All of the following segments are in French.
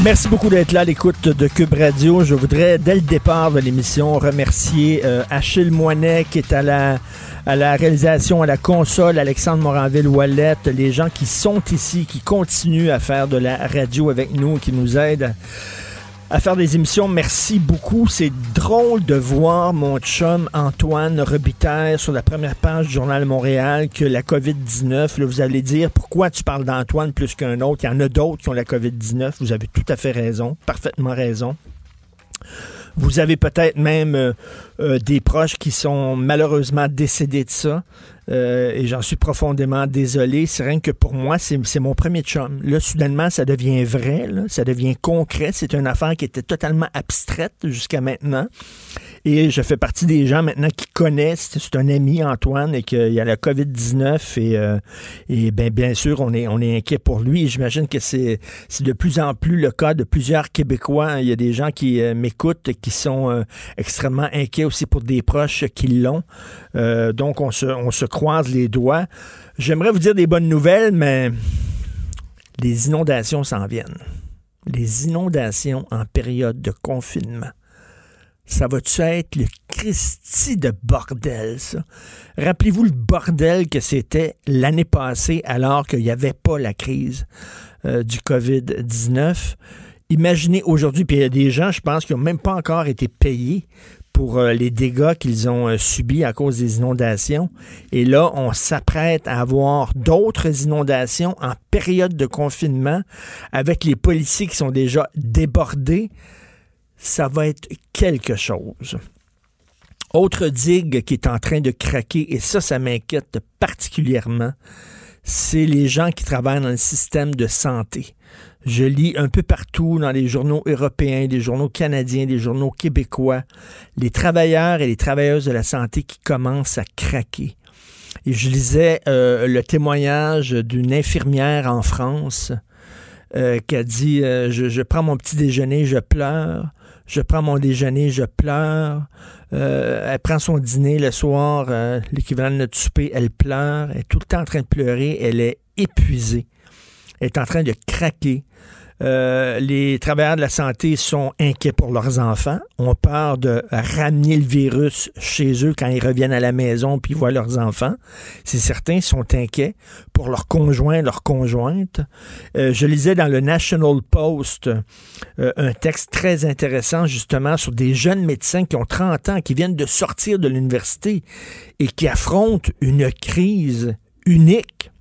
Merci beaucoup d'être là à l'écoute de Cube Radio. Je voudrais, dès le départ de l'émission, remercier euh, Achille Moinet qui est à la, à la réalisation, à la console, Alexandre Moranville-Wallet, les gens qui sont ici, qui continuent à faire de la radio avec nous, qui nous aident faire des émissions. Merci beaucoup. C'est drôle de voir mon chum Antoine Robitaille sur la première page du Journal Montréal que la COVID-19, là, vous allez dire pourquoi tu parles d'Antoine plus qu'un autre? Il y en a d'autres qui ont la COVID-19. Vous avez tout à fait raison, parfaitement raison. Vous avez peut-être même euh, euh, des proches qui sont malheureusement décédés de ça. Euh, et j'en suis profondément désolé. C'est rien que pour moi, c'est mon premier chum. Là, soudainement, ça devient vrai, là, ça devient concret. C'est une affaire qui était totalement abstraite jusqu'à maintenant. Et je fais partie des gens maintenant qui connaissent. C'est un ami, Antoine, et qu'il y a la COVID-19. Et, euh, et ben, bien sûr, on est, on est inquiet pour lui. J'imagine que c'est de plus en plus le cas de plusieurs Québécois. Il y a des gens qui euh, m'écoutent qui sont euh, extrêmement inquiets aussi pour des proches qui l'ont. Euh, donc, on se, on se croise les doigts. J'aimerais vous dire des bonnes nouvelles, mais les inondations s'en viennent. Les inondations en période de confinement. Ça va-tu être le Christi de bordel? Rappelez-vous le bordel que c'était l'année passée alors qu'il n'y avait pas la crise euh, du COVID-19. Imaginez aujourd'hui, puis il y a des gens, je pense, qui n'ont même pas encore été payés pour euh, les dégâts qu'ils ont euh, subis à cause des inondations. Et là, on s'apprête à avoir d'autres inondations en période de confinement avec les policiers qui sont déjà débordés. Ça va être quelque chose. Autre digue qui est en train de craquer, et ça, ça m'inquiète particulièrement, c'est les gens qui travaillent dans le système de santé. Je lis un peu partout dans les journaux européens, des journaux canadiens, des journaux québécois, les travailleurs et les travailleuses de la santé qui commencent à craquer. Et je lisais euh, le témoignage d'une infirmière en France euh, qui a dit euh, je prends mon petit déjeuner, je pleure. Je prends mon déjeuner, je pleure. Euh, elle prend son dîner le soir, euh, l'équivalent de notre souper, elle pleure. Elle est tout le temps en train de pleurer. Elle est épuisée. Elle est en train de craquer. Euh, les travailleurs de la santé sont inquiets pour leurs enfants, ont peur de ramener le virus chez eux quand ils reviennent à la maison puis voient leurs enfants. C'est certains sont inquiets pour leurs conjoints, leurs conjointes. Euh, je lisais dans le National Post euh, un texte très intéressant justement sur des jeunes médecins qui ont 30 ans, qui viennent de sortir de l'université et qui affrontent une crise unique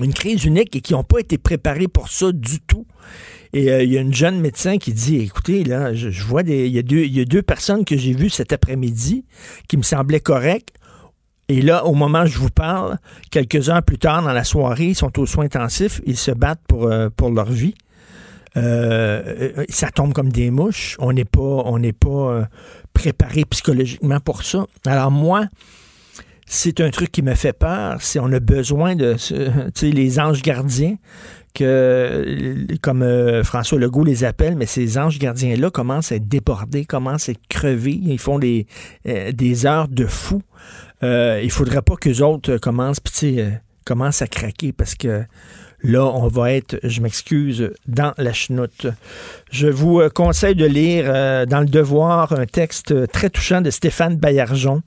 une crise unique et qui n'ont pas été préparés pour ça du tout. Et euh, il y a une jeune médecin qui dit, écoutez, là, je, vois des, il y a deux, personnes que j'ai vues cet après-midi qui me semblaient correctes. Et là, au moment où je vous parle, quelques heures plus tard dans la soirée, ils sont aux soins intensifs, ils se battent pour, euh, leur vie. Euh, ça tombe comme des mouches. On n'est pas, on n'est pas préparé psychologiquement pour ça. Alors moi, c'est un truc qui me fait peur. C'est on a besoin de, les anges gardiens que, comme euh, François Legault les appelle, mais ces anges gardiens-là commencent à être débordés, commencent à être crevés. Ils font des, euh, heures de fou. Euh, il faudrait pas qu'eux autres commencent, euh, commencent à craquer parce que là, on va être, je m'excuse, dans la chenoute. Je vous conseille de lire dans le Devoir un texte très touchant de Stéphane Baillargeon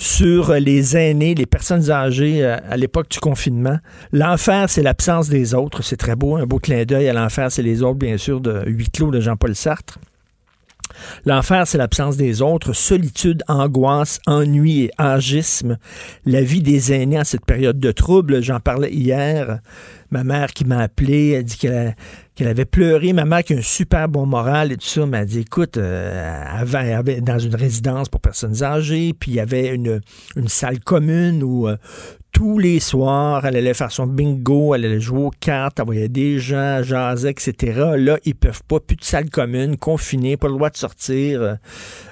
sur les aînés, les personnes âgées euh, à l'époque du confinement. L'enfer, c'est l'absence des autres. C'est très beau, un beau clin d'œil à l'enfer, c'est les autres, bien sûr, de Huit clos de Jean-Paul Sartre. L'enfer, c'est l'absence des autres, solitude, angoisse, ennui et âgisme. La vie des aînés en cette période de trouble, j'en parlais hier. Ma mère qui m'a appelé, elle dit qu'elle avait pleuré. Ma mère qui a un super bon moral et tout ça m'a dit, écoute, euh, elle, avait, dans une résidence pour personnes âgées, puis il y avait une, une salle commune où euh, tous les soirs, elle allait faire son bingo, elle allait jouer aux cartes, voyait des gens, jaser, etc. Là, ils peuvent pas, plus de salle commune, confinés, pas le droit de sortir.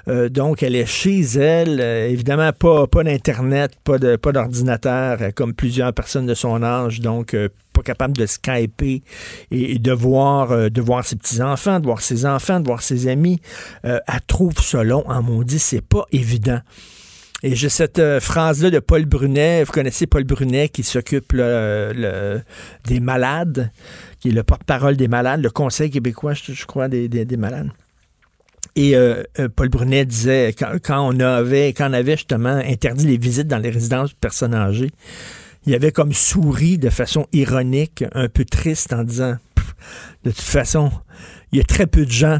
Euh, donc, elle est chez elle. évidemment, pas, pas d'Internet, pas d'ordinateur, pas comme plusieurs personnes de son âge. Donc, pas capable de skyper et, de voir euh, de voir ses petits enfants, de voir ses enfants, de voir ses amis. Euh, elle trouve ça long en maudit, c'est pas évident. Et j'ai cette euh, phrase-là de Paul Brunet. Vous connaissez Paul Brunet qui s'occupe des malades, qui est le porte-parole des malades, le Conseil québécois, je, crois, des, malades. Et Paul Brunet disait, quand, on avait, quand on avait justement interdit les visites dans les résidences de personnes âgées, il avait comme souri de façon ironique, un peu triste, en disant de toute façon, il y a très peu de gens.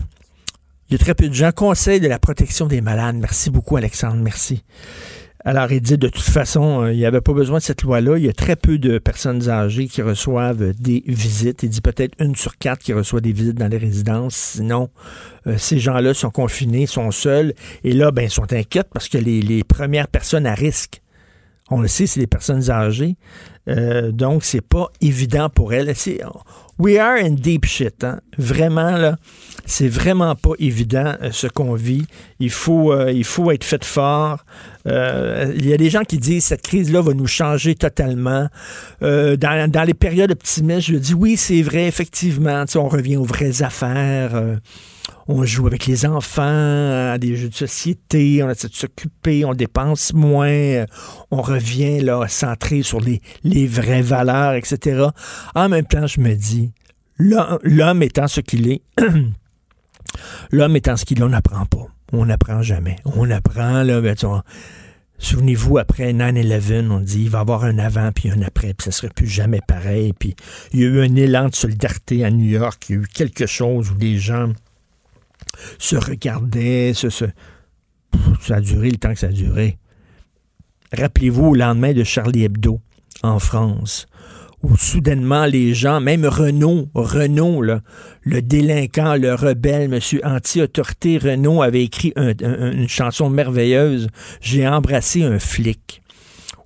Il y a très peu de gens. Conseil de la protection des malades. Merci beaucoup, Alexandre. Merci. Alors, il dit de toute façon, euh, il n'y avait pas besoin de cette loi-là. Il y a très peu de personnes âgées qui reçoivent des visites. Il dit peut-être une sur quatre qui reçoit des visites dans les résidences. Sinon, euh, ces gens-là sont confinés, sont seuls. Et là, ben, ils sont inquiets parce que les, les premières personnes à risque on le sait, c'est les personnes âgées. Euh, donc, c'est pas évident pour elles. We are in deep shit. Hein? Vraiment, là, c'est vraiment pas évident euh, ce qu'on vit. Il faut, euh, il faut être fait fort. il y a des gens qui disent cette crise-là va nous changer totalement. Dans, dans, les périodes optimistes, je dis oui, c'est vrai, effectivement. On revient aux vraies affaires on joue avec les enfants à des jeux de société, on essaie de s'occuper, on dépense moins, on revient là centré sur les, les vraies valeurs, etc. En même temps, je me dis, l'homme étant ce qu'il est, l'homme étant ce qu'il est, on n'apprend pas. On n'apprend jamais. On apprend, là, ben, Souvenez-vous, après 9-11, on dit il va y avoir un avant puis un après, puis ça serait plus jamais pareil. Puis il y a eu un élan de solidarité à New York, il y a eu quelque chose où les gens se regardaient, ça a duré le temps que ça a duré. Rappelez-vous au lendemain de Charlie Hebdo en France, où soudainement les gens, même Renault, Renault, le délinquant, le rebelle, monsieur anti-autorité, Renault avait écrit une chanson merveilleuse, J'ai embrassé un flic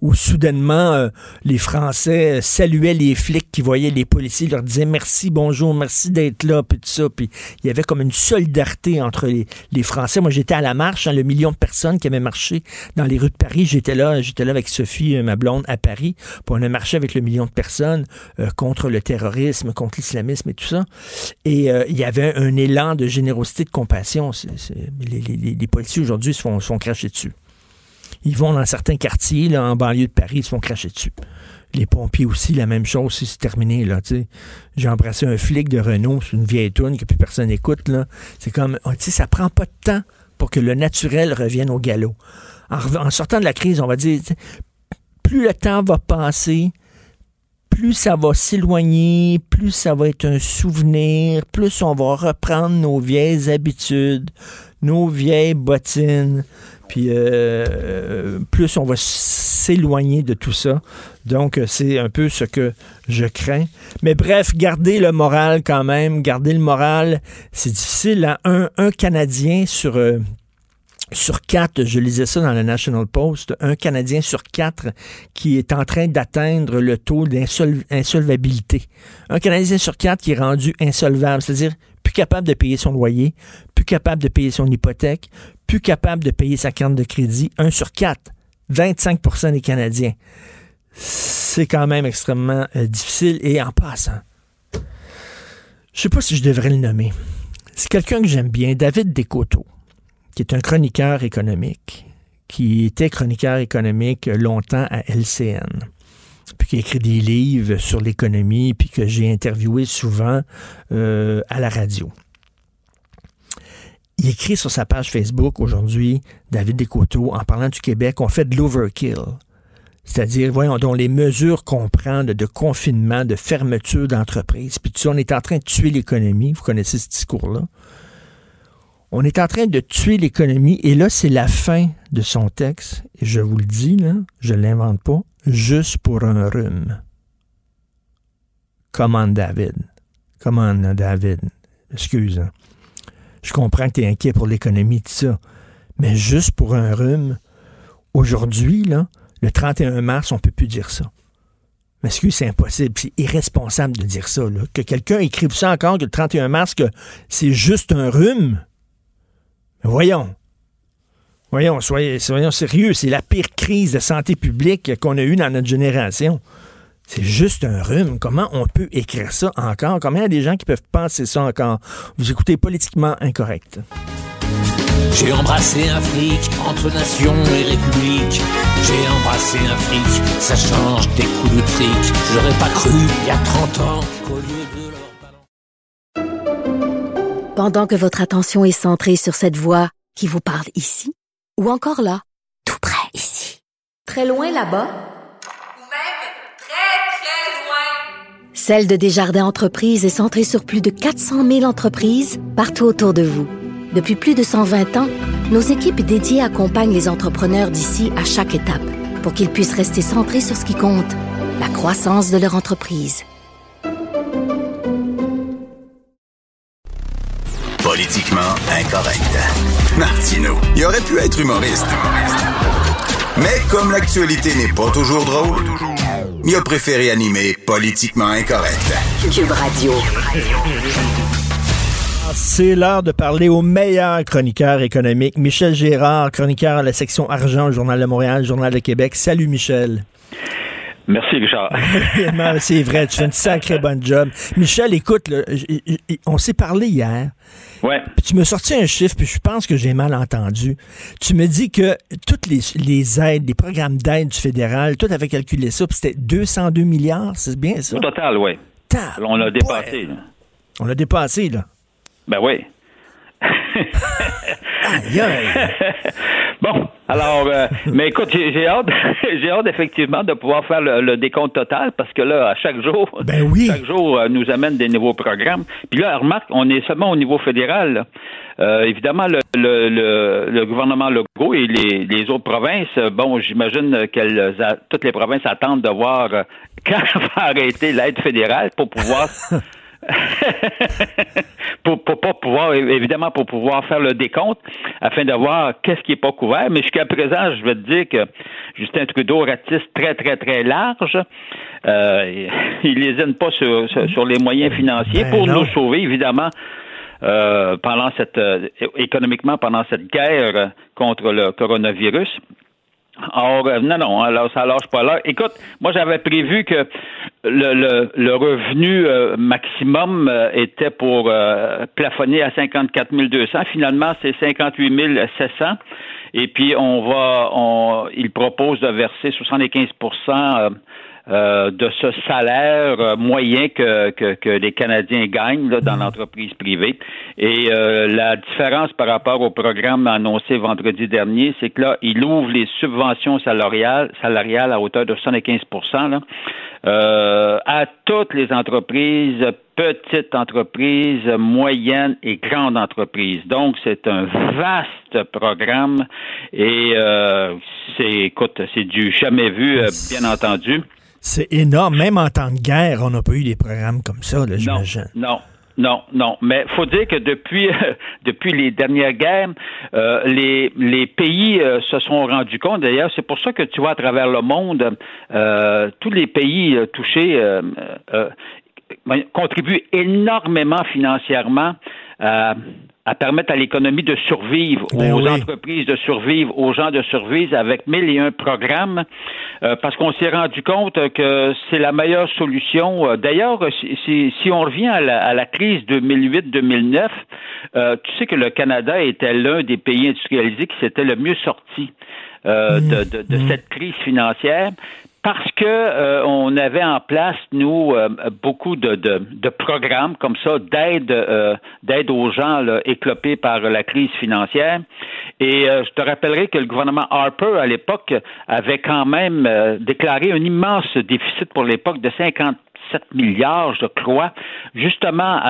où soudainement euh, les Français saluaient les flics qui voyaient les policiers, leur disaient merci, bonjour, merci d'être là, puis tout ça. Puis il y avait comme une solidarité entre les, Français. Moi, j'étais à la marche, hein, le million de personnes qui avaient marché dans les rues de Paris. J'étais là, j'étais là avec Sophie, euh, ma blonde, à Paris. Puis on a marché avec le million de personnes euh, contre le terrorisme, contre l'islamisme et tout ça. Et il y avait un élan de générosité, de compassion. Les, policiers aujourd'hui se font, se font cracher dessus. Ils vont dans certains quartiers, en banlieue de Paris, ils se font cracher dessus. Les pompiers aussi, la même chose, c'est terminé. Là, J'ai embrassé un flic de Renault, c'est une vieille toune que plus personne n'écoute. C'est comme, oh, sais, ça prend pas de temps pour que le naturel revienne au galop. En, sortant de la crise, on va dire, plus le temps va passer, plus ça va s'éloigner, plus ça va être un souvenir, plus on va reprendre nos vieilles habitudes, nos vieilles bottines, puis euh, plus on va s'éloigner de tout ça. Donc, c'est un peu ce que je crains. Mais bref, garder le moral quand même, garder le moral, c'est difficile. Hein. Un, Canadien sur... Euh, sur quatre, je lisais ça dans le National Post, un Canadien sur quatre qui est en train d'atteindre le taux d'insolvabilité. Un Canadien sur quatre qui est rendu insolvable, c'est-à-dire plus capable de payer son loyer, plus capable de payer son hypothèque, plus capable de payer sa carte de crédit, un sur quatre, 25% des Canadiens. C'est quand même extrêmement euh, difficile. Et en passant, je sais pas si je devrais le nommer. C'est quelqu'un que j'aime bien, David Descoteaux, qui est un chroniqueur économique, qui était chroniqueur économique longtemps à LCN, puis qui a écrit des livres sur l'économie, puis que j'ai interviewé souvent euh, à la radio Il écrit sur sa page Facebook aujourd'hui, David Descoteaux, en parlant du Québec, on fait de l'overkill. C'est-à-dire, voyons donc, les mesures qu'on prend de, confinement, de fermeture d'entreprise, puis tu on est en train de tuer l'économie. Vous connaissez ce discours-là. On est en train de tuer l'économie, et là, c'est la fin de son texte. Et je vous le dis, là, je ne l'invente pas, juste pour un rhume. Comment David? Comment David? Excuse. hein. Je comprends que tu es inquiet pour l'économie, tout ça. Mais juste pour un rhume, aujourd'hui, là, le 31 mars, on ne peut plus dire ça. M'excuse, c'est impossible. C'est irresponsable de dire ça. Que quelqu'un écrive ça encore, que le 31 mars, que c'est juste un rhume. Mais voyons. Voyons, soyons sérieux. C'est la pire crise de santé publique qu'on a eue dans notre génération. C'est juste un rhume. Comment on peut écrire ça encore? Combien il y a des gens qui peuvent penser ça encore? Vous écoutez politiquement incorrect. J'ai embrassé un flic entre nation et république. J'ai embrassé un flic, ça change des coups de fric. J'aurais pas cru il y a 30 ans qu'au lieu de leur Pendant que votre attention est centrée sur cette voix qui vous parle ici, ou encore là, tout près ici, très loin là-bas, Ou même très, très loin. Celle de Desjardins Entreprises est centrée sur plus de 400 000 entreprises partout autour de vous. Depuis plus de 120 ans, nos équipes dédiées accompagnent les entrepreneurs d'ici à chaque étape pour qu'ils puissent rester centrés sur ce qui compte, la croissance de leur entreprise. Politiquement incorrect. Martino, il aurait pu être humoriste. Mais comme l'actualité n'est pas toujours drôle, il a préféré animer Politiquement incorrect. Cube Radio. C'est l'heure de parler au meilleur chroniqueur économique, Michel Gérard, chroniqueur à la section argent, Journal de Montréal, Journal de Québec. Salut Michel. Merci, Richard. C'est vrai, tu fais une sacrée bonne job. Michel, écoute, là, on s'est parlé hier. Ouais. Puis tu me sorti un chiffre, puis je pense que j'ai mal entendu. Tu me dis que toutes les, les aides, les programmes d'aide du fédéral, tout avait calculé ça, puis c'était 202 milliards, c'est bien ça? Au total, oui. On l'a dépassé. là. On l'a dépassé, là. Ben oui. Bon, alors, euh, mais écoute, j'ai hâte, j'ai hâte effectivement de pouvoir faire le, le décompte total parce que là, à chaque jour, Ben oui. chaque jour euh, nous amène des nouveaux programmes. Puis là, remarque, on est seulement au niveau fédéral. Euh, évidemment, le, le, le, le gouvernement Legault et les, les autres provinces, euh, bon, j'imagine qu'elles, toutes les provinces attendent de voir quand va arrêter l'aide fédérale pour pouvoir pour, pour pas pouvoir, évidemment, pour pouvoir faire le décompte afin de voir qu'est-ce qui n'est pas couvert. Mais jusqu'à présent, je vais te dire que Justin Trudeau ratisse très, très, très large. Euh, il lésine pas sur, sur, les moyens financiers Ben pour non. nous sauver, évidemment. euh, pendant cette euh, économiquement pendant cette guerre contre le coronavirus. Or, euh, non, non, alors ça lâche pas là. Écoute, moi j'avais prévu que le, le, le revenu euh, maximum euh, était pour euh, plafonner à 54 200. Finalement, c'est 58 700. Et puis on va, on, il propose de verser 75 euh, de ce salaire euh, moyen que, que, que les Canadiens gagnent là, dans l'entreprise privée. Et euh, la différence par rapport au programme annoncé vendredi dernier, c'est que là, il ouvre les subventions salariales, salariales à hauteur de 75 là, euh, à toutes les entreprises, petites entreprises, moyennes et grandes entreprises. Donc, c'est un vaste programme et euh, c'est, écoute, c'est du jamais vu, bien entendu. C'est énorme. Même en temps de guerre, on n'a pas eu des programmes comme ça, j'imagine. non. Non, non, mais faut dire que depuis depuis les dernières guerres, euh, les les pays euh, se sont rendus compte. D'ailleurs, c'est pour ça que tu vois à travers le monde, euh, tous les pays touchés contribuent énormément financièrement à, à permettre à l'économie de survivre, Ben aux oui. entreprises de survivre, aux gens de survivre avec mille et un programmes, euh, parce qu'on s'est rendu compte que c'est la meilleure solution. Euh, D'ailleurs, si, si, si on revient à la, à la crise 2008-2009, euh, tu sais que le Canada était l'un des pays industrialisés qui s'était le mieux sorti euh, de, de, de cette crise financière. Parce que euh, on avait en place nous euh, beaucoup de, de, de, programmes comme ça d'aide euh, d'aide aux gens là, éclopés par la crise financière. Et je te rappellerai que le gouvernement Harper à l'époque avait quand même déclaré un immense déficit pour l'époque de 57 milliards, je crois, justement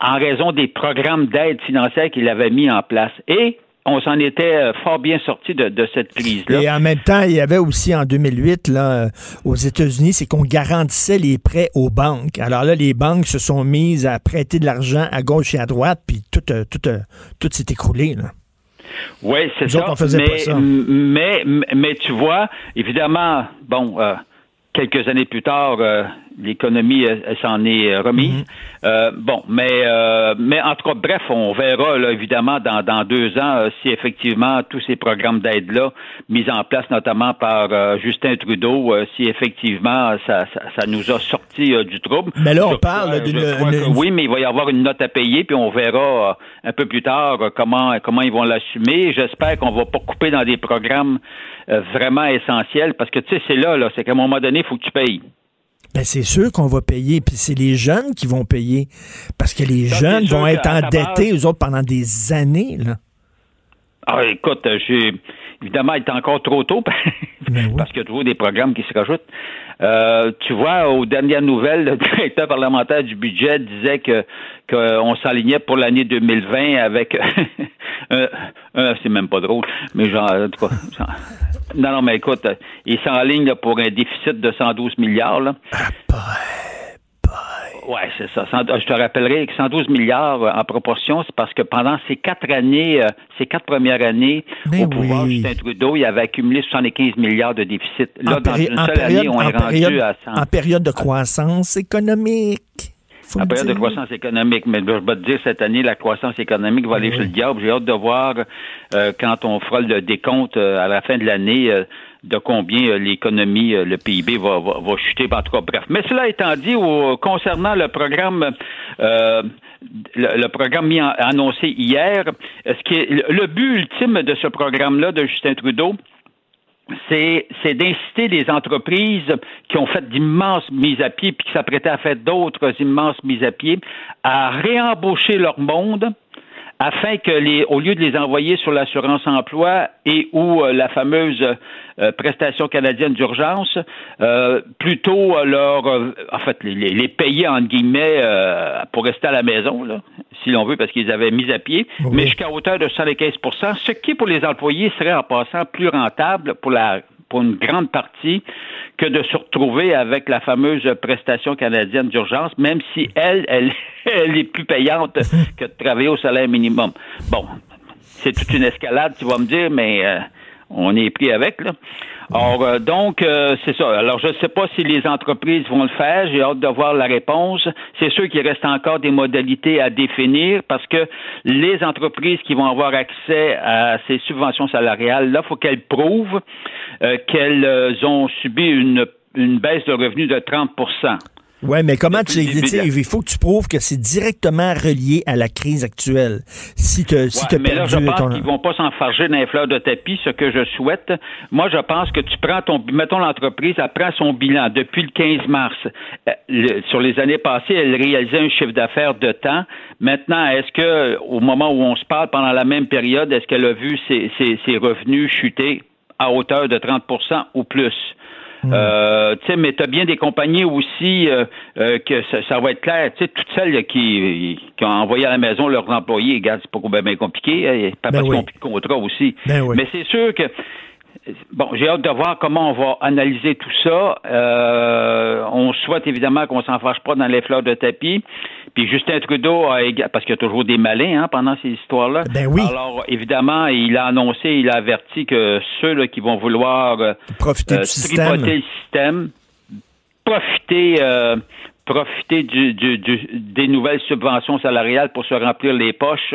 en raison des programmes d'aide financière qu'il avait mis en place. Et on s'en était euh, fort bien sorti de, cette crise-là. Et en même temps, il y avait aussi en 2008, là, euh, aux États-Unis, c'est qu'on garantissait les prêts aux banques. Alors là, les banques se sont mises à prêter de l'argent à gauche et à droite, puis tout, euh, tout, tout s'est écroulé. Là. Oui, c'est ça. mais, Mais, tu vois, évidemment, bon, quelques années plus tard, l'économie s'en est remise. Mm-hmm. Euh, bon, mais euh, mais en tout cas, bref, on verra là, évidemment dans, dans deux ans euh, si effectivement tous ces programmes d'aide là mis en place notamment par Justin Trudeau, si effectivement ça, ça, nous a sorti du trouble. Mais là, on parle d'une. Oui, mais il va y avoir une note à payer, puis on verra un peu plus tard comment comment ils vont l'assumer. J'espère qu'on va pas couper dans des programmes vraiment essentiels, parce que tu sais, c'est là, là, c'est qu'à un moment donné, il faut que tu payes. Ben c'est sûr qu'on va payer, puis c'est les jeunes qui vont payer, parce que les jeunes vont être endettés, eux autres, pendant des années. Là. Ah, écoute, j'ai évidemment, il est encore trop tôt parce qu'il y a toujours des programmes qui se rajoutent. Euh, tu vois, aux dernières nouvelles, le directeur parlementaire du budget disait que qu'on s'alignait pour l'année 2020 avec c'est même pas drôle, mais genre, en tout cas, non, non, mais écoute, il s'enligne pour un déficit de 112 milliards. Là. Ah, oui, c'est ça. Je te rappellerai que 112 milliards euh, en proportion, c'est parce que pendant ces quatre années, euh, ces quatre premières années, au pouvoir Justin Trudeau, il avait accumulé 75 milliards de déficit. Là, dans une seule année, on est rendu à 100. En période de croissance économique. En période de croissance économique, mais je vais te dire, cette année, la croissance économique va aller chez le diable. J'ai hâte de voir euh, quand on fera le décompte à la fin de l'année de combien euh, l'économie, euh, le PIB va, va, chuter. En tout cas, bref. Mais cela étant dit, concernant le programme, euh, le, programme mis annoncé hier, ce qui est le but ultime de ce programme-là de Justin Trudeau, c'est, d'inciter les entreprises qui ont fait d'immenses mises à pied puis qui s'apprêtaient à faire d'autres immenses mises à pied à réembaucher leur monde afin que les, au lieu de les envoyer sur l'assurance emploi et ou euh, la fameuse euh, prestation canadienne d'urgence, euh, plutôt leur, en fait, les, les, payer entre guillemets pour rester à la maison, là, si l'on veut, parce qu'ils avaient mis à pied, mais jusqu'à hauteur de 75% ce qui pour les employés serait en passant plus rentable pour la une grande partie que de se retrouver avec la fameuse prestation canadienne d'urgence, même si elle, elle, elle est plus payante que de travailler au salaire minimum. Bon, c'est toute une escalade, tu vas me dire, mais euh, on est pris avec, là. Or, euh, donc, euh, c'est ça. Alors, je ne sais pas si les entreprises vont le faire. J'ai hâte de voir la réponse. C'est sûr qu'il reste encore des modalités à définir parce que les entreprises qui vont avoir accès à ces subventions salariales, là, il faut qu'elles prouvent euh, qu'elles ont subi une, une baisse de revenus de 30 oui, mais comment tu il faut que tu prouves que c'est directement relié à la crise actuelle. Si tu si mais là, je pense qu'ils vont pas s'enfarger dans les fleurs de tapis, ce que je souhaite. Moi, je pense que tu prends ton mettons l'entreprise, elle prend son bilan depuis le 15 mars. Euh, sur les années passées, elle réalisait un chiffre d'affaires de temps. Maintenant, est-ce que au moment où on se parle pendant la même période, est-ce qu'elle a vu ses, ses revenus chuter à hauteur de 30% ou plus? Hmm. Euh, tu sais, mais tu as bien des compagnies aussi euh, euh, que ça, va être clair. Tu sais, toutes celles qui, qui, ont envoyé à la maison leurs employés, regarde, c'est pas bien compliqué. Hein, pas ben parce qu'ils ont plus de contrat aussi. Ben mais c'est sûr que Bon, j'ai hâte de voir comment on va analyser tout ça. Euh, on souhaite évidemment qu'on s'en fâche pas dans les fleurs de tapis. Puis Justin Trudeau a parce qu'il y a toujours des malins hein, pendant ces histoires-là. Ben oui. Alors évidemment, il a annoncé, il a averti que ceux là, qui vont vouloir euh, profiter du euh, système. le système, profiter profiter du, du, des nouvelles subventions salariales pour se remplir les poches,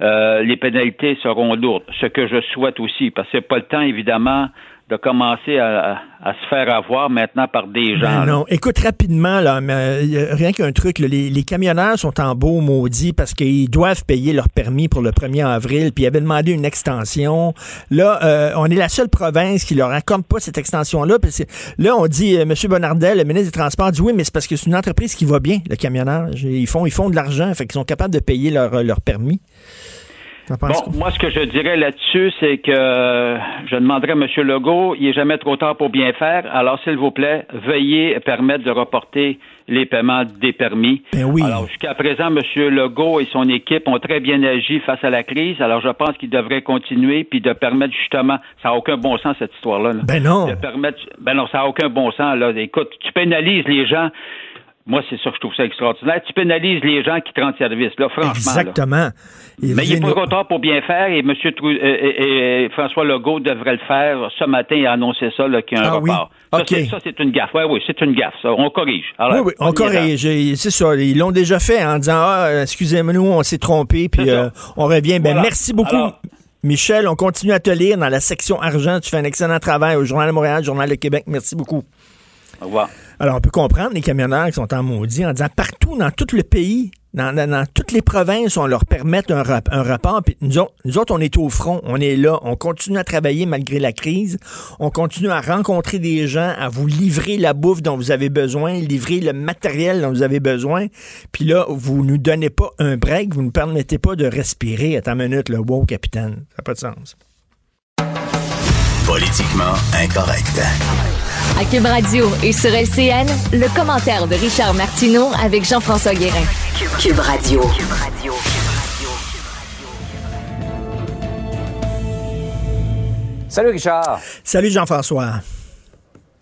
euh, les pénalités seront lourdes. Ce que je souhaite aussi, parce que c'est pas le temps, évidemment, de commencer à, à, se faire avoir maintenant par des gens. Ben non, écoute rapidement, là, mais, euh, rien qu'un truc, là, les, les, camionneurs sont en beau maudit parce qu'ils doivent payer leur permis pour le 1er avril, puis ils avaient demandé une extension. Là, euh, on est la seule province qui leur accorde pas cette extension-là. Là, on dit, euh, M. Bonardel, le ministre des Transports, dit oui, mais c'est parce que c'est une entreprise qui va bien, le camionnage. Ils font, ils font de l'argent, fait qu'ils sont capables de payer leur, leur permis. Bon, moi, ce que je dirais là-dessus, c'est que je demanderais à M. Legault, il n'est jamais trop tard pour bien faire. Alors, s'il vous plaît, veuillez permettre de reporter les paiements des permis. Ben oui. Alors, jusqu'à présent, M. Legault et son équipe ont très bien agi face à la crise. Alors, je pense qu'ils devraient continuer puis de permettre justement, ça n'a aucun bon sens, cette histoire-là. Ben non. De permettre, ben non, ça n'a aucun bon sens, là. Écoute, tu pénalises les gens moi, c'est ça que je trouve ça extraordinaire. Tu pénalises les gens qui te rendent service, là, franchement. Exactement. Mais il est pas trop tard pour bien faire et M. Trou et, François Legault devrait le faire ce matin et annoncer ça, qu'il y a un ah, report. Oui? Ça, c'est une gaffe. Oui, oui, c'est une gaffe, ça. On corrige. oui, oui, on corrige. C'est ça. Ils l'ont déjà fait en disant, ah, excusez-moi, on s'est trompé, puis euh, on revient. Ben, merci beaucoup. Michel, on continue à te lire dans la section argent. Tu fais un excellent travail au Journal de Montréal, Journal de Québec. Merci beaucoup. Au revoir. Alors, on peut comprendre les camionneurs qui sont en maudit en disant partout dans tout le pays, dans, toutes les provinces, on leur permet un, un rapport. Puis nous, autres, on est au front, on est là, on continue à travailler malgré la crise. On continue à rencontrer des gens, à vous livrer la bouffe dont vous avez besoin, livrer le matériel dont vous avez besoin. Puis là, vous nous donnez pas un break, vous ne permettez pas de respirer. Attends une minute, le wow, capitaine. Ça n'a pas de sens. Politiquement incorrect. À Cube Radio et sur LCN, le commentaire de Richard Martineau avec Jean-François Guérin. Cube Radio. Salut Richard. Salut Jean-François.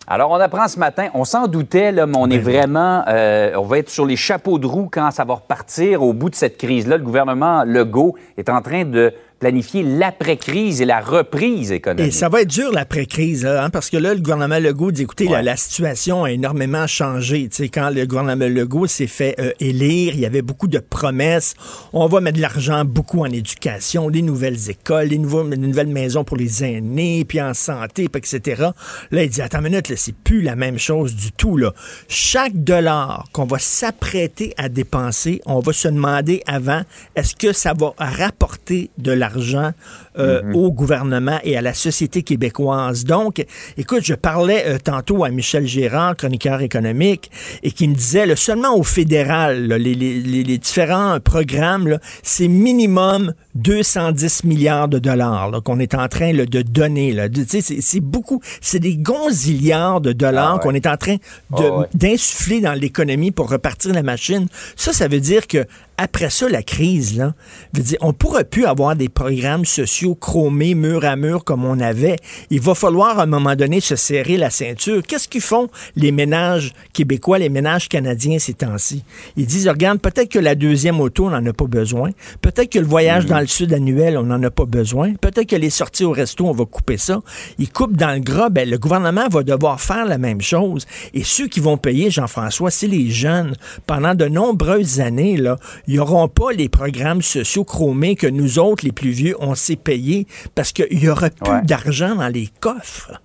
Alors, on apprend ce matin, on s'en doutait, là, mais on est vraiment, euh, on va être sur les chapeaux de roue quand ça va repartir au bout de cette crise-là. Le gouvernement Legault est en train de planifier l'après-crise et la reprise économique. Et ça va être dur l'après-crise, hein, parce que là, le gouvernement Legault dit, écoutez, la, situation a énormément changé. sais, quand le gouvernement Legault s'est fait euh, élire, il y avait beaucoup de promesses. On va mettre de l'argent beaucoup en éducation, des nouvelles écoles, des, nouveaux, nouvelles maisons pour les aînés, puis en santé, puis etc. Là, il dit, attends une minute, c'est plus la même chose du tout. Là. Chaque dollar qu'on va s'apprêter à dépenser, on va se demander avant, est-ce que ça va rapporter de l'argent l'argent euh, mhm. au gouvernement et à la société québécoise. Donc, écoute, je parlais euh, tantôt à Michel Gérard, chroniqueur économique, et qui me disait, seulement au fédéral, les, différents programmes, c'est minimum 210 milliards de dollars qu'on est en train de donner. C'est beaucoup, c'est des gonzillards de dollars ah qu'on est en train ah d'insuffler dans l'économie pour repartir la machine. Ça, ça veut dire que après ça, la crise, là, veut dire, on pourrait plus avoir des programmes sociaux chromés mur à mur comme on avait. Il va falloir à un moment donné se serrer la ceinture. Qu'est-ce qu'ils font les ménages québécois, les ménages canadiens ces temps-ci? Ils disent, regarde, peut-être que la deuxième auto, on n'en a pas besoin. Peut-être que le voyage mm-hmm. dans le sud annuel, on n'en a pas besoin. Peut-être que les sorties au resto, on va couper ça. Ils coupent dans le gras. Ben, le gouvernement va devoir faire la même chose. Et ceux qui vont payer, Jean-François, c'est les jeunes. Pendant de nombreuses années, là, ils n'auront pas les programmes sociaux chromés que nous autres, les plus vieux, on s'est payés parce qu'il y aura plus d'argent dans les coffres.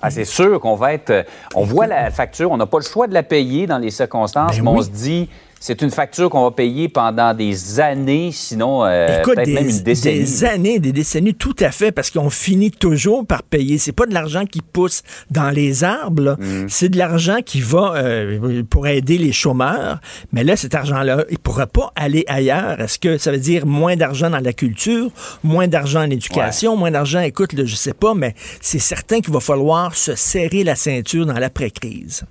Ah, c'est sûr qu'on va être. Euh, on voit la facture, on n'a pas le choix de la payer dans les circonstances, ben mais on se dit, c'est une facture qu'on va payer pendant des années, sinon euh, peut-être même une décennie. Des années, des décennies, tout à fait, parce qu'on finit toujours par payer. C'est pas de l'argent qui pousse dans les arbres, mm. c'est de l'argent qui va euh, pour aider les chômeurs. Mais là, cet argent-là, il pourra pas aller ailleurs. Est-ce que ça veut dire moins d'argent dans la culture, moins d'argent en éducation, moins d'argent, écoute, là, je sais pas, mais c'est certain qu'il va falloir se serrer la ceinture dans l'après-crise.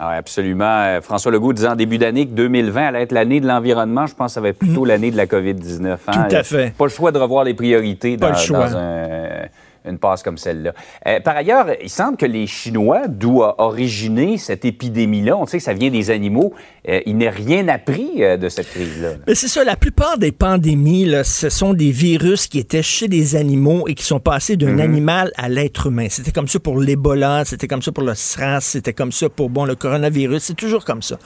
Ah, absolument. Euh, François Legault disait en début d'année que 2020 allait être l'année de l'environnement. Je pense que ça va être plutôt mm. l'année de la COVID-19. Hein. Tout à fait. Pas le choix de revoir les priorités dans, dans un une passe comme celle-là. Euh, par ailleurs, il semble que les Chinois, d'où a originé cette épidémie-là, on sait que ça vient des animaux, euh, il n'est rien appris euh, de cette crise-là. Mais c'est ça, la plupart des pandémies, là, ce sont des virus qui étaient chez des animaux et qui sont passés d'un mhm. animal à l'être humain. C'était comme ça pour l'Ebola, c'était comme ça pour le SRAS, c'était comme ça pour bon, le coronavirus, c'est toujours comme ça.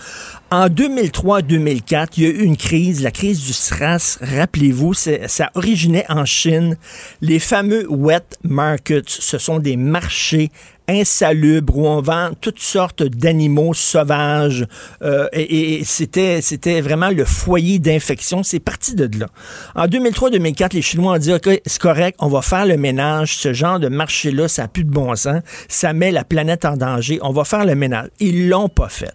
En 2003-2004, il y a eu une crise, la crise du SRAS, rappelez-vous, ça originait en Chine, les fameux wet markets. Ce sont des marchés insalubres où on vend toutes sortes d'animaux sauvages. Euh, et, et c'était, c'était vraiment le foyer d'infection. C'est parti de là. En 2003-2004, les Chinois ont dit, OK, c'est correct, on va faire le ménage. Ce genre de marché-là, ça n'a plus de bon sens. Ça met la planète en danger. On va faire le ménage. Ils l'ont pas fait.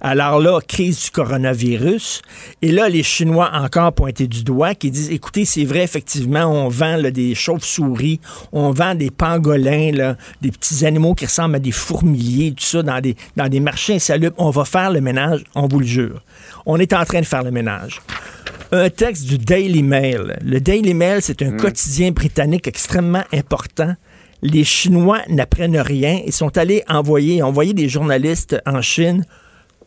Alors là, crise du coronavirus. Et là, les Chinois encore pointés du doigt qui disent, écoutez, c'est vrai, effectivement, on vend là, des chauves-souris, on vend des pangolins, là, des petits animaux qui ressemblent à des fourmiliers, tout ça, dans des, dans des marchés insalubres. On va faire le ménage, on vous le jure. On est en train de faire le ménage un texte du Daily Mail. Le Daily Mail, c'est un quotidien britannique extrêmement important. Les Chinois n'apprennent rien. Ils sont allés envoyer, envoyer des journalistes en Chine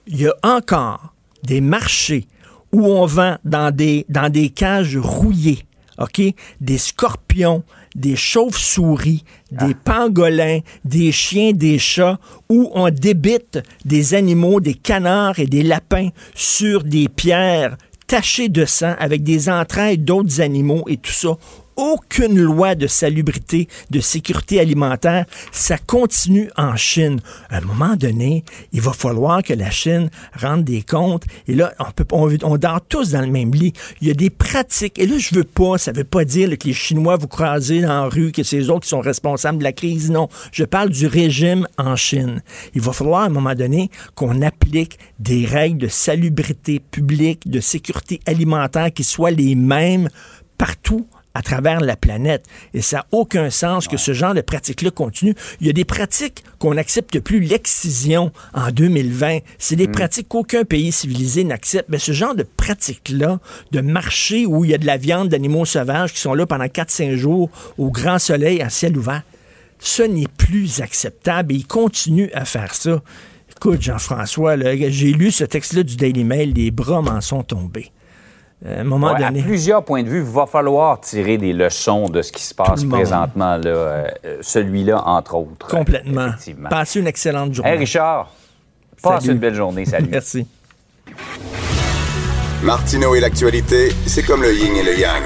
il y a encore des marchés où on vend dans des, dans des cages rouillées, OK? Des scorpions, des chauves-souris, des pangolins, des chiens, des chats, où on débite des animaux, des canards et des lapins sur des pierres tachées de sang avec des entrailles d'autres animaux et tout ça aucune loi de salubrité, de sécurité alimentaire. Ça continue en Chine. À un moment donné, il va falloir que la Chine rende des comptes. Et là, on peut, on, dort tous dans le même lit. Il y a des pratiques. Et là, je veux pas, ça veut pas dire que les Chinois vous croisez dans la rue, que c'est eux autres qui sont responsables de la crise. Non. Je parle du régime en Chine. Il va falloir à un moment donné qu'on applique des règles de salubrité publique, de sécurité alimentaire qui soient les mêmes partout à travers la planète. Et ça n'a aucun sens que ce genre de pratique-là continue. Il y a des pratiques qu'on n'accepte plus. L'excision en 2020, c'est des pratiques qu'aucun pays civilisé n'accepte. Mais ce genre de pratiques-là, de marché où il y a de la viande d'animaux sauvages qui sont là pendant 4-5 jours au grand soleil, à ciel ouvert, ce n'est plus acceptable et ils continuent à faire ça. Écoute, Jean-François, j'ai lu ce texte-là du Daily Mail, les bras m'en sont tombés. À un moment donné. À plusieurs points de vue, il va falloir tirer des leçons de ce qui se passe présentement, là, euh, celui-là, entre autres. Complètement. Passez une excellente journée. Hey Richard, passe une belle journée. Salut. Merci. Martineau et l'actualité, c'est comme le yin et le yang.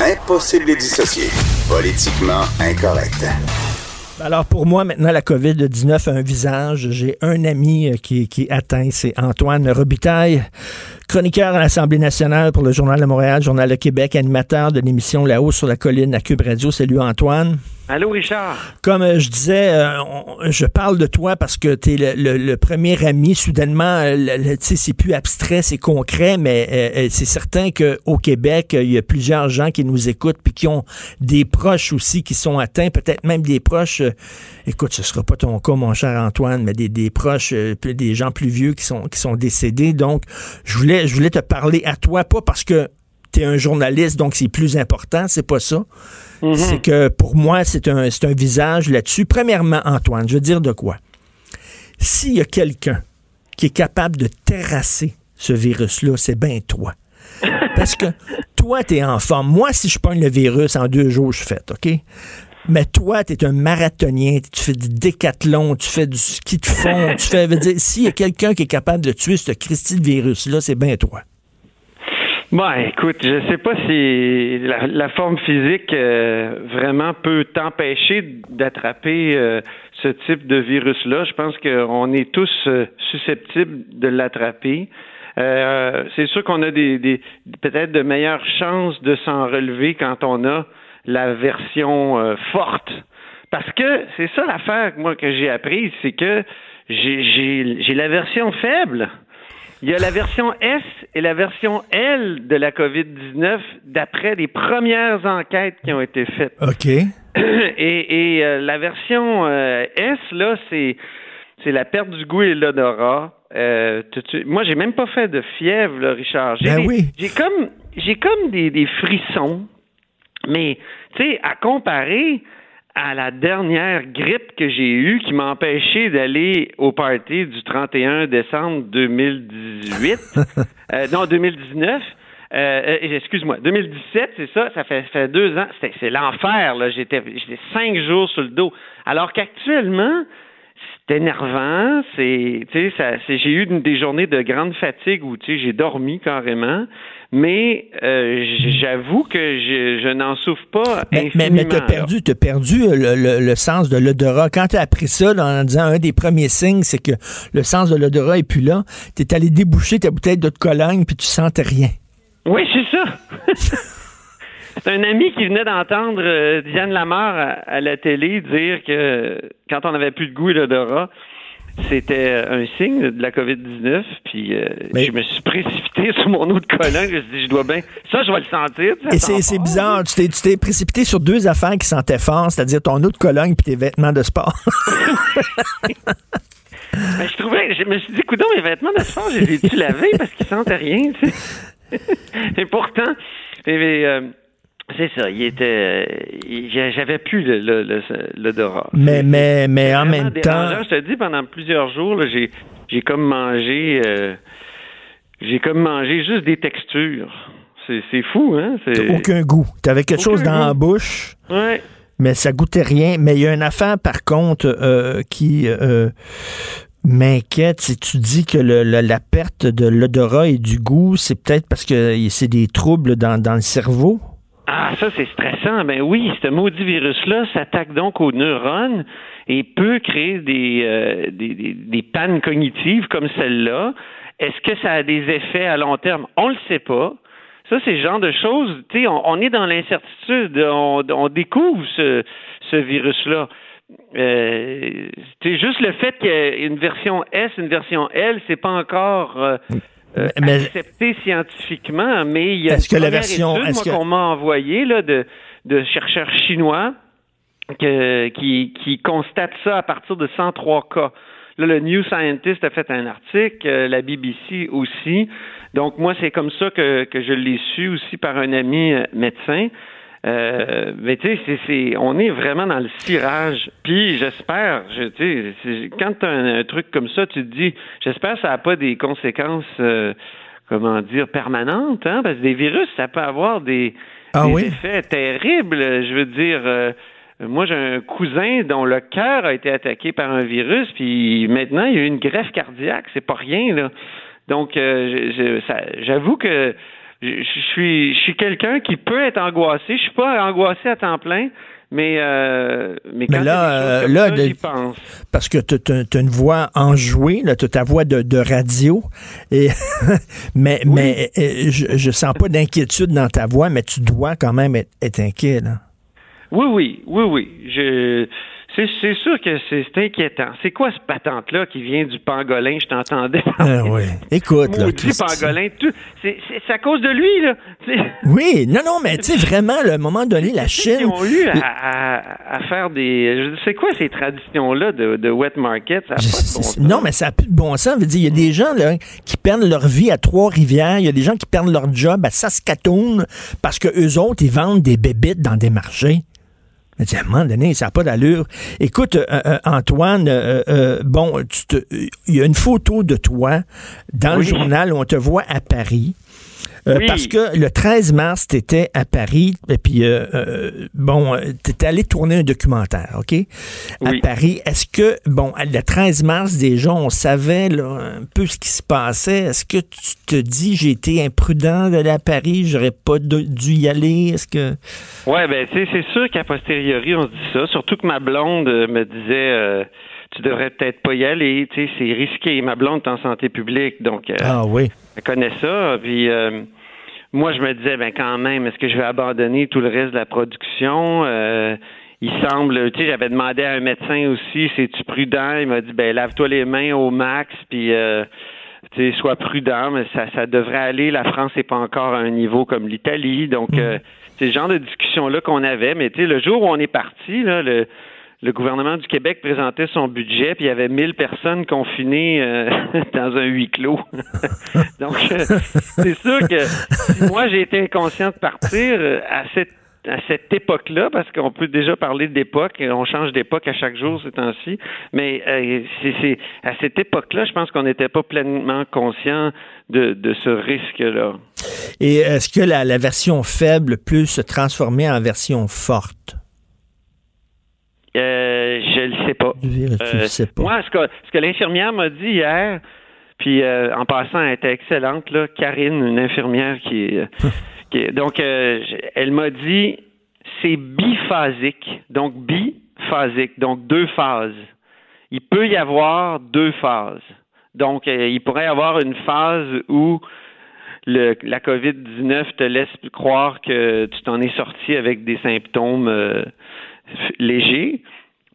Impossible de les dissocier. Politiquement incorrect. Alors pour moi, maintenant, la COVID-19 a un visage. J'ai un ami euh, qui, qui est atteint, c'est Antoine Robitaille chroniqueur à l'Assemblée nationale pour le Journal de Montréal, Journal de Québec, animateur de l'émission La haut sur la colline à Cube Radio. Salut Antoine. Allô, Richard. Comme euh, je disais, euh, je parle de toi parce que tu es le, premier ami. Soudainement, euh, sais, c'est plus abstrait, c'est concret, mais c'est certain qu'au Québec, il y a plusieurs gens qui nous écoutent puis qui ont des proches aussi qui sont atteints, peut-être même des proches. écoute, ce sera pas ton cas, mon cher Antoine, mais des, des proches, des gens plus vieux qui sont, qui sont décédés. Donc, je voulais, je voulais te parler à toi, pas parce que tu es un journaliste, donc c'est plus important, c'est pas ça. Mhm. C'est que pour moi, c'est un, un visage là-dessus. Premièrement, Antoine, je veux dire de quoi? S'il y a quelqu'un qui est capable de terrasser ce virus-là, c'est bien toi. Parce que toi, tu es en forme. Moi, si je pogne le virus en deux jours, je fais, OK? Mais toi, tu es un marathonien, tu fais du décathlon, tu fais du ski de fond, tu fais. S'il y a quelqu'un qui est capable de tuer ce Christy virus-là, c'est bien toi. Bon, écoute, je sais pas si la, forme physique euh, vraiment peut t'empêcher d'attraper euh, ce type de virus-là. Je pense qu'on est tous euh, susceptibles de l'attraper. c'est sûr qu'on a des peut-être de meilleures chances de s'en relever quand on a la version forte. Parce que c'est ça l'affaire moi que j'ai apprise, c'est que j'ai la version faible. Il y a la version S et la version L de la COVID-19 d'après les premières enquêtes qui ont été faites. OK. Et, euh, la version euh, S, là, c'est, c'est la perte du goût et l'odorat. Euh, moi, j'ai même pas fait de fièvre, là, Richard. J'ai, ben oui. j'ai comme, j'ai comme des, des frissons. Mais, tu sais, à comparer, à la dernière grippe que j'ai eue qui m'a empêché d'aller au party du 31 décembre 2018. euh, non, 2019. Euh, euh, excuse-moi, 2017, c'est ça, ça fait, fait deux ans. C'est l'enfer, là. J'étais cinq jours sur le dos. Alors qu'actuellement, c'est énervant, c'est, j'ai eu des journées de grande fatigue où, tu sais, j'ai dormi carrément, mais euh, j'avoue que je, je n'en souffre pas Mais, mais, mais t'as perdu, t'as perdu euh, le, le- le sens de l'odorat. Quand t'as appris ça, là, en disant un des premiers signes, c'est que le sens de l'odorat est plus là, t'es allé déboucher ta bouteille d'eau de Cologne puis tu sentais rien. Oui, c'est ça. c'est un ami qui venait d'entendre euh, Diane Lamar à, à la télé dire que quand on n'avait plus de goût et l'odorat, c'était un signe de la COVID-19. Puis euh, Mais- je me suis précipité sur mon eau de Cologne. Je me suis dit, je dois bien... Ça, je vais le sentir. Et c'est bizarre, tu t'es- tu t'es précipité sur deux affaires qui sentaient fort, c'est-à-dire ton eau de Cologne puis tes vêtements de sport. Ben, je trouvais, je me suis dit, coudons, mes vêtements de sport, je les ai-tu lavés parce qu'ils sentaient rien, tu sais? Et pourtant, euh, c'est ça, il était, euh, j'avais plus le- le- le- l'odorat. mais mais, mais en même dérangeant. temps, Je te dis, pendant plusieurs jours, j'ai, comme mangé, euh, j'ai comme mangé juste des textures. C'est, fou, hein? Aucun goût. T'avais quelque Aucun chose dans la bouche. Ouais. mais ça goûtait rien. Mais il y a une affaire, par contre, euh, qui euh, m'inquiète. Si tu dis que le- le- la perte de l'odorat et du goût, c'est peut-être parce que c'est des troubles dans, dans le cerveau? Ah, ça, c'est stressant. Ben oui, ce maudit virus-là s'attaque donc aux neurones et peut créer des, euh, des, des, des pannes cognitives comme celle-là. Est-ce que ça a des effets à long terme? On le sait pas. Ça, c'est le genre de choses, tu sais, on, est dans l'incertitude, on, découvre ce, ce virus-là. Euh, juste le fait qu'il y ait une version S, une version L, c'est pas encore euh, euh, Mais- accepté scientifiquement, mais il y a une que la version- étude, que- qu'on m'a envoyé là, de, de chercheurs chinois que- qui, qui constatent ça à partir de 103 cas. Là, le New Scientist a fait un article, euh, la BBC aussi. Donc, moi, c'est comme ça que, que je l'ai su aussi par un ami euh, médecin. Euh, mais tu sais, c'est, c'est, on est vraiment dans le cirage. Puis j'espère, je, tu sais, quand tu as un, un truc comme ça, tu te dis, j'espère que ça n'a pas des conséquences, euh, comment dire, permanentes, hein, parce que des virus, ça peut avoir des, Ah des oui? effets terribles. Je veux dire, euh, moi j'ai un cousin dont le cœur a été attaqué par un virus, puis maintenant il y a eu une greffe cardiaque, c'est pas rien là. Donc, je- je- ça- j'avoue que je, suis, je suis quelqu'un qui peut être angoissé. Je suis pas angoissé à temps plein, mais euh, mais quand Mais là, des euh, là, de- pense. Parce que tu as une voix enjouée, tu as ta voix de, de radio. Et mais mais euh, je, je sens pas d'inquiétude dans ta voix, mais tu dois quand même être, être inquiet. Là. Oui, oui, oui, oui. Je, c'est, c'est sûr que c'est, c'est inquiétant. C'est quoi ce patente-là qui vient du pangolin? Je t'entendais. Ah oui. Écoute, là, Maudit pangolin. Tout, c'est, c'est, c'est à cause de lui, là. C'est- Oui, non, non, mais tu sais, vraiment, là, à un moment donné, la Ils Chine. ont eu à, à- à faire des. Sais quoi ces traditions-là de, de wet market? Ça a pas de Je- bon c'est- sens. non, mais ça n'a plus de bon sens. Il y a des gens là, qui perdent leur vie à Trois-Rivières. Il y a des gens qui perdent leur job à Saskatoon parce que eux autres, ils vendent des bébites dans des marchés. Mais à un moment donné, ça n'a pas d'allure. Écoute, euh, euh, Antoine, euh, bon, il y a une photo de toi dans le journal où on te voit à Paris. Euh, Oui. Parce que le 13 mars, tu étais à Paris, et puis, euh, euh, bon, tu étais allé tourner un documentaire, OK? À Oui. Paris. Est-ce que, bon, le 13 mars, déjà, on savait là, un peu ce qui se passait. Est-ce que tu te dis, j'ai été imprudent d'aller à Paris, j'aurais pas dû y aller? Est-ce que. Ouais, ben, tu sais, c'est sûr qu'à posteriori, on se dit ça. Surtout que ma blonde me disait, euh, tu devrais peut-être pas y aller. Tu sais, c'est risqué. Ma blonde est en santé publique, donc euh, Ah oui. elle connaît ça. Puis euh, moi, je me disais, ben quand même, est-ce que je vais abandonner tout le reste de la production? Euh, il semble, tu sais, j'avais demandé à un médecin aussi, c'est-tu prudent? Il m'a dit, ben lave-toi les mains au max, puis euh, tu sais, sois prudent, mais ça, ça devrait aller. La France n'est pas encore à un niveau comme l'Italie, donc euh, c'est le genre de discussion-là qu'on avait. Mais tu sais, le jour où on est parti, là, le le gouvernement du Québec présentait son budget, puis il y avait 1000 personnes confinées euh, dans un huis clos. Donc, euh, c'est sûr que moi j'ai été inconscient de partir euh, à cette à cette époque-là, parce qu'on peut déjà parler d'époque, on change d'époque à chaque jour ces temps-ci, mais c'est, à cette époque-là, je pense qu'on n'était pas pleinement conscient de, de ce risque-là. Et est-ce que la, la version faible peut se transformer en version forte? Euh, je le sais pas. Du virus, tu le sais pas. Moi, ce que, ce que l'infirmière m'a dit hier, Puis euh, en passant, elle était excellente, là. Karine, une infirmière qui donc, euh, elle m'a dit c'est biphasique. Donc, biphasique. Donc, deux phases. Il peut y avoir deux phases. Donc, euh, il pourrait y avoir une phase où le, la COVID-19 te laisse croire que tu t'en es sorti avec des symptômes euh, légers.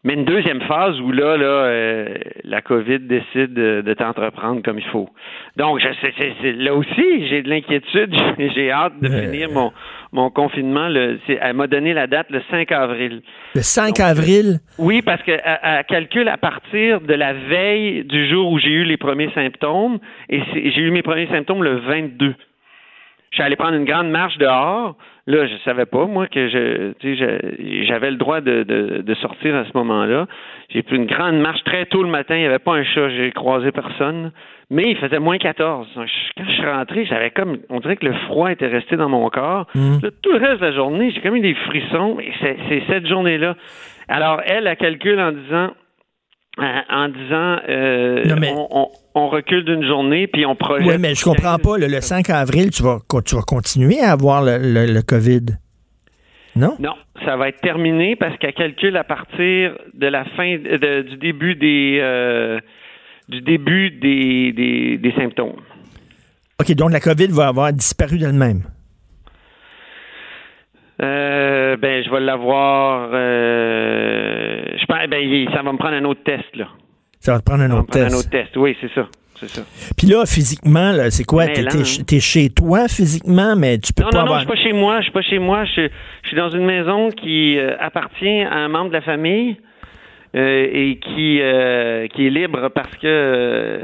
Mais une deuxième phase où là, là, euh, la COVID décide de, de t'entreprendre comme il faut. Donc, je là aussi, j'ai de l'inquiétude. J'ai- J'ai hâte de finir mon, mon confinement. Le, elle m'a donné la date le 5 avril. Le 5 avril, Oui, parce qu'elle elle calcule à partir de la veille du jour où j'ai eu les premiers symptômes, et j'ai eu mes premiers symptômes le 22. Je suis allé prendre une grande marche dehors. Là, je savais pas, moi, que je, tu sais, je- j'avais le droit de, de, de sortir à ce moment-là. J'ai pris une grande marche très tôt le matin. Il n'y avait pas un chat. J'ai croisé personne. Mais il faisait moins 14. Donc, je- Quand je suis rentré, j'avais comme, on dirait que le froid était resté dans mon corps. Là, tout le reste de la journée, j'ai comme eu des frissons. Et c'est c'est cette journée-là. Alors, elle, elle calcule en disant, en disant, euh, Non, mais- on, on- on recule d'une journée, puis on projette. oui, mais je comprends pas. Le, le 5 avril, tu vas, co- tu vas continuer à avoir le, le- le COVID? Non? Non, ça va être terminé parce qu'elle calcule à partir de la fin de- du début des euh, du début des, des, des symptômes. OK, donc la COVID va avoir disparu d'elle-même. Euh, ben, je vais l'avoir. euh, je pense, ben, ça va me prendre un autre test là. Ça va te prendre un Ça autre test. un autre test. Oui, c'est ça. Puis là, physiquement, là, c'est quoi? T'es t'es hein. chez toi physiquement, mais tu peux Non, pas non, non, avoir... je suis pas chez moi. Je suis pas chez moi. Je, je suis dans une maison qui euh, appartient à un membre de la famille euh, et qui euh, qui est libre parce que euh,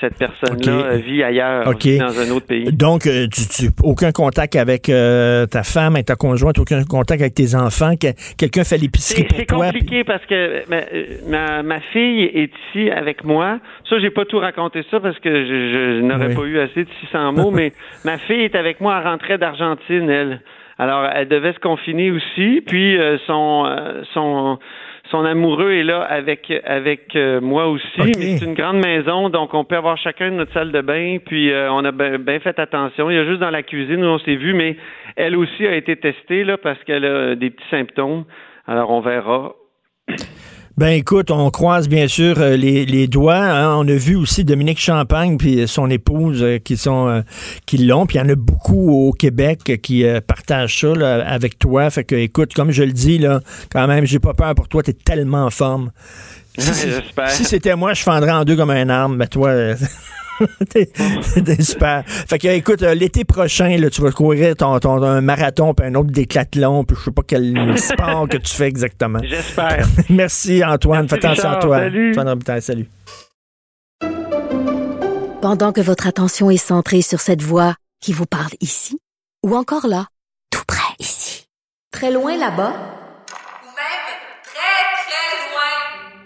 cette personne-là vit ailleurs, vit dans un autre pays. Donc, euh, tu, tu- aucun contact avec euh, ta femme, avec ta conjointe, aucun contact avec tes enfants. que- Quelqu'un fait l'épicerie pour c'est compliqué parce que ma, euh, ma, ma fille est ici avec moi. Ça, j'ai pas tout raconté ça parce que je, je n'aurais Oui. pas eu assez de 600 mots, mais ma fille est avec moi. Elle rentrait d'Argentine, elle. Alors, elle devait se confiner aussi. Puis, euh, son, euh, son, son amoureux est là avec, avec euh, moi aussi. Mais c'est une grande maison, donc on peut avoir chacun notre salle de bain. Puis, euh, on a bien fait attention. Il y a juste dans la cuisine où on s'est vu, mais elle aussi a été testée là, parce qu'elle a des petits symptômes. Alors, on verra. Ben écoute, on croise bien sûr euh, les, les doigts. hein. On a vu aussi Dominique Champagne puis son épouse euh, qui sont euh, qui l'ont. Puis il y en a beaucoup au Québec qui partagent ça là, avec toi. Fait que écoute, comme je le dis là, quand même, j'ai pas peur pour toi. T'es tellement en forme. Si, si- J'espère. si c'était moi, je fendrais en deux comme un arme. Mais toi. euh, T'es t'es super. Fait que, écoute, euh, l'été prochain, là, tu vas courir ton, ton, un marathon, puis un autre décathlon, puis je sais pas quel sport que tu fais exactement. J'espère. Merci Antoine, Merci, fais attention à toi. Salut. Antoine Robitaille, salut. Pendant que votre attention est centrée sur cette voix qui vous parle ici, ou encore là, tout près ici, très loin là-bas, Ou même très, très loin.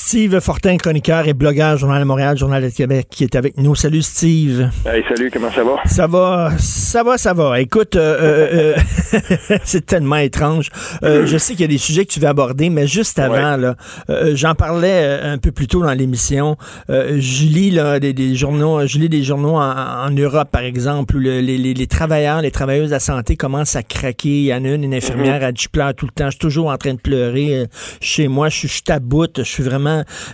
Steve Fortin, chroniqueur et blogueur, Journal de Montréal, Journal de Québec, qui est avec nous. Salut Steve. Hey, salut, comment ça va? Ça va, ça va, ça va. Écoute, euh, euh, euh, c'est tellement étrange. Je sais qu'il y a des sujets que tu veux aborder, mais juste avant, j'en parlais un peu plus tôt dans l'émission. Je lis là, des, des journaux, je lis des journaux en, en Europe, par exemple, où le- les, les- les travailleurs, les travailleuses de la santé commencent à craquer. Il y en a une, une infirmière, elle dit, je pleure tout le temps, je suis toujours en train de pleurer. chez moi, je suis, je suis à bout, je suis vraiment...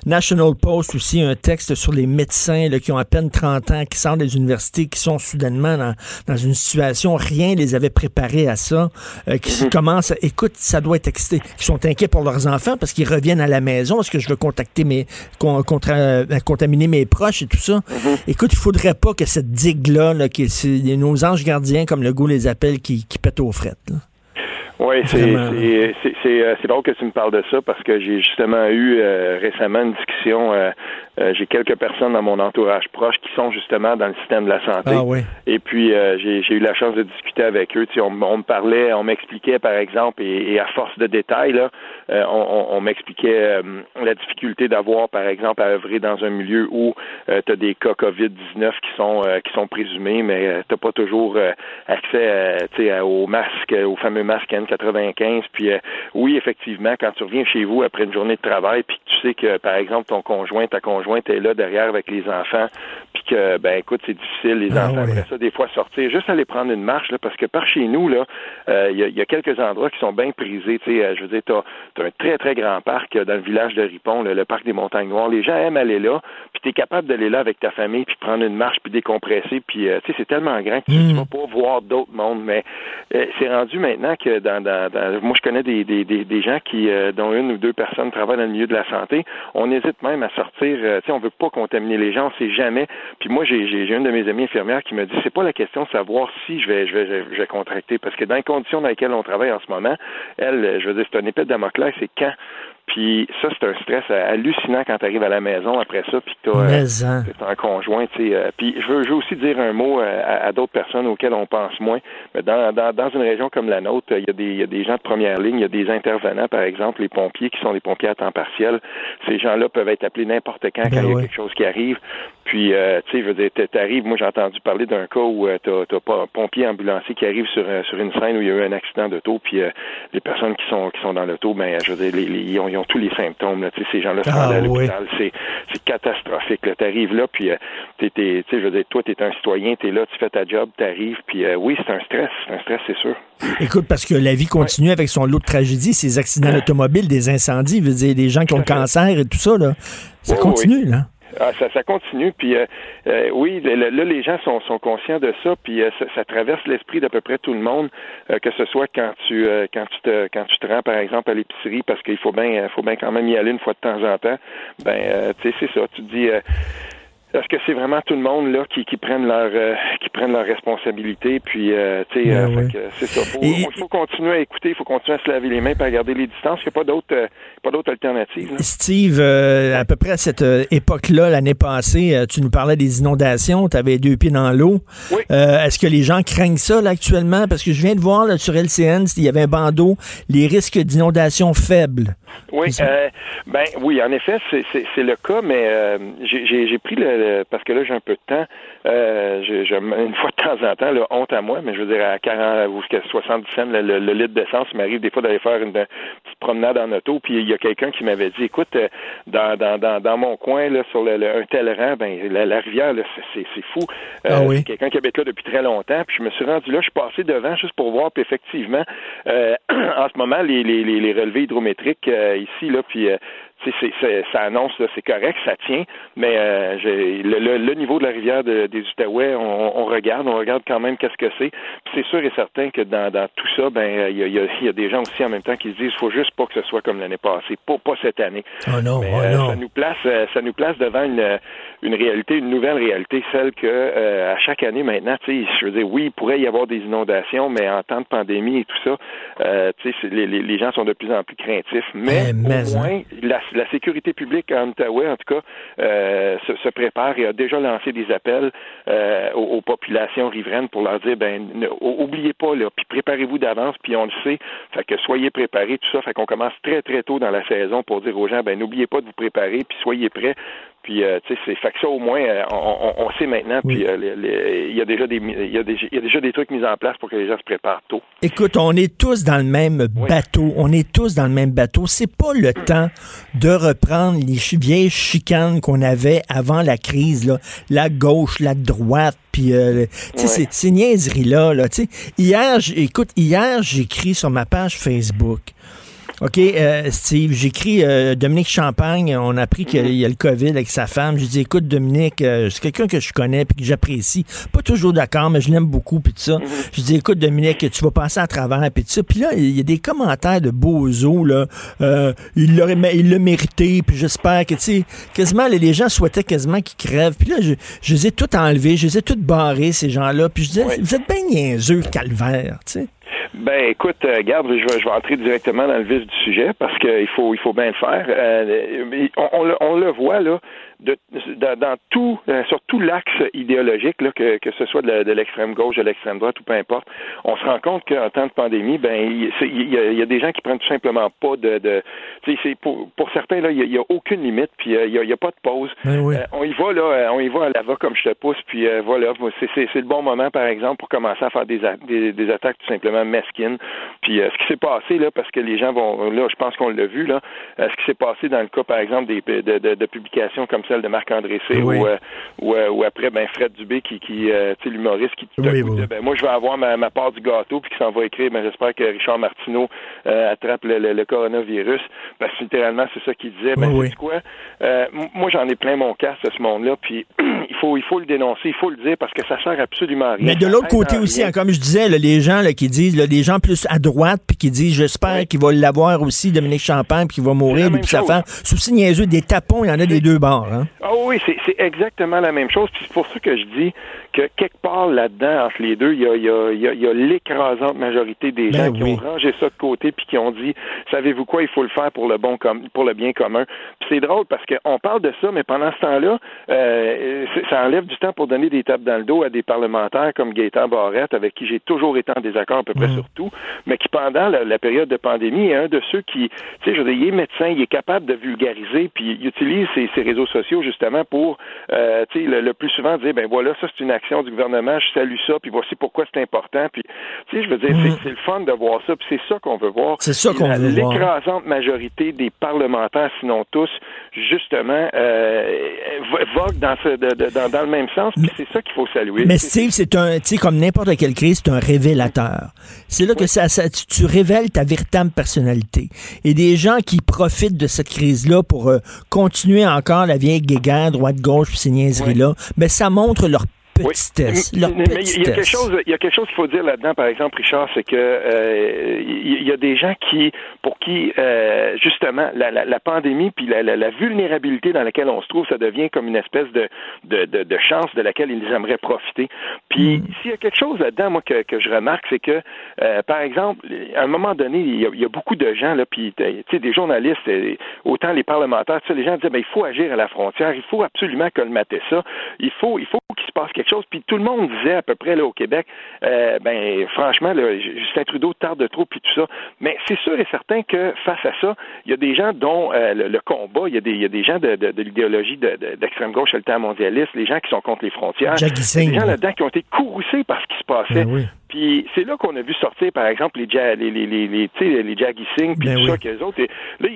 National Post aussi, un texte sur les médecins là, qui ont à peine 30 ans, qui sortent des universités, qui sont soudainement dans, dans une situation, rien les avait préparés à ça, euh, qui se commencent, à- écoute, ça doit être excité, qui sont inquiets pour leurs enfants parce qu'ils reviennent à la maison, est-ce que je veux contacter mes, con- contra- euh, contaminer mes proches et tout ça? Écoute, il faudrait pas que cette digue-là, là, qui c'est nos anges gardiens, comme le goût les appelle, qui, qui pètent aux frettes. là. Oui, c'est Vraiment. c'est- c'est- c'est euh, c'est drôle que tu me parles de ça parce que j'ai justement eu euh, récemment une discussion. euh, euh, j'ai quelques personnes dans mon entourage proche qui sont justement dans le système de la santé. Ah oui. Et puis j'ai eu la chance de discuter avec eux. Tu sais, on, on me parlait, on m'expliquait par exemple, et, et à force de détails, là, on, m'expliquait la difficulté d'avoir, par exemple, à œuvrer dans un milieu où tu as des cas COVID-19 qui sont qui sont présumés, mais euh, t'as pas toujours accès euh, tu sais, à- au masque, au fameux masque N95. Puis euh, oui, effectivement, quand tu reviens chez vous après une journée de travail, puis tu sais que, par exemple, ton conjoint, ta conjointe est là derrière avec les enfants, puis que, ben écoute, c'est difficile, les Ah enfants ouais. après ça, des fois sortir, juste aller prendre une marche, là, parce que par chez nous, là, euh, il y, a, il y a quelques endroits qui sont bien prisés. Tu sais, euh, je veux dire, t'as as un très, très grand parc euh, dans le village de Ripon, là, le parc des Montagnes Noires. Les gens aiment aller là, puis tu es capable d'aller là avec ta famille, puis prendre une marche, puis décompresser, puis euh, tu sais, c'est tellement grand que tu, tu vas pas voir d'autres mondes, mais c'est rendu maintenant que dans, dans, dans- moi je connais des, des, des, des gens qui euh, dont une ou deux personnes travaillent dans le milieu de la santé, on hésite même à sortir, tu sais, on veut pas contaminer les gens, on sait jamais. Puis moi j'ai une de mes amies infirmières qui me dit c'est pas la question de savoir si je vais je vais je vais contracter parce que dans les conditions dans lesquelles on travaille en ce moment, elle, je veux dire c'est un épée de c'est quand puis ça, c'est un stress euh, hallucinant quand tu arrives à la maison après ça, puis que tu Mais, hein. as un conjoint. tu sais, euh, puis je veux, je veux aussi dire un mot euh, à, à d'autres personnes auxquelles on pense moins. Mais dans, dans, dans une région comme la nôtre, il y, a des, il y a des gens de première ligne, il y a des intervenants, par exemple, les pompiers qui sont des pompiers à temps partiel. Ces gens-là peuvent être appelés n'importe quand quand Ben il y a ouais. quelque chose qui arrive. Puis, euh, tu sais, je veux dire, t'a- t'arrives, moi j'ai entendu parler d'un cas où euh, t'as, t'as pas un pompier ambulancier qui arrive sur, euh, sur une scène où il y a eu un accident d'auto, puis euh, les personnes qui sont qui sont dans l'auto, ben, je veux dire, les, les- ils, ont, ils ont tous les symptômes. Là, tu sais, ces gens-là se Ah, à l'hôpital, c'est, c'est catastrophique. Là, t'arrives là, puis euh, t'es, tu je veux dire, toi, t'es un citoyen, t'es là, tu fais ta job, t'arrives, puis euh, oui, c'est un stress, c'est un stress, c'est sûr. Écoute, parce que la vie continue avec son lot de tragédies, ces accidents automobiles, des incendies, je veux dire, des gens qui ont le cancer et tout ça, là. Ça Oui, continue, oui. là. Ah, ça, ça continue. Puis euh, euh, oui, là, les gens sont, sont conscients de ça. Puis euh, ça, ça traverse l'esprit d'à peu près tout le monde, euh, que ce soit quand tu euh, quand tu te quand tu te rends par exemple à l'épicerie, parce qu'il faut bien faut bien quand même y aller une fois de temps en temps. Ben euh, tu sais c'est ça. Tu te dis. Est-ce que c'est vraiment tout le monde là qui, qui prennent leur euh, qui prennent leur responsabilité? Puis euh, tu sais Ben euh, c'est ça faut, Et- faut continuer à écouter il faut continuer à se laver les mains puis à garder les distances il n'y a pas d'autre euh, pas d'autre alternative là. Steve, à peu près à cette euh, époque-là, l'année passée, tu nous parlais des inondations, tu avais deux pieds dans l'eau. Oui. Est-ce que les gens craignent ça là, actuellement? Parce que je viens de voir là, sur LCN, il y avait un bandeau, les risques d'inondation faibles. Oui, euh, ben oui, en effet, c'est le cas, mais j'ai pris le, le- parce que là j'ai un peu de temps. Euh, une fois de temps en temps, là, honte à moi, mais je veux dire à 40 ou jusqu'à 70 cents le, le- le litre d'essence, il m'arrive des fois d'aller faire une, une petite promenade en auto, puis il y a quelqu'un qui m'avait dit, écoute, euh, dans, dans, dans, dans mon coin là, sur le, le- un tel rang, ben la, la rivière, c'est- fou. Euh, Ah oui. quelqu'un qui habite là depuis très longtemps, puis je me suis rendu là, je suis passé devant juste pour voir, puis effectivement, euh, en ce moment, les, les, les, les relevés hydrométriques euh, ici, là, puis c'est- ça annonce, c'est correct, ça tient, mais euh, le, le, le niveau de la rivière de- des Outaouais, on, on regarde, on regarde quand même qu'est-ce que c'est. C'est sûr et certain que dans, dans tout ça, ben euh, il y, a, y a- y a des gens aussi en même temps qui se disent, faut juste pas que ce soit comme l'année passée, pas, pas cette année. Oh non, Mais, oh euh, non. ça nous place, ça nous place devant une, une réalité, une nouvelle réalité, celle que euh, à chaque année maintenant, tu sais, je veux dire, oui, il pourrait y avoir des inondations, mais en temps de pandémie et tout ça, tu sais, les, les, les gens sont de plus en plus craintifs. Mais, Eh, mais, au moins, la, la sécurité publique en Outaouais, en tout cas, euh, se, se prépare et a déjà lancé des appels euh, aux, aux populations riveraines pour leur dire, ben, ne- ou- oubliez pas là, puis préparez-vous d'avance, puis on le sait, fait que soyez préparés, tout ça, fait qu'on commence très très tôt dans la saison pour dire aux gens, ben, n'oubliez pas de vous préparer, puis soyez prêts. Puis, euh, tu sais, c'est fait que ça au moins, euh, on, sait maintenant. Puis, euh, il y a déjà des, il y a y déjà des trucs mis en place pour que les gens se préparent tôt. Écoute, on est tous dans le même bateau. On est tous dans le même bateau. C'est pas le temps de reprendre les vieilles chicanes qu'on avait avant la crise, là. La gauche, la droite, puis euh, tu sais, ces- ces niaiseries-là, là, tu sais. Hier, écoute, hier, j'écris sur ma page Facebook. OK, euh, Steve, j'écris euh, Dominique Champagne. On a appris qu'il y a le COVID avec sa femme. Je dis, écoute, Dominique, euh, c'est quelqu'un que je connais puis que j'apprécie. Pas toujours d'accord, mais je l'aime beaucoup puis tout ça. Je dis, écoute, Dominique, tu vas passer à travers puis tout ça. Puis là, il y a des commentaires de Bozo, là. Euh, il l'aurait, mé- il l'a mérité, puis j'espère que, tu sais, quasiment, les- gens souhaitaient quasiment qu'ils crèvent. Puis là, je, je les ai tous enlevés, je les ai tous barrés, ces gens-là. Puis je disais, vous êtes bien niaiseux, calvaire, tu sais. Ben, écoute, euh, regarde, je vais, je vais entrer directement dans le vif du sujet parce qu'il faut, il faut bien le faire. Euh, on, on le- on le voit là. De, dans, dans tout, euh, sur tout l'axe idéologique, là, que, que ce soit de, l'extrême gauche, de l'extrême droite ou peu importe, on se rend compte qu'en temps de pandémie, ben il y, a, il y a des gens qui prennent tout simplement pas de, de c'est pour, pour certains là, il y a, y aucune limite, puis euh, il y a, y a pas de pause. Ben oui. Euh, on y va là, on y va à la va comme je te pousse, puis euh, voilà, c'est le bon moment par exemple pour commencer à faire des, a- des, des attaques tout simplement mesquines. Puis euh, ce qui s'est passé là, parce que les gens vont là, je pense qu'on l'a vu là, ce qui s'est passé dans le cas par exemple des de, de, de publications comme celle de Marc-André C Oui. ou, euh, ou, euh, ou après ben Fred Dubé qui qui euh, tu sais l'humoriste qui tout à Oui, coup oui, dit, oui. ben moi je vais avoir ma, ma part du gâteau puis qui s'en va écrire ben j'espère que Richard Martineau attrape le, le- le coronavirus parce que littéralement c'est ça qu'il disait ben quoi? Moi j'en ai plein mon casque ce monde-là puis il faut il faut le dénoncer il faut le dire parce que ça sert absolument à rien Mais de l'autre côté aussi, hein, comme je disais, là, les gens là, qui disent, là, les gens plus à droite, puis qui disent, j'espère qu'il va l'avoir aussi, Dominique Champagne, puis qu'il va mourir, puis sa femme. Aussi niaiseux, des tapons, il y en a des deux bords. Hein. Ah oui, c'est, exactement la même chose. Puis c'est pour ça que je dis que quelque part là-dedans, entre les deux, il y a, il y l'écrasante majorité des Ben gens qui oui. ont rangé ça de côté puis qui ont dit, savez-vous quoi, il faut le faire pour le bon com- pour le bien commun. Puis c'est drôle parce qu'on parle de ça, mais pendant ce temps-là, euh, ça enlève du temps pour donner des tapes dans le dos à des parlementaires comme Gaétan Barrette, avec qui j'ai toujours été en désaccord à peu près sur tout, mais qui pendant la, la période de pandémie est un de ceux qui, tu sais, je veux dire, il est médecin, il est capable de vulgariser, puis il utilise ses, ses réseaux sociaux justement pour, euh, tu sais, le, le plus souvent dire, ben voilà, ça c'est une action du gouvernement, je salue ça, puis voici pourquoi c'est important, puis, tu sais, je veux dire, c'est- c'est le fun de voir ça, puis c'est ça qu'on veut voir. C'est ça qu'on veut voir. L'écrasante majorité des parlementaires, sinon tous, justement, euh, vo- voguent dans, ce, de- de- dans, dans le même sens, puis c'est ça qu'il faut saluer. Mais Steve, c'est un, tu sais, comme n'importe quelle crise, c'est un révélateur. C'est là que ça, ça- tu, tu révèles ta véritable personnalité. Et des gens qui profitent de cette crise-là pour euh, continuer encore la vieille guéguerre, droite-gauche, ces niaiseries-là, mais ça montre leur Oui. petitesse. Mais- Leur mais il y a quelque chose, il y a quelque chose qu'il faut dire là-dedans, par exemple, Richard, c'est que euh, il y, a des gens qui, pour qui euh, justement la, la, la pandémie puis la, vulnérabilité dans laquelle on se trouve, ça devient comme une espèce de de, de, de chance de laquelle ils aimeraient profiter. Puis Mm. s'il y a quelque chose là-dedans, moi que, que je remarque, c'est que euh, par exemple, à un moment donné, il y a, il y a beaucoup de gens là, puis tu sais des journalistes, autant les parlementaires, tu sais, les gens disaient ben il faut agir à la frontière, il faut absolument colmater ça, il faut il faut qu'il se passe quelque chose. Puis tout le monde disait à peu près là au Québec, euh, ben franchement, là, Justin Trudeau tarde trop puis tout ça. Mais c'est sûr et certain que face à ça, il y a des gens dont euh, le, le combat, il y a des il y a des gens de, de, de l'idéologie de, de- d'extrême gauche, le temps mondialiste, les gens qui sont contre les frontières, Singh, des gens là. là-dedans qui ont été courroucés par ce qui se passait. Ben oui. Puis c'est là qu'on a vu sortir, par exemple, les ja- les les les, les, les Jaggy Singh, puis Ben tout oui. ça, qu'eux autres. et là,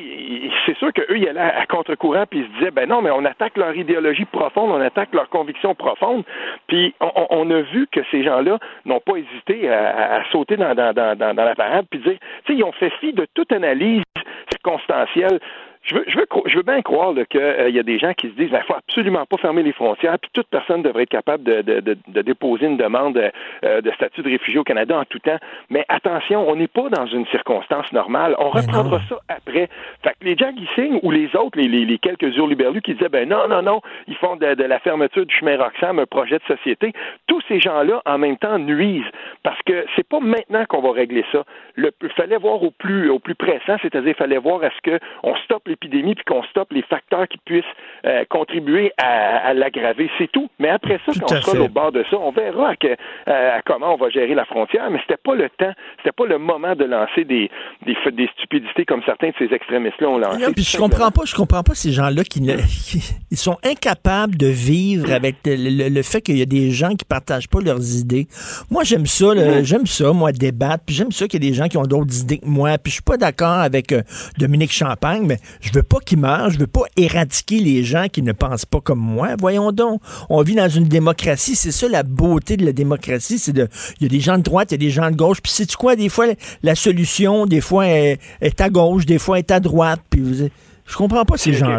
c'est sûr qu'eux, ils allaient à, contre-courant, puis ils se disaient, ben non, mais on attaque leur idéologie profonde, on attaque leurs convictions profondes. Puis on, a vu que ces gens-là n'ont pas hésité à, à- à sauter dans, dans, dans, dans, dans la parade, puis dire, tu sais, ils ont fait fi de toute analyse circonstancielle. Je veux, je veux, je veux bien croire qu'il y a des gens qui se disent il ne faut absolument pas fermer les frontières, puis toute personne devrait être capable de, de, de, de déposer une demande euh, de statut de réfugié au Canada en tout temps. Mais attention, on n'est pas dans une circonstance normale. On Mais reprendra non. ça après. Fait que les gens qui signent ou les autres, les, les, les quelques hurluberlus qui disaient ben non, non, non, ils font de, de la fermeture du chemin Roxham un projet de société. Tous ces gens-là, en même temps, nuisent. Parce que c'est pas maintenant qu'on va régler ça. Il fallait voir au plus, au plus pressant, c'est-à-dire il fallait voir à ce qu'on stoppe l'épidémie puis qu'on stoppe les facteurs qui puissent euh, contribuer à, à l'aggraver. C'est tout. Mais après ça, Tout quand on sera au bord de ça, on verra à, que- à- à comment on va gérer la frontière. Mais c'était pas le temps, c'était pas le moment de lancer des, des, des stupidités comme certains de ces extrémistes-là ont lancé. Non, puis je comprends pas, je comprends pas ces gens-là qui, ne- ils sont incapables de vivre avec le, le- le fait qu'il y a des gens qui partagent pas leurs idées. Moi, j'aime ça, là, j'aime ça, moi, débattre, puis j'aime ça qu'il y a des gens qui ont d'autres idées que moi, puis je suis pas d'accord avec euh, Dominique Champagne, mais je veux pas qu'il meure, je veux pas éradiquer les gens qui ne pensent pas comme moi. Voyons donc, on vit dans une démocratie, c'est ça la beauté de la démocratie, c'est de, il y a des gens de droite, il y a des gens de gauche, puis c'est tu quoi, des fois la solution, des fois est, est à gauche, des fois est à droite, puis vous- je comprends pas ces gens-là.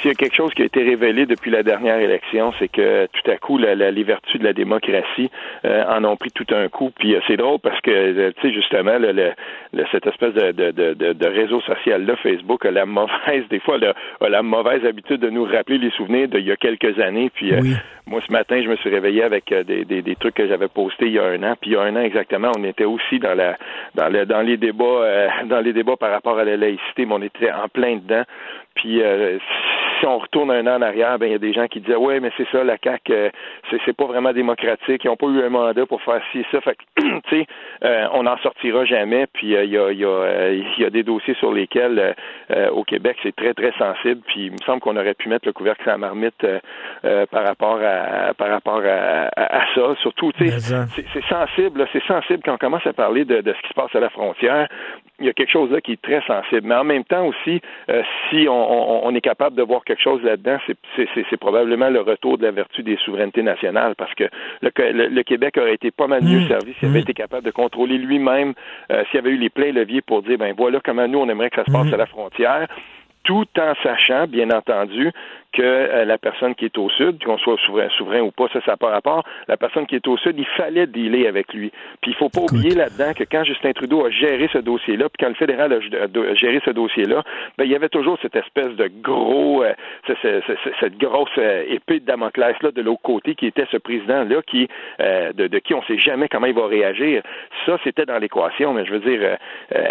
S'il y a quelque chose qui a été révélé depuis la dernière élection, c'est que tout à coup, la, la, les vertus de la démocratie euh, en ont pris tout un coup. Puis euh, c'est drôle parce que, euh, tu sais, justement, le, le, cette espèce de, de, de, de réseau social-là, Facebook, a la mauvaise, des fois, a, a la mauvaise habitude de nous rappeler les souvenirs d'il y a quelques années. Puis Oui. moi, ce matin, je me suis réveillé avec euh, des, des, des trucs que j'avais postés il y a un an. Puis il y a un an exactement, on était aussi dans la dans, le, dans les débats euh, dans les débats par rapport à la laïcité, mais on était en plein dedans. Puis euh, si on retourne un an en arrière, ben il y a des gens qui disaient ouais, mais c'est ça, la CAC, euh, c'est pas vraiment démocratique, ils n'ont pas eu un mandat pour faire ci ça. Fait tu sais, euh, on n'en sortira jamais. Puis euh, il y a y a y a des dossiers sur lesquels au Québec c'est très très sensible. Puis il me semble qu'on aurait pu mettre le couvercle à la marmite par rapport à par rapport à, à, à ça. Surtout, tu sais, c'est sensible, c'est sensible quand on commence à parler de, de ce qui se passe à la frontière. Il y a quelque chose là qui est très sensible. Mais en même temps aussi, euh, si on, on, on est capable de voir quelque chose là-dedans, c'est- probablement le retour de la vertu des souverainetés nationales, parce que le, le- le Québec aurait été pas mal mieux Mmh. servi s'il avait été capable de contrôler lui-même, euh, s'il avait eu les pleins leviers pour dire, ben voilà comment nous on aimerait que ça se passe Mmh. à la frontière tout en sachant, bien entendu, que euh, la personne qui est au sud, qu'on soit souverain, souverain ou pas, ça, ça n'a pas rapport, la personne qui est au sud, il fallait dealer avec lui. Puis il faut pas oublier là-dedans que quand Justin Trudeau a géré ce dossier-là, puis quand le fédéral a, géré ce dossier-là, ben, il y avait toujours cette espèce de gros, euh, ce- ce- ce- cette grosse euh, épée de Damoclès-là de l'autre côté, qui était ce président-là, qui, euh, de, de qui on sait jamais comment il va réagir. Ça, c'était dans l'équation, mais je veux dire, euh,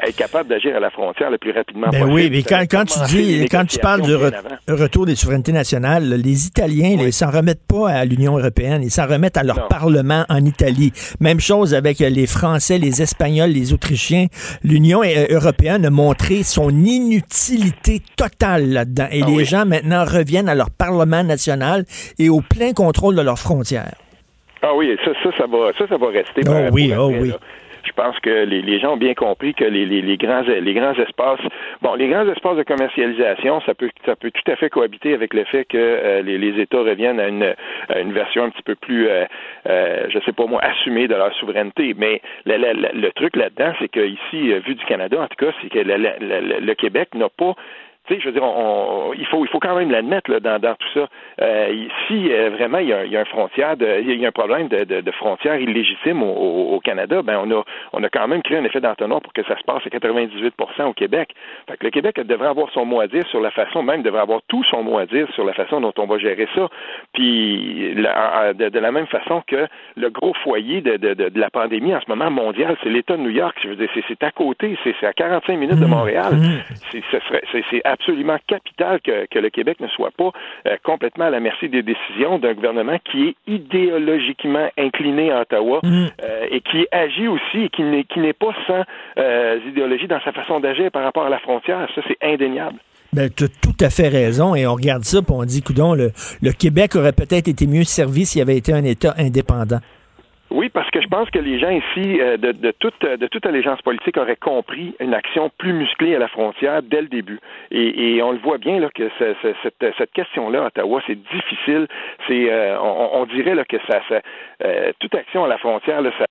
être capable d'agir à la frontière le plus rapidement Ben possible. oui, mais quand, quand tu dis, quand tu parles du re- retour des souverainetés nationales, les Italiens, ils s'en remettent pas à l'Union européenne, ils s'en remettent à leur Non. parlement en Italie. Même chose avec les Français, les Espagnols, les Autrichiens. L'Union euh, européenne a montré son inutilité totale là-dedans. Et Ah les oui. gens maintenant reviennent à leur parlement national et au plein contrôle de leurs frontières. Ah oui, ça, ça, ça va, ça, ça va rester. Oh oui, oh oui. Je pense que les, gens ont bien compris que les, grands les grands espaces bon les grands espaces de commercialisation ça peut ça peut tout à fait cohabiter avec le fait que euh, les, États reviennent à une, à une version un petit peu plus euh, euh, je sais pas moi assumée de leur souveraineté. Mais le truc là-dedans c'est que ici euh, vu du Canada en tout cas c'est que le Québec n'a pas tu sais, je veux dire, on, on- il faut il faut quand même l'admettre là, dans, dans tout ça. Euh, si euh, vraiment il y, a, il y a un frontière, de, il y a un problème de, de, de frontière illégitime au, au, au Canada, ben on a on a quand même créé un effet d'entonnoir pour que ça se passe à 98% au Québec. Fait que le Québec devrait avoir son mot à dire sur la façon, même devrait avoir tout son mot à dire sur la façon dont on va gérer ça. Puis la- de, de la même façon que le gros foyer de, de, de, de la pandémie en ce moment mondial, c'est l'État de New York. Je veux dire, c'est, c'est à côté, c'est, c'est à 45 minutes de Montréal. C'est, ce serait, c'est, c'est absolument capital que, que le Québec ne soit pas euh, complètement à la merci des décisions d'un gouvernement qui est idéologiquement incliné à Ottawa euh, et qui agit aussi et qui n'est, qui n'est pas sans euh, idéologie dans sa façon d'agir par rapport à la frontière. Ça, c'est indéniable. Ben, tu as tout à fait raison. Et on regarde ça, puis on dit, coudon, le, le Québec aurait peut-être été mieux servi s'il avait été un État indépendant. Oui, parce que je pense que les gens ici, euh, de, de, toute, de toute allégeance politique, auraient compris une action plus musclée à la frontière dès le début. Et, et on le voit bien là que ce- ce- cette, cette question-là, Ottawa, c'est difficile. C'est, euh, on, on dirait là que ça, ça euh, toute action à la frontière, là, ça,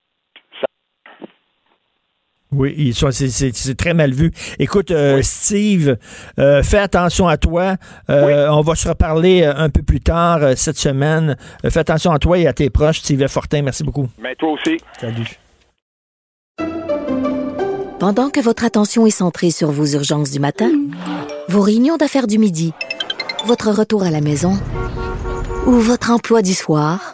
Oui, ils sont- c'est- c'est c'est très mal vu. Écoute, euh, Steve, euh, fais attention à toi. Euh, On va se reparler un peu plus tard euh, cette semaine. Euh, fais attention à toi et à tes proches. Steve Fortin, merci beaucoup. mais toi aussi. Salut. Pendant que votre attention est centrée sur vos urgences du matin, vos réunions d'affaires du midi, votre retour à la maison ou votre emploi du soir,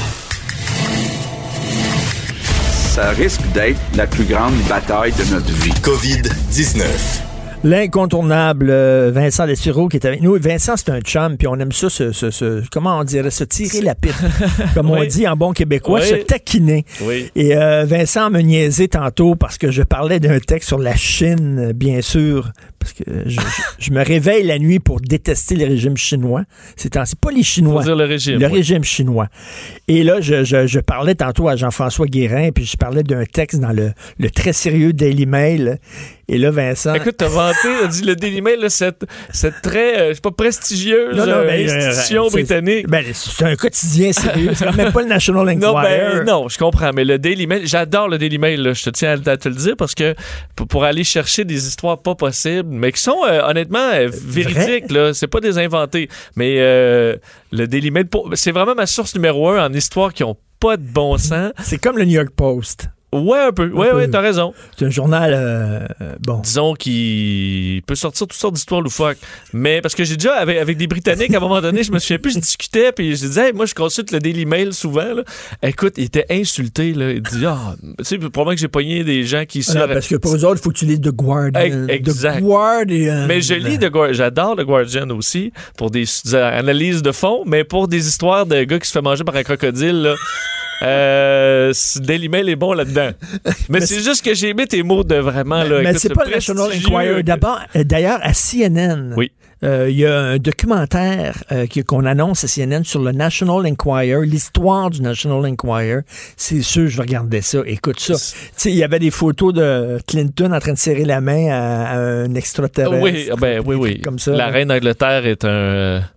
Ça risque d'être la plus grande bataille de notre vie. COVID-19. L'incontournable euh, Vincent Dessureau qui est avec nous. Vincent, c'est un chum, puis on aime ça, ce, ce- ce- comment on dirait, se tirer la pipe, comme on dit en bon québécois, Oui. se taquiner. Oui. Et euh, Vincent me niaisait tantôt parce que je parlais d'un texte sur la Chine, bien sûr, parce que je, je- me réveille la nuit pour détester le régime chinois. C'est pas les Chinois. Faut dire le régime, Le oui. régime chinois. Et là, je, je- je parlais tantôt à Jean-François Guérin, puis je parlais d'un texte dans le, le très sérieux Daily Mail. Et là, Vincent. Écoute, t'as vanté, t'as dit le Daily Mail, cette, cette très, euh, pas, prestigieuse Non, non, euh, ben, euh, institution britannique. Ben, c'est un quotidien sérieux. C'est même pas le National Enquirer. Non, ben, non, je comprends, mais le Daily Mail, j'adore le Daily Mail, là, je te tiens à, à te le dire, parce que pour aller chercher des histoires pas possibles, mais qui sont euh, honnêtement euh, véridiques, là, c'est pas des inventés. Mais euh, le Daily Mail, c'est vraiment ma source numéro un en histoires qui ont pas de bon sens. C'est comme le New York Post. Ouais, un peu. Ouais, Un peu. ouais, t'as raison. C'est un journal, euh, euh, bon. Disons qu'il peut sortir toutes sortes d'histoires loufoques. Mais parce que j'ai déjà, avec, avec des Britanniques, à un moment donné, je me souviens plus, je discutais, puis je disais, Hey, moi, je consulte le Daily Mail souvent. là. Écoute, il était insulté. Là. Il dit, ah, tu sais, probablement que j'ai pogné des gens qui Ah non, parce que pour eux autres, il faut que tu lises The Guardian. Ex- exact. The Guardian. Mais je lis The Guardian. J'adore The Guardian aussi pour des, des analyses de fond, mais pour des histoires de gars qui se fait manger par un crocodile, là, euh, Daily Mail est bon là-dedans. Mais, c'est juste que j'ai aimé tes mots de vraiment. Là, Mais c'est ce pas le National Enquirer. D'abord, euh, d'ailleurs, à CNN, Oui. euh, il y a un documentaire euh, qu'on annonce à CNN sur le National Enquirer, l'histoire du National Enquirer. C'est sûr, je regarder ça. Écoute ça. Il y avait des photos de Clinton en train de serrer la main à, à un extraterrestre. Oui, ah ben, oui, oui. Comme ça, La reine d'Angleterre est un.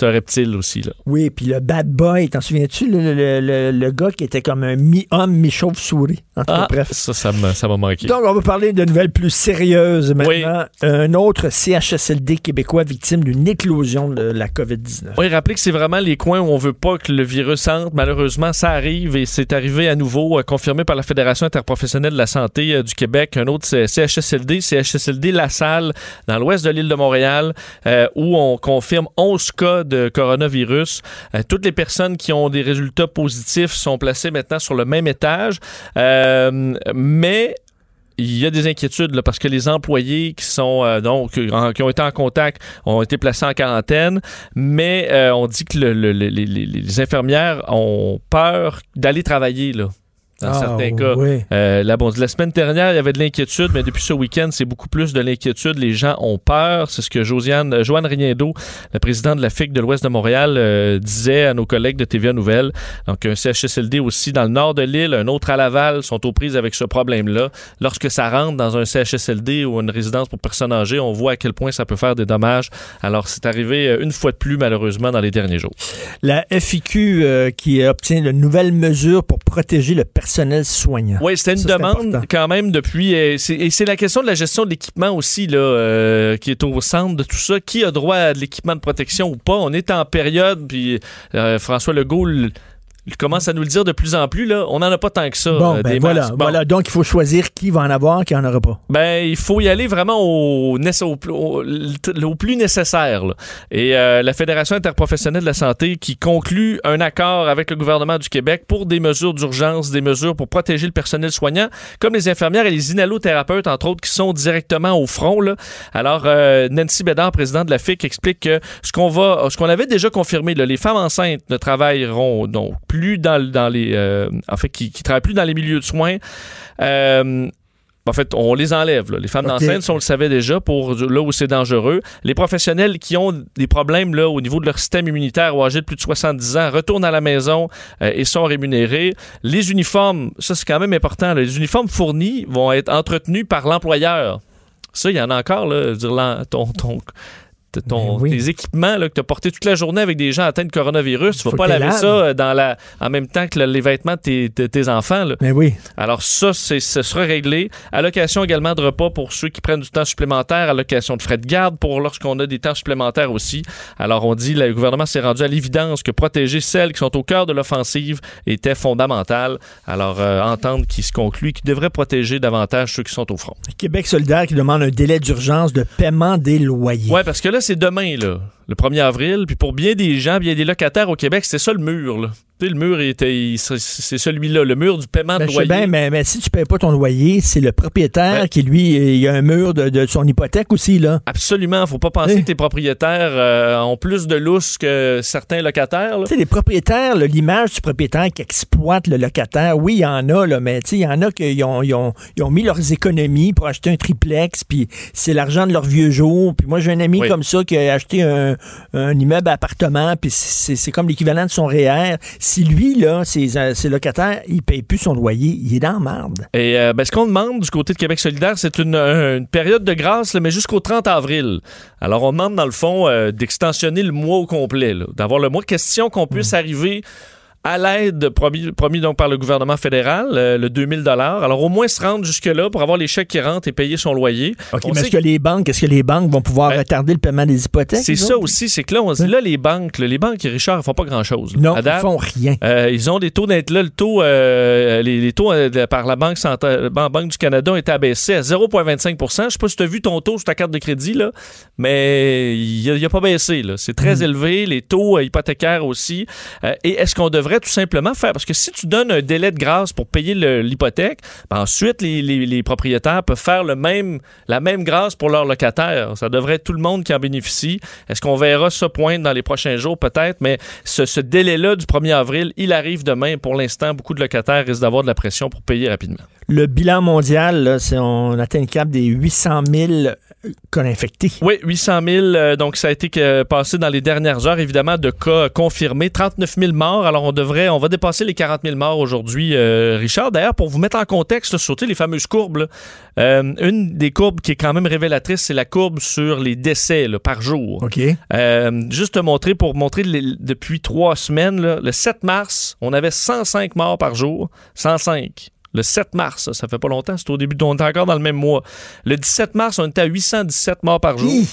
c'est un reptile aussi, là. Oui, puis le bad boy, t'en souviens-tu, le, le- le- le gars qui était comme un mi-homme, mi-chauve-souris? En tout cas, Ah, bref. ça, ça m'a ça m'a manqué. Donc, on va parler de nouvelles plus sérieuses maintenant. Un autre CHSLD québécois victime d'une éclosion de la COVID-19. Oui, rappelez que c'est vraiment les coins où on veut pas que le virus entre. Malheureusement, ça arrive et c'est arrivé à nouveau, euh, confirmé par la Fédération interprofessionnelle de la santé euh, du Québec. Un autre CHSLD, CHSLD La Salle, dans l'ouest de l'île de Montréal, euh, où on confirme 11 cas de coronavirus. Euh, toutes les personnes qui ont des résultats positifs sont placées maintenant sur le même étage. Euh, mais il y a des inquiétudes parce que les employés qui sont euh, donc qui ont été en contact ont été placés en quarantaine, mais on dit que le- le- le- les, les- les infirmières ont peur d'aller travailler là. Dans Ah, certains cas. oui. Euh, là, bon, la semaine dernière, il y avait de l'inquiétude, mais depuis ce week-end, c'est beaucoup plus de l'inquiétude. Les gens ont peur. C'est ce que Josiane, euh, Joanne Riendo, la présidente de la FIC de l'Ouest de Montréal, euh, disait à nos collègues de TVA Nouvelles. Donc, un CHSLD aussi dans le nord de l'île, un autre à Laval, sont aux prises avec ce problème-là. Lorsque ça rentre dans un CHSLD ou une résidence pour personnes âgées, on voit à quel point ça peut faire des dommages. Alors, c'est arrivé euh, une fois de plus, malheureusement, dans les derniers jours. La FIQ euh, qui obtient de nouvelles mesures pour protéger le personnel soignant. Oui, c'était une Ça, demande quand même depuis. euh, et c'est la question de la gestion de l'équipement aussi là, euh, qui est au centre de tout ça. Qui a droit à de l'équipement de protection ou pas? On est en période, puis euh, François Legault il commence à nous le dire de plus en plus. Là, on n'en a pas tant que ça. Bon, euh, ben des voilà. Bon. voilà. Donc, il faut choisir qui va en avoir, qui en aura pas. Ben, il faut y aller vraiment au, au, au- au plus nécessaire. là. Et euh, la Fédération interprofessionnelle de la santé qui conclut un accord avec le gouvernement du Québec pour des mesures d'urgence, des mesures pour protéger le personnel soignant, comme les infirmières et les inhalothérapeutes, entre autres, qui sont directement au front. Là. Alors, euh, Nancy Bédard, présidente de la FIC, explique que ce qu'on va, ce qu'on avait déjà confirmé, là, les femmes enceintes ne travailleront donc plus dans, dans les, euh, en fait, qui, qui travaillent plus dans les milieux de soins. Euh, en fait, on les enlève. là. Les femmes d'enceinte, on le savait déjà, pour là où c'est dangereux. Les professionnels qui ont des problèmes là, au niveau de leur système immunitaire ou âgés de plus de 70 ans retournent à la maison euh, et sont rémunérés. Les uniformes, ça c'est quand même important. là. Les uniformes fournis vont être entretenus par l'employeur. Ça, il y en a encore. Là, dire, ton, ton, ton- Ben oui. tes équipements là, que tu as portés toute la journée avec des gens atteints de coronavirus, tu vas Faut pas laver ça euh, dans la, en même temps que le- les vêtements de tes, de tes enfants. Là. Mais oui. Alors ça, c'est, ce sera réglé. Allocation également de repas pour ceux qui prennent du temps supplémentaire. Allocation de frais de garde pour lorsqu'on a des temps supplémentaires aussi. Alors on dit, le gouvernement s'est rendu à l'évidence que protéger celles qui sont au cœur de l'offensive était fondamental. Alors euh, entendre qui se conclut, qui devrait protéger davantage ceux qui sont au front. Québec solidaire qui demande un délai d'urgence de paiement des loyers. Ouais, parce que là, c'est demain, là. Le 1er avril. Puis pour bien des gens, bien des locataires au Québec, c'était ça le mur. Là. Tu sais, le mur, était, c'est c'est celui-là, le mur du paiement Ben, de je sais loyer. bien, mais, mais si tu payes pas ton loyer, c'est le propriétaire Ouais. qui, lui, il y a un mur de, de son hypothèque aussi, là. Absolument. Faut pas penser Eh. que les propriétaires euh, ont plus de lousse que certains locataires. Tu sais, les propriétaires, l'image du propriétaire qui exploite le locataire, oui, il y en a, là, mais il y en a qui ont, ils ont, ils ont mis leurs économies pour acheter un triplex, puis c'est l'argent de leur vieux jour. Puis moi, j'ai un ami Oui. comme ça qui a acheté un, un immeuble à appartement, puis c'est comme l'équivalent de son REER. Si lui, là, ses, euh, ses locataires, il paye plus son loyer, il est dans la marde. Et euh, ben, ce qu'on demande du côté de Québec solidaire, c'est une, une période de grâce, là, mais jusqu'au 30 avril. Alors, on demande, dans le fond, euh, d'extensionner le mois au complet, d'avoir le mois. Question qu'on puisse arriver à l'aide promis, promis donc par le gouvernement fédéral, euh, le 2000 Alors, au moins se rendre jusque-là pour avoir les chèques qui rentrent et payer son loyer. OK, On mais est-ce que les banques, est-ce que les banques vont pouvoir Ben, retarder le paiement des hypothèques? C'est ça autres? aussi, c'est que là, on se dit, là, les banques, là, les banques, Richard, ils font pas grand-chose. Non, À ils font rien. euh, ils ont des taux d'intérêt. Là, le taux, euh, les, les taux euh, par la Banque, Banque du Canada ont été abaissés à 0,25% Je sais pas si tu as vu ton taux sur ta carte de crédit, là, mais il n'a pas baissé. là. C'est très élevé. Les taux hypothécaires aussi. Et est-ce qu'on devrait tout simplement faire... Parce que si tu donnes un délai de grâce pour payer l'hypothèque, ben ensuite, les, propriétaires peuvent faire le même, la même grâce pour leurs locataires. Ça devrait être tout le monde qui en bénéficie. Est-ce qu'on verra ça poindre dans les prochains jours? Peut-être, mais ce, ce délai-là du 1er avril, il arrive demain. Pour l'instant, beaucoup de locataires risquent d'avoir de la pression pour payer rapidement. Le bilan mondial, là, on atteint le cap des 800 000 cas infectés. Oui, 800 000. euh, donc, ça a été passé dans les dernières heures, évidemment, de cas confirmés. 39 000 morts. Alors, on devrait, on va dépasser les 40 000 morts aujourd'hui, euh, Richard. D'ailleurs, pour vous mettre en contexte, là, sur les fameuses courbes, là, euh, une des courbes qui est quand même révélatrice, c'est la courbe sur les décès là, par jour. OK. Juste te montrer, pour montrer les- depuis trois semaines, le 7 mars, on avait 105 morts par jour. 105. Le 7 mars, ça, ça fait pas longtemps, c'est au début, on est encore dans le même mois. Le 17 mars, on était à 817 morts par jour. Hi!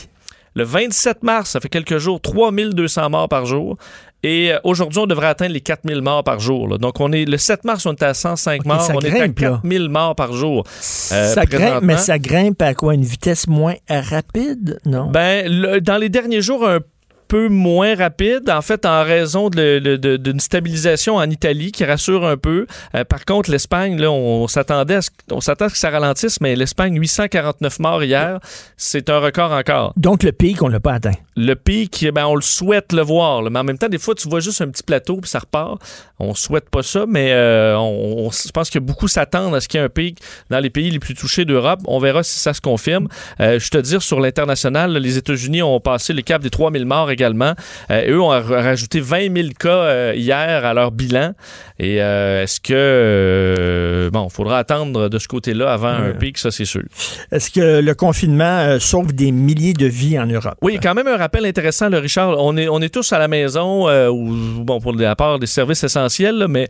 Le 27 mars, ça fait quelques jours, 3200 morts par jour. Et euh, aujourd'hui, on devrait atteindre les 4000 morts par jour. là. Donc, on est le 7 mars, on était à 105 Ok, morts. On est à grimpe, là. 4000 morts par jour. Euh, ça grimpe, mais ça grimpe à quoi? Une vitesse moins rapide? Non? Ben, le- dans les derniers jours, un peu moins rapide, en fait, en raison de- de- de- d'une stabilisation en Italie qui rassure un peu. Euh, par contre, l'Espagne, là, on s'attendait à ce, on s'attend à ce que ça ralentisse, mais l'Espagne, 849 morts hier, c'est un record encore. Donc, le pic, on l'a pas atteint. Le pic, ben, on le souhaite le voir, là, mais en même temps, des fois, tu vois juste un petit plateau puis ça repart. On souhaite pas ça, mais euh, on, on- je pense que beaucoup s'attendent à ce qu'il y ait un pic dans les pays les plus touchés d'Europe. On verra si ça se confirme. Euh, je te dire, sur l'international, les États-Unis ont passé le cap des 3000 morts également. Euh, eux ont ra- rajouté 20 000 cas euh, hier à leur bilan. Et euh, est-ce que... bon, il faudra attendre de ce côté-là avant un pic, ça c'est sûr. Est-ce que le confinement sauve des milliers de vies en Europe? Oui, quand même un rappel intéressant, le Richard. On est, on est tous à la maison, ou bon, pour la part des services essentiels, là, mais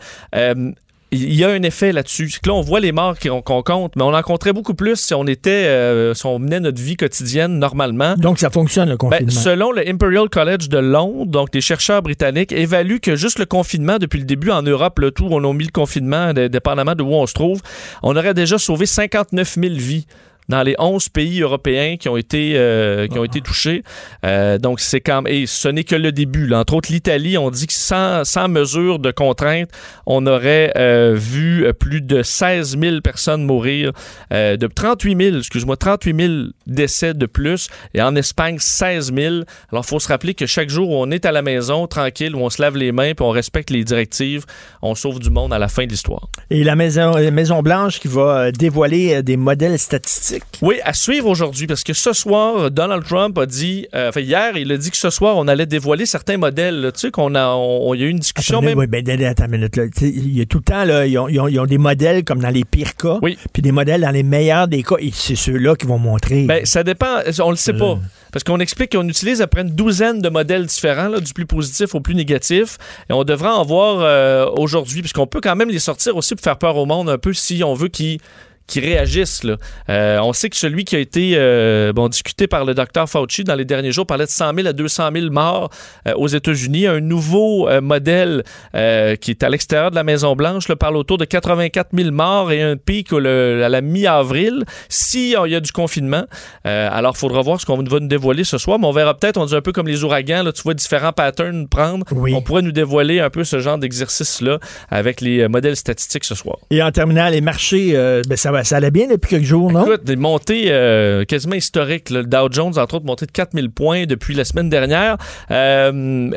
il y a un effet là-dessus. Là, on voit les morts qu'on compte, mais on en compterait beaucoup plus si on était, euh, si on menait notre vie quotidienne normalement. Donc, ça fonctionne, le Ben, confinement. selon le Imperial College de Londres, donc des chercheurs britanniques évaluent que juste le confinement depuis le début en Europe, le tout, on a mis le confinement, dé- dépendamment de où on se trouve, on aurait déjà sauvé 59 000 vies dans les 11 pays européens qui ont été, euh, qui ont été touchés. Euh, donc, c'est quand même... Et ce n'est que le début. là. Entre autres, l'Italie, on dit que sans, sans mesure de contrainte, on aurait euh, vu plus de 16 000 personnes mourir, de 38 000, excuse-moi, 38 000 décès de plus, et en Espagne, 16 000. Alors, il faut se rappeler que chaque jour où on est à la maison, tranquille, où on se lave les mains, puis on respecte les directives, on sauve du monde à la fin de l'histoire. Et la Maison, la Maison Blanche qui va dévoiler des modèles statistiques. Oui, à suivre aujourd'hui, parce que ce soir, Donald Trump a dit, euh, enfin hier, il a dit que ce soir, on allait dévoiler certains modèles. là. Tu sais qu'on a, on- il y a eu une discussion même. oui, ben, attends une minute. là. Il y a tout le temps, là, ils, ont, ils ont- ils ont des modèles comme dans les pires cas, Oui. puis des modèles dans les meilleurs des cas. Et c'est ceux-là qui vont montrer. Ben, ça dépend, on le sait Euh. pas. Parce qu'on explique qu'on utilise après une douzaine de modèles différents, là, du plus positif au plus négatif. Et on devrait en voir euh, aujourd'hui, puisqu'on peut quand même les sortir aussi pour faire peur au monde un peu si on veut qu'ils qui réagissent. Là. Euh, on sait que celui qui a été euh, bon, discuté par le docteur Fauci dans les derniers jours parlait de 100 000 à 200 000 morts euh, aux États-Unis. Un nouveau modèle qui est à l'extérieur de la Maison-Blanche parle autour de 84 000 morts et un pic le- à la mi-avril si il y a du confinement. Alors, il faudra voir ce qu'on va nous dévoiler ce soir, mais on verra peut-être, on dit un peu comme les ouragans, là, tu vois différents patterns prendre. On pourrait nous dévoiler un peu ce genre d'exercice-là avec les modèles statistiques ce soir. Et en terminant, les marchés, ben, ça, va, ça allait bien depuis quelques jours, non? Écoute, des montées euh, quasiment historiques. là. Le Dow Jones, entre autres, monté de 4000 points depuis la semaine dernière. Euh,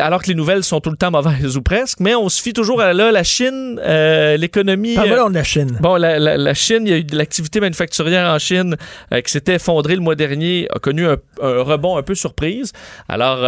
alors que les nouvelles sont tout le temps mauvaises ou presque. Mais on se fie toujours à là, la Chine, euh, l'économie. Euh, donc de la Chine. Bon, la, la- la Chine, il y a eu de l'activité manufacturière en Chine qui s'était effondrée le mois dernier, a connu un, un rebond un peu surprise. Alors,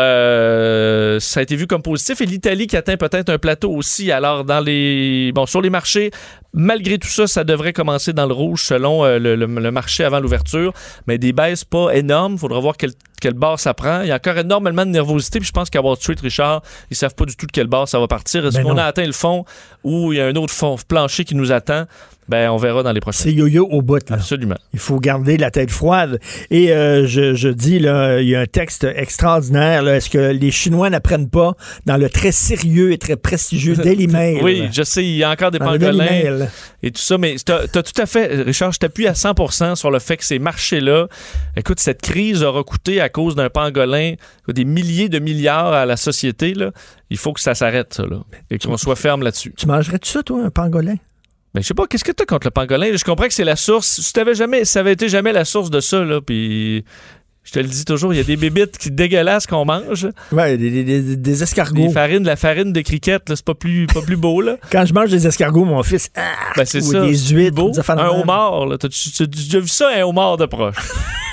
ça a été vu comme positif. Et l'Italie qui atteint peut-être un plateau aussi. Alors, dans les, bon, sur les marchés, malgré tout ça, ça devrait commencer dans le rouge selon euh, le, marché avant l'ouverture. Mais des baisses pas énormes. Faudra voir quel, quel bar ça prend. Il y a encore énormément de nervosité. Puis je pense qu'à Wall Street, Richard, ils savent pas du tout de quel bar ça va partir. Est-ce Ben qu'on a atteint le fond ou il y a un autre fond plancher qui nous attend? Ben, on verra dans les prochains. C'est yo-yo au bout. Là. Absolument. Il faut garder la tête froide. Et euh, je, je dis, là, il y a un texte extraordinaire. Est-ce que les Chinois n'apprennent pas dans le très sérieux et très prestigieux Daily Mail? Oui, je sais, il y a encore des pangolins et tout ça, mais tu as, tout à fait, Richard, je t'appuie à 100% sur le fait que ces marchés-là, écoute, cette crise aura coûté à cause d'un pangolin des milliers de milliards à la société. Là. Il faut que ça s'arrête, ça, là, et qu'on soit ferme là-dessus. Tu mangerais-tu ça, toi, un pangolin? Ben, je sais pas, qu'est-ce que tu as contre le pangolin? Je comprends que c'est la source. Si t'avais jamais, ça avait été jamais la source de ça, là, puis je te le dis toujours, il y a des bébites qui dégueulasses qu'on mange. Ouais, des, des- des- des escargots. Des farines, la farine de cricket, c'est pas plus, pas plus beau, là. Quand je mange des escargots, mon fils, ah, Ben, c'est ou ça. des huîtres, beau. des Un homard, là. T'as déjà vu ça, un homard de proche?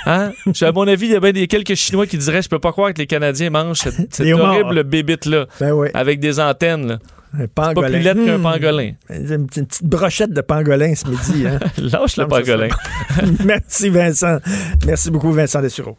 Hein? À mon avis, il y a bien des quelques Chinois qui diraient Je peux pas croire que les Canadiens mangent cette, horrible bébite-là. Ben oui. Avec des antennes, là. Un C'est pas plus laide qu'un Hmm. pangolin. Une petite, une petite brochette de pangolin ce midi. Hein? Lâche le pangolin. Merci, Vincent. Merci beaucoup, Vincent Dessureau.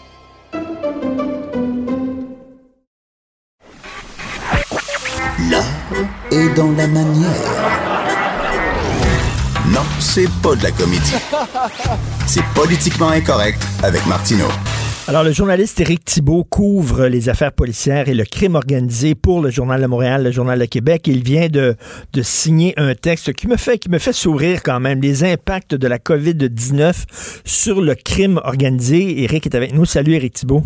L'art est dans la manière. Non, c'est pas de la comédie. C'est politiquement incorrect avec Martineau. Alors, le journaliste Éric Thibault couvre les affaires policières et le crime organisé pour le Journal de Montréal, le Journal de Québec. Il vient de, de signer un texte qui me, fait, qui me fait sourire quand même. Les impacts de la COVID-19 sur le crime organisé. Éric est avec nous. Salut, Éric Thibault.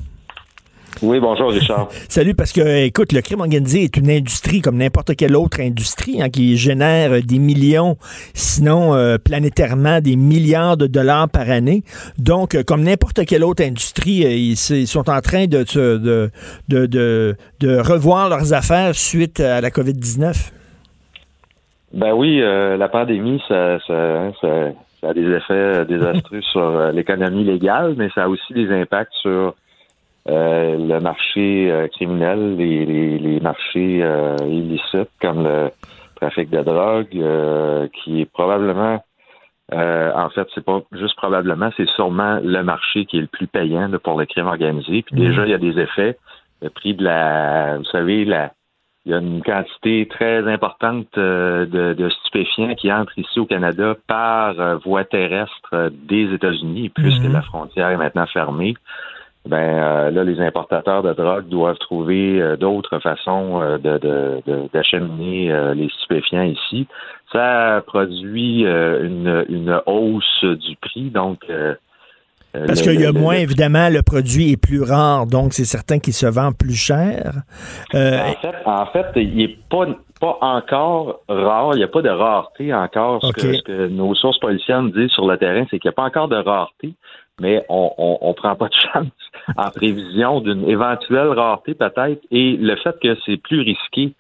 Oui, bonjour Richard. Salut, parce que, écoute, le crime organisé est une industrie comme n'importe quelle autre industrie hein, qui génère des millions, sinon euh, planétairement des milliards de dollars par année. Donc, euh, comme n'importe quelle autre industrie, euh, ils, sont en train de, se- de, de, de, de revoir leurs affaires suite à la COVID-19. Ben oui, euh, la pandémie, ça, ça, ça- ça a des effets désastreux sur euh, l'économie légale, mais ça a aussi des impacts sur euh, le marché euh, criminel, les, les, les marchés euh, illicites comme le trafic de drogue, euh, qui est probablement, euh, en fait, c'est pas juste probablement, c'est sûrement le marché qui est le plus payant là, pour le crime organisé. Puis déjà, il y a des effets. Le prix de la, vous savez, la, il y a une quantité très importante euh, de, de stupéfiants qui entrent ici au Canada par voie terrestre des États-Unis, puisque Mhm. la frontière est maintenant fermée. Ben euh, là, les importateurs de drogue doivent trouver euh, d'autres façons euh, de, de, de- d'acheminer euh, les stupéfiants ici. Ça produit euh, une, une hausse du prix, donc euh, Parce qu'il y a le- moins, le- évidemment, le produit est plus rare, donc c'est certain qu'il se vend plus cher. Euh, En fait, en fait, il n'est pas, pas encore rare. Il n'y a pas de rareté encore. Ce, que, ce que nos sources policières nous disent sur le terrain, c'est qu'il n'y a pas encore de rareté, mais on on, on prend pas de chance en prévision d'une éventuelle rareté peut-être. Et le fait que c'est plus risqué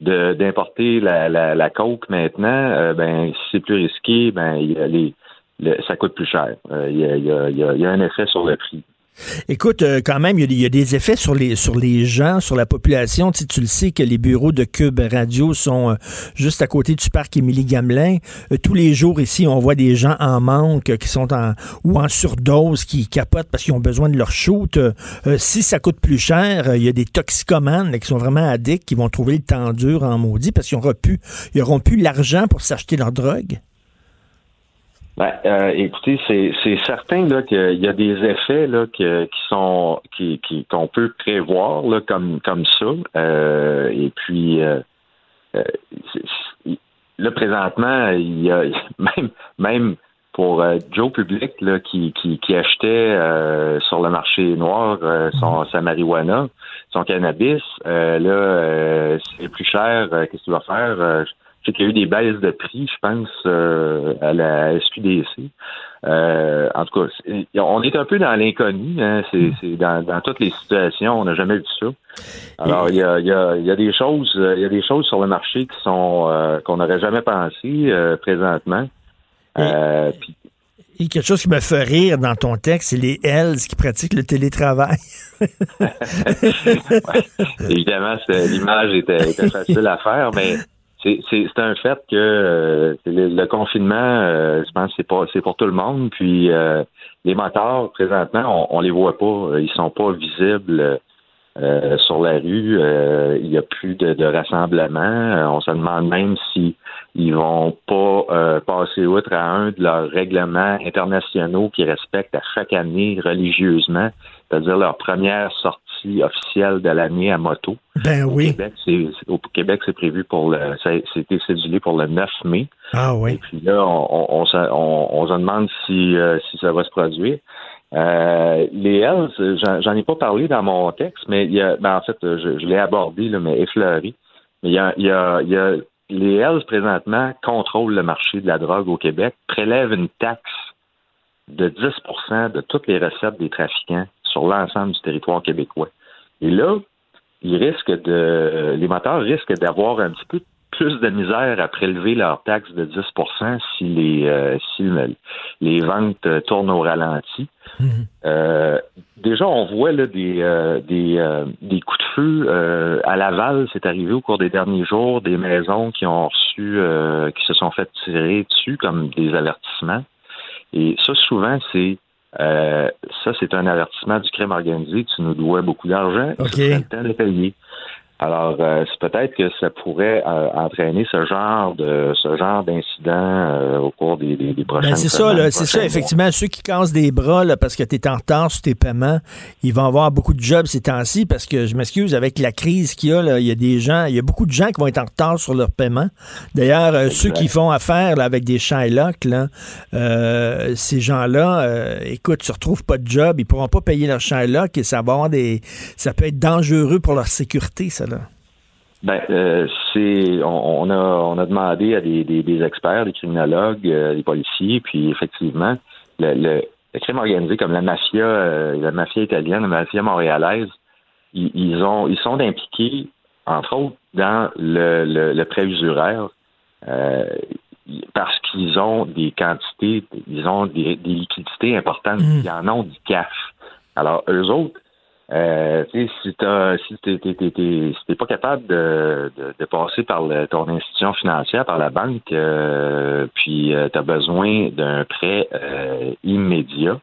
d'importer la, la, la coke maintenant, euh, ben si c'est plus risqué, ben y a les le- ça coûte plus cher. Euh, Il y, a, y a- y a un effet sur le prix. Écoute, euh, quand même, il y, a des- effets sur les gens, sur la population. Tu, tu le sais que les bureaux de Cube Radio sont euh, juste à côté du parc Émilie Gamelin. Euh, tous les jours ici, on voit des gens en manque, qui sont en ou en surdose, qui capotent parce qu'ils ont besoin de leur shoot. Si ça coûte plus cher, il y a des toxicomanes qui sont vraiment addicts, qui vont trouver le temps dur en maudit parce qu'ils n'auront plus l'argent pour s'acheter leur drogue. Ben, euh, écoutez, c'est, certain là qu'il y a des effets là que- qui sont qui, qui- qu'on peut prévoir là comme comme ça. Euh, et puis euh, euh, là présentement, il y a même même pour euh, Joe Public là, qui, qui, qui achetait euh, sur le marché noir euh, son, sa marijuana, son cannabis, euh, là euh, c'est plus cher. euh, qu'est-ce qu'il va faire? Sais qu'il y a eu des baisses de prix, je pense, euh, à la SQDC. Euh, en tout cas, c'est- on est un peu dans l'inconnu. Hein, c'est, c'est dans, dans toutes les situations, on n'a jamais vu ça. Alors, il y a, il y, a, il y a des choses, euh, il y a des choses sur le marché qui sont euh, qu'on n'aurait jamais pensé présentement. Puis- Et quelque chose qui me fait rire dans ton texte, c'est les Hells qui pratiquent le télétravail. évidemment, c'est- l'image était, était facile à faire, mais c'est, un fait que euh, le, confinement, euh, je pense c'est c'est pour tout le monde. Puis euh, les moteurs, présentement, on, on les voit pas. Ils sont pas visibles euh, sur la rue. Euh, il y a plus de, de rassemblement. Euh, on se demande même si ils vont pas euh, passer outre à un de leurs règlements internationaux qui respectent à chaque année religieusement, c'est-à-dire leur première sortie officielle de l'année à moto. Ben Au. Québec, c'est, au Québec, c'est prévu pour le, c'était cédulé pour le 9 mai. Ah oui. Et puis là, on, on, on se, on- on se demande si, euh, si ça va se produire. Euh, les Hells, j'en, j'en ai pas parlé dans mon texte, mais il y a, ben en fait, je, je l'ai abordé, là, mais effleuré. Mais il y a, il y a, il y a les Hells présentement contrôlent le marché de la drogue au Québec, prélèvent une taxe de 10% de toutes les recettes des trafiquants sur l'ensemble du territoire québécois. Et là, ils risquent de, les moteurs risquent d'avoir un petit peu plus de misère à prélever leur taxe de 10 si les, euh, si le- les ventes euh, tournent au ralenti. Euh, déjà, on voit là, des, euh, des, des coups de feu à Laval. C'est arrivé au cours des derniers jours, des maisons qui ont reçu, qui se sont fait tirer dessus comme des avertissements. Et ça, souvent, c'est ça, c'est un avertissement du crime organisé. Tu nous dois beaucoup d'argent. OK. C'est le temps de payer. Alors, euh, c'est peut-être que ça pourrait euh, entraîner ce genre de ce genre d'incident euh, au cours des, des, des prochaines Ben, c'est ça, c'est ça, mois. effectivement. Ceux qui cassent des bras là, parce que tu es en retard sur tes paiements, ils vont avoir beaucoup de jobs ces temps-ci parce que, je m'excuse, avec la crise qu'il y a, il y a des gens, il y a beaucoup de gens qui vont être en retard sur leurs paiements. D'ailleurs, euh, ceux qui font affaire là, avec des Shylock, là, euh, ces gens-là, euh, écoute, se retrouvent pas de job, ils pourront pas payer leur Shylock et ça va avoir des. ça peut être dangereux pour leur sécurité, ça. Ben, euh, c'est on, on a on a demandé à des, des, des experts, des criminologues, euh, des policiers, puis effectivement, le, le, le crime organisé comme la mafia, euh, la mafia italienne, la mafia montréalaise, ils, ils ont ils sont impliqués entre autres dans le, le, le prêt usuraire euh, parce qu'ils ont des quantités, ils ont des, des liquidités importantes, ils en ont du cash. Alors eux autres euh, si t'as, si t'es, t'es, pas capable de, de, de passer par le- ton institution financière, par la banque, euh, puis tu as besoin d'un prêt euh, immédiat,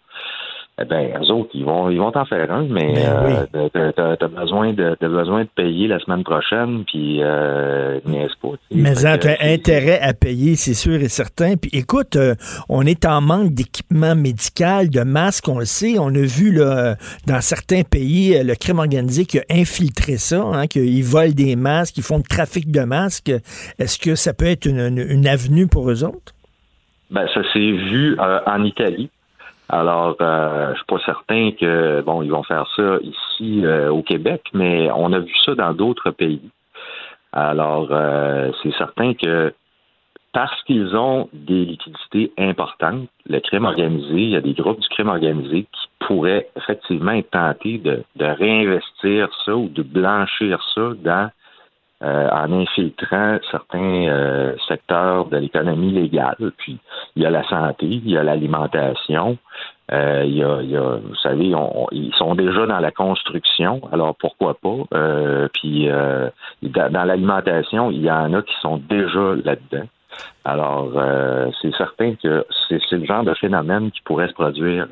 eh ben, eux autres, ils vont, ils vont t'en faire un, mais Ben euh, t'as, t'as- t'as besoin de, t'as besoin de payer la semaine prochaine, puis euh, niaise pas. Mais que- t'as intérêt à payer, c'est sûr et certain. Puis écoute, euh, on est en manque d'équipement médical, de masques, on le sait. On a vu là, dans certains pays euh, le crime organisé qui a infiltré ça, hein, qu'ils volent des masques, ils font le trafic de masques. Est-ce que ça peut être une, une- une avenue pour eux autres? Ben, ça s'est vu euh, en Italie. Alors, euh, je suis pas certain que bon, ils vont faire ça ici euh, au Québec, mais on a vu ça dans d'autres pays. Alors, euh, c'est certain que parce qu'ils ont des liquidités importantes, le crime organisé, il y a des groupes du crime organisé qui pourraient effectivement être tentés de, de réinvestir ça ou de blanchir ça dans euh, en infiltrant certains euh, secteurs de l'économie légale. Puis il y a la santé, il y a l'alimentation, euh, il, y a, il y a, vous savez, on- ils sont déjà dans la construction, alors pourquoi pas? Euh, puis euh, dans, l'alimentation, il y en a qui sont déjà là-dedans. Alors, euh, c'est certain que c'est le genre de phénomène qui pourrait se produire.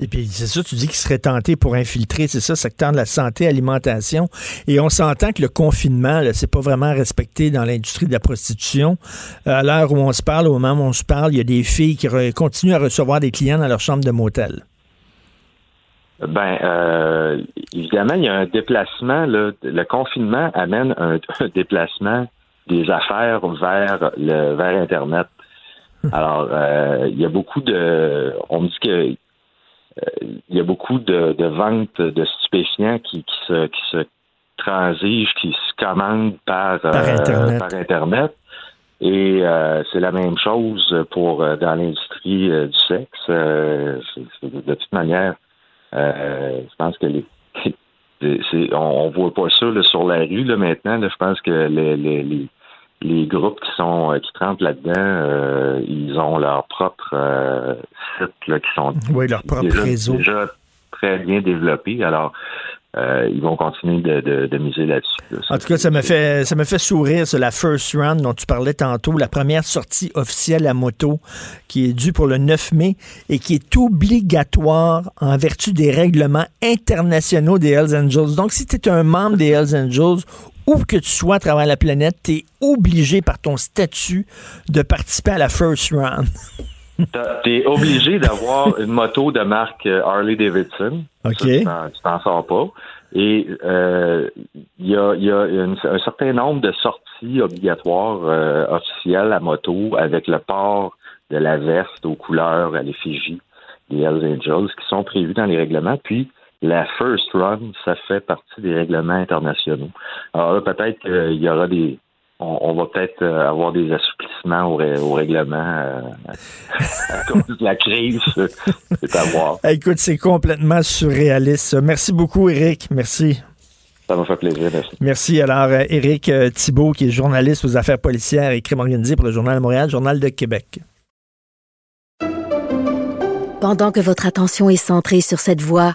Et puis, c'est ça, tu dis qu'il serait tenté pour infiltrer, c'est ça, secteur de la santé, alimentation. Et on s'entend que le confinement, là, c'est pas vraiment respecté dans l'industrie de la prostitution. Euh, À l'heure où on se parle, au moment où on se parle, il y a des filles qui continuent à recevoir des clients dans leur chambre de motel. Ben, euh, évidemment, il y a un déplacement. Là, le confinement amène un, un déplacement des affaires vers le vers Internet. Alors, euh, il y a beaucoup de. On me dit que il y a beaucoup de, de ventes de stupéfiants qui, qui se qui se transigent, qui se commandent par Par Internet. par Internet. Et euh, c'est la même chose pour euh, dans l'industrie euh, du sexe. Euh, de toute manière, euh, je pense que les, on, on voit pas ça là, sur la rue là, maintenant. là. je pense que les, les, les, les groupes qui sont euh, qui trempent là-dedans, euh, ils ont leur propre euh, site là, qui sont Oui, leur propre déjà, réseau. déjà très bien développés. Alors, euh, ils vont continuer de, de, de miser là-dessus. là. En tout cas, ça me fait ça me fait sourire, c'est la first run dont tu parlais tantôt, la première sortie officielle à moto qui est due pour le 9 mai et qui est obligatoire en vertu des règlements internationaux des Hells Angels. Donc, si tu es un membre des Hells Angels, où que tu sois à travers la planète, tu es obligé par ton statut de participer à la first run. Tu es obligé d'avoir une moto de marque euh, Harley Davidson. OK. Ça, tu t'en- sors pas. Et euh, il y a, il y a une- un certain nombre de sorties obligatoires euh, officielles à moto avec le port de la veste aux couleurs à l'effigie des Hells Angels qui sont prévues dans les règlements. Puis la first run, ça fait partie des règlements internationaux. Alors là, peut-être qu'il y aura des on, on va peut-être euh, avoir des assouplissements au, ré- au règlement euh, à cause de la crise. C'est à voir. Écoute, c'est complètement surréaliste. Merci beaucoup, Eric. Merci. Ça m'a fait plaisir. Merci. Merci. Alors, Éric euh, Thibault, qui est journaliste aux affaires policières et crimes organisés pour le Journal de Montréal, Journal de Québec. Pendant que votre attention est centrée sur cette voix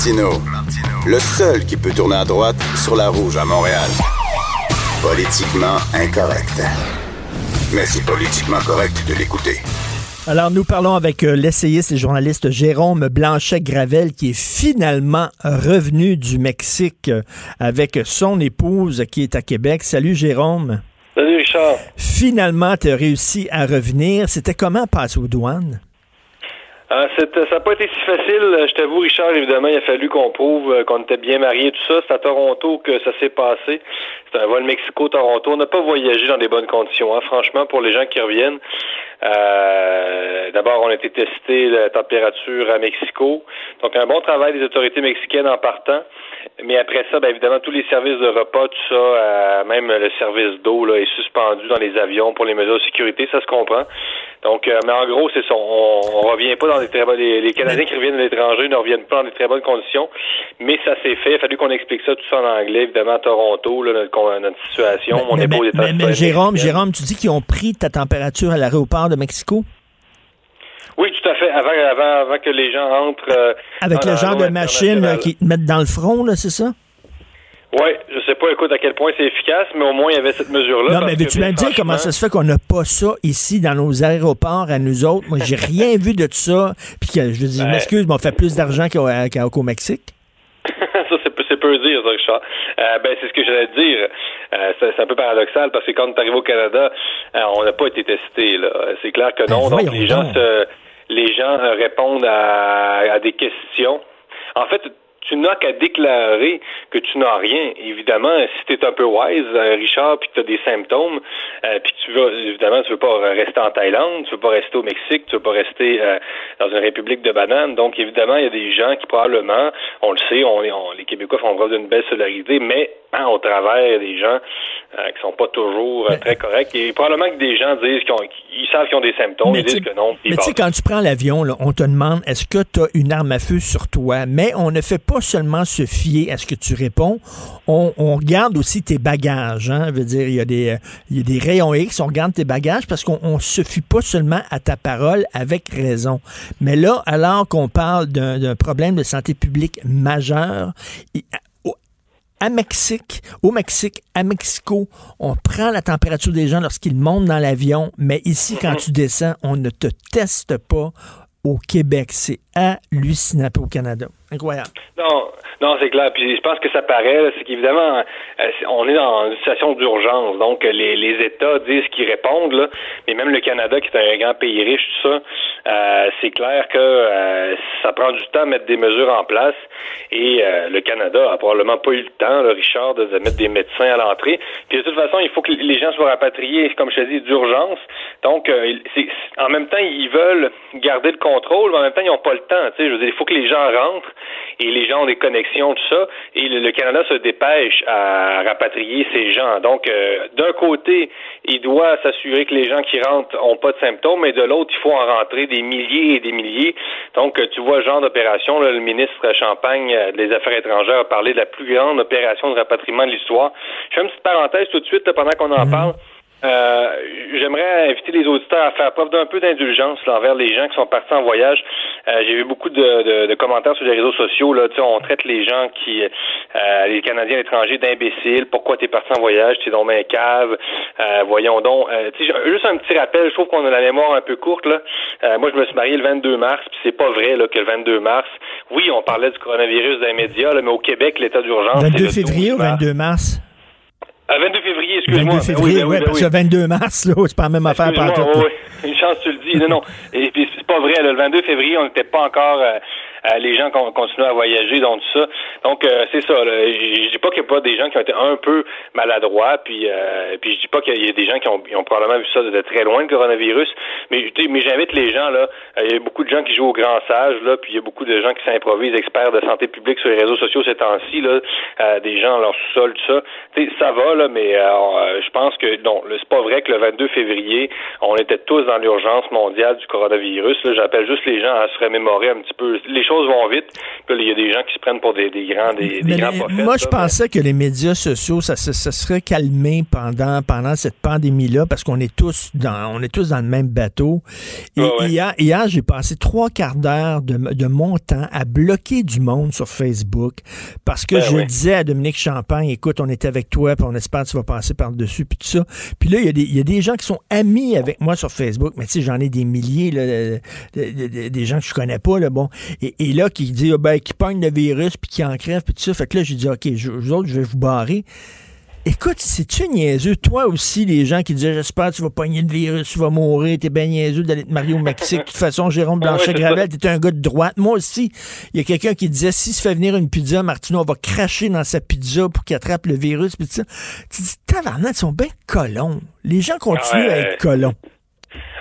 Martino, le seul qui peut tourner à droite sur la rouge à Montréal. Politiquement incorrect. Mais c'est politiquement correct de l'écouter. Alors, nous parlons avec euh, l'essayiste et journaliste Jérôme Blanchet-Gravel, qui est finalement revenu du Mexique euh, avec son épouse qui est à Québec. Salut, Jérôme. Salut Richard. Finalement, tu as réussi à revenir. C'était comment passer aux douanes? Euh, c'était- ça n'a pas été si facile. Euh, Je t'avoue, Richard, évidemment, il a fallu qu'on prouve euh, qu'on était bien mariés, tout ça. C'est à Toronto que ça s'est passé. C'est un vol Mexico-Toronto. On n'a pas voyagé dans des bonnes conditions. hein. Franchement, pour les gens qui reviennent, euh, d'abord, on a été testé la température à Mexico. Donc, un bon travail des autorités mexicaines en partant. Mais après ça, bien évidemment, tous les services de repas, tout ça, euh, même le service d'eau là, est suspendu dans les avions pour les mesures de sécurité, ça se comprend. Donc, euh, mais en gros, c'est ça. On, on revient pas dans des très bonnes. Les, les Canadiens qui reviennent de l'étranger ne reviennent pas dans des très bonnes conditions. Mais ça s'est fait. Il a fallu qu'on explique ça tout ça en anglais, évidemment, à Toronto, là, notre, situation. Mon Mais, épouse mais- est mais- Jérôme, Jérôme, tu dis qu'ils ont pris ta température à l'aéroport de Mexico? Oui, tout à fait. Avant, avant, avant que les gens entrent. euh, Avec le genre de machine là, qui te mettent dans le front, là, c'est ça? Oui, je sais pas, écoute, à quel point c'est efficace, mais au moins, il y avait cette mesure-là. Non, mais veux-tu bien me dire franchement- comment ça se fait qu'on n'a pas ça ici dans nos aéroports à nous autres? Moi, j'ai rien vu de ça. Puis que, je veux dire, Ouais. m'excuse, mais on fait plus d'argent qu'au qu'au Mexique. ça, c'est peu, dire, ça, Richard. Euh, ben, c'est ce que j'allais te dire. Euh, c'est, un peu paradoxal parce que quand est arrivé au Canada, euh, on n'a pas été testé. Là. C'est clair que non. Donc, voyons les gens, donc. se- les gens répondent à, à des questions. En fait, tu n'as qu'à déclarer que tu n'as rien. Évidemment, si tu es un peu wise, euh, Richard, puis que tu as des symptômes, euh, puis tu veux, évidemment, tu veux pas rester en Thaïlande, tu veux pas rester au Mexique, tu veux pas rester euh, dans une république de bananes. Donc, évidemment, il y a des gens qui probablement, on le sait, on, on les Québécois font preuve d'une belle solidarité, mais hein, au travers des gens euh, qui sont pas toujours très corrects. Et probablement que des gens disent qu'ils savent qu'ils ont des symptômes, ils disent que non. Mais tu sais, quand tu prends l'avion, on te demande est-ce que tu as une arme à feu sur toi, mais on ne fait pas seulement se fier à ce que tu réponds, on, regarde aussi tes bagages. Hein? veut dire, il y, a des, rayons X, on regarde tes bagages parce qu'on ne se fie pas seulement à ta parole avec raison. Mais là, alors qu'on parle d'un problème de santé publique majeur, à Mexique, au Mexique, à Mexico, on prend la température des gens lorsqu'ils montent dans l'avion, mais ici, quand tu descends, on ne te teste pas au Québec. C'est hallucinant au Canada. Incroyable. Non, non, c'est clair. Puis je pense que ça paraît, c'est qu'évidemment, euh, on est dans une situation d'urgence. Donc, les, les États disent qu'ils répondent, là, mais même le Canada, qui est un grand pays riche, tout ça, euh, c'est clair que euh, ça prend du temps à mettre des mesures en place. Et le Canada a probablement pas eu le temps, là, Richard, de mettre des médecins à l'entrée. Puis de toute façon, il faut que les gens soient rapatriés, comme je te dis, d'urgence. Donc, c'est, en même temps, ils veulent garder le contrôle, mais en même temps, ils n'ont pas le temps. Tu sais, je veux dire, il faut que les gens rentrent et les gens ont des connexions, tout ça, et le, Canada se dépêche à rapatrier ces gens. Donc, euh, d'un côté, il doit s'assurer que les gens qui rentrent n'ont pas de symptômes, mais de l'autre, il faut en rentrer des milliers et des milliers. Donc, euh, tu vois genre d'opération, le ministre Champagne euh, des Affaires étrangères a parlé de la plus grande opération de rapatriement de l'histoire. Je fais une petite parenthèse tout de suite pendant qu'on en mhm. parle. Euh, J'aimerais inviter les auditeurs à faire preuve d'un peu d'indulgence envers les gens qui sont partis en voyage. Euh, J'ai vu beaucoup de, de, de, commentaires sur les réseaux sociaux. Là, on traite les gens qui, euh, les Canadiens étrangers d'imbéciles. Pourquoi t'es parti en voyage? T'es dans un cave. Euh, voyons donc. Euh, juste un petit rappel. Je trouve qu'on a la mémoire un peu courte. Là. moi, je me suis marié le 22 mars, puis c'est pas vrai là, que le 22 mars. Oui, on parlait du coronavirus dans les médias, là, mais au Québec, l'état d'urgence. 22 février ou 22 mars? 22 février, excuse-moi. 22 février, oui, ben parce que 22 mars, là, c'est pas la même affaire par tout. Oui, une chance, tu le dis. Non, non. Et puis, c'est pas vrai, le 22 février, on n'était pas encore euh, les gens continuent à voyager, donc tout ça. Donc euh, c'est ça. Je dis pas qu'il n'y a pas des gens qui ont été un peu maladroits, puis euh, puis je dis pas qu'il y a des gens qui ont, ont probablement vu ça de, très loin le coronavirus, mais mais j'invite les gens là. Il y a beaucoup de gens qui jouent au grand sage là, puis il y a beaucoup de gens qui s'improvisent experts de santé publique sur les réseaux sociaux ces temps-ci là, des gens leur sous-sol tout ça. ça va là, mais je pense que non, c'est pas vrai que le 22 février, on était tous dans l'urgence mondiale du coronavirus. J'appelle juste les gens à se remémorer un petit peu les choses vont vite. il y a des gens qui se prennent pour des, grands, des, grands prophètes. Moi, je pensais que les médias sociaux, ça, ça, serait calmé pendant, pendant cette pandémie-là, parce qu'on est tous dans, on est tous dans le même bateau. Et hier, hier j'ai passé trois quarts d'heure de, de, mon temps à bloquer du monde sur Facebook, parce que ben je disais à Dominique Champagne, écoute, on est avec toi, puis on espère que tu vas passer par-dessus, puis tout ça. Puis là, il y, a des, il y, a des gens qui sont amis avec moi sur Facebook, mais tu sais, j'en ai des milliers, là, des gens que je connais pas, là, bon. Et, et là, qui dit, ah, ben, qui pogne le virus, puis qui en crève, puis tout ça. Fait que là, j'ai dit, OK, je, vous autres, je vais vous barrer. Écoute, c'est-tu niaiseux? Toi aussi, les gens qui disaient, j'espère que tu vas pogner le virus, tu vas mourir, t'es bien niaiseux d'aller te marier au Mexique. De toute façon, Jérôme Blanchet-Gravel, t'es un gars de droite. Moi aussi, il y a quelqu'un qui disait, si se fait venir une pizza, Martino, on va cracher dans sa pizza pour qu'il attrape le virus, puis tout ça. Tu dis, tabarnak, ils sont bien colons. Les gens continuent à être colons.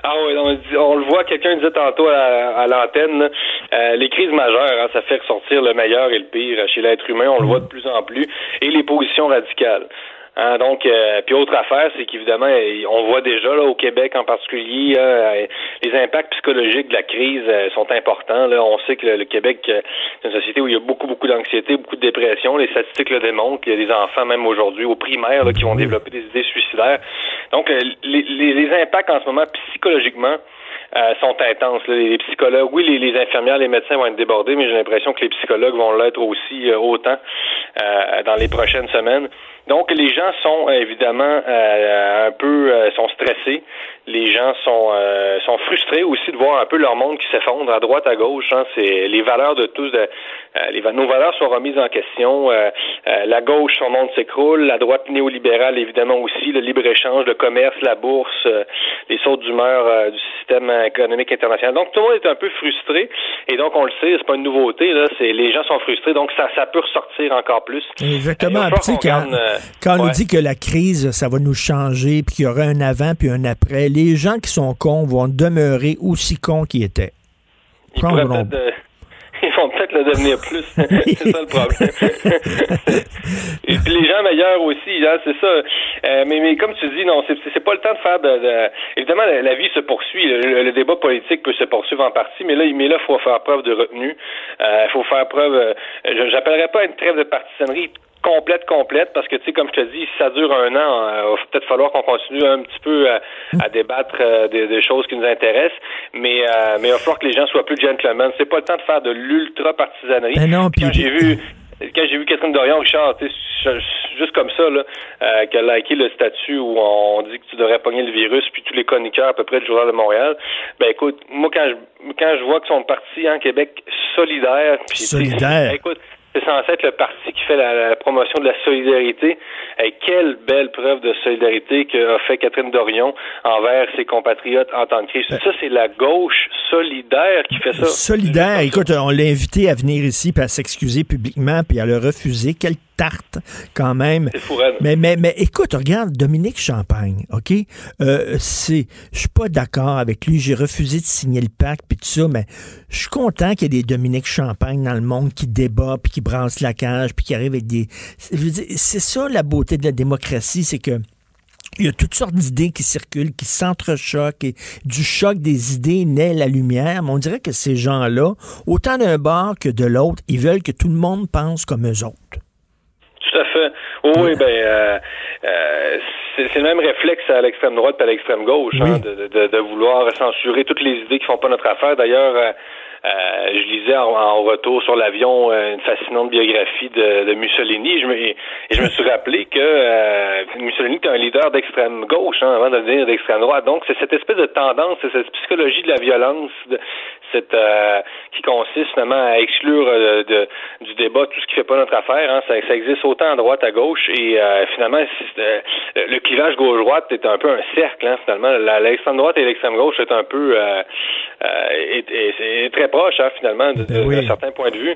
Ah oui, on, le voit, quelqu'un disait tantôt à, l'antenne, euh, les crises majeures, hein, ça fait ressortir le meilleur et le pire chez l'être humain, on le voit de plus en plus, et les positions radicales. Hein, donc, euh, puis autre affaire, c'est qu'évidemment, on voit déjà là au Québec en particulier, euh, les impacts psychologiques de la crise euh, sont importants. Là, on sait que le, Québec est une société où il y a beaucoup, beaucoup d'anxiété, beaucoup de dépression. Les statistiques le démontrent. Il y a des enfants même aujourd'hui au primaire qui vont développer des idées suicidaires. Donc, les, les, impacts en ce moment psychologiquement. sont intenses. Les, psychologues, oui, les, les, infirmières, les médecins vont être débordés, mais j'ai l'impression que les psychologues vont l'être aussi autant dans les prochaines semaines. Donc, les gens sont euh, évidemment euh, un peu euh, sont stressés. Les gens sont sont frustrés aussi de voir un peu leur monde qui s'effondre à droite, à gauche. Hein. C'est les valeurs de tous. De, les, nos valeurs sont remises en question. la gauche, son monde s'écroule. La droite néolibérale, évidemment aussi. Le libre échange, le commerce, la bourse, les sautes d'humeur du système économique international. Donc, tout le monde est un peu frustré. Et donc, on le sait, c'est pas une nouveauté. Là, c'est les gens sont frustrés. Donc, ça, ça peut ressortir encore plus. Exactement. Quand on nous dit que la crise, ça va nous changer, puis qu'il y aura un avant puis un après, les gens qui sont cons vont demeurer aussi cons qu'ils étaient. Ils, euh, ils vont peut-être le devenir plus. c'est ça le problème. Et puis les gens meilleurs aussi, hein, c'est ça. Euh, mais, mais comme tu dis, non, c'est pas le temps de faire de. Évidemment, la, vie se poursuit. Le, débat politique peut se poursuivre en partie, mais là, mais là, il faut faire preuve de retenue. Il euh, faut faire preuve. J'appellerais pas une trêve de partisanerie complète, complète, parce que, tu sais, comme je te dis, si ça dure un an, euh, il va peut-être falloir qu'on continue un petit peu à, débattre euh, des, choses qui nous intéressent, mais, euh, mais il va falloir que les gens soient plus gentlemen. C'est pas le temps de faire de l'ultra-partisanerie. Ben non, quand j'ai vu quand j'ai vu Catherine Dorion, Richard, juste comme ça, là, euh, qu'elle a liké le statut où on dit que tu devrais pogner le virus, puis tous les chroniqueurs à peu près du Journal de Montréal, ben écoute, moi quand je quand je vois que son parti en Québec solidaire, puis solidaire. écoute, c'est censé être le parti qui fait la, promotion de la solidarité. Et quelle belle preuve de solidarité qu'a fait Catherine Dorion envers ses compatriotes en temps de crise. Ça, c'est la gauche solidaire qui fait ça. Solidaire. Écoute, on l'a invité à venir ici puis à s'excuser publiquement puis à le refuser. Quelle tarte quand même. Mais, mais, mais écoute, regarde, Dominique Champagne, OK? Euh, c'est, je suis pas d'accord avec lui. J'ai refusé de signer le pacte puis tout ça, mais je suis content qu'il y ait des Dominique Champagne dans le monde qui débat puis qui brassent la cage puis qui arrivent avec des. C'est ça la beauté de la démocratie, c'est que il y a toutes sortes d'idées qui circulent, qui s'entrechoquent, et du choc des idées naît la lumière. Mais on dirait que ces gens-là, autant d'un bord que de l'autre, ils veulent que tout le monde pense comme eux autres. Tout à fait. oui, ben euh, euh, c'est le même réflexe à l'extrême droite et à l'extrême gauche, hein, de, de, de, vouloir censurer toutes les idées qui font pas notre affaire. D'ailleurs, euh, euh, je lisais en, retour sur l'avion euh, une fascinante biographie de, de Mussolini et je, me, et je me suis rappelé que euh, Mussolini était un leader d'extrême gauche hein, avant de devenir d'extrême droite. Donc c'est cette espèce de tendance, c'est cette psychologie de la violence, cette qui consiste finalement à exclure de, du débat tout ce qui fait pas notre affaire. Hein. Ça, ça, existe autant à droite à gauche et finalement le clivage gauche-droite est un peu un cercle. Hein, finalement, l'extrême droite et l'extrême gauche est un peu est, est très proche, hein, finalement, d'un ben certain point de vue.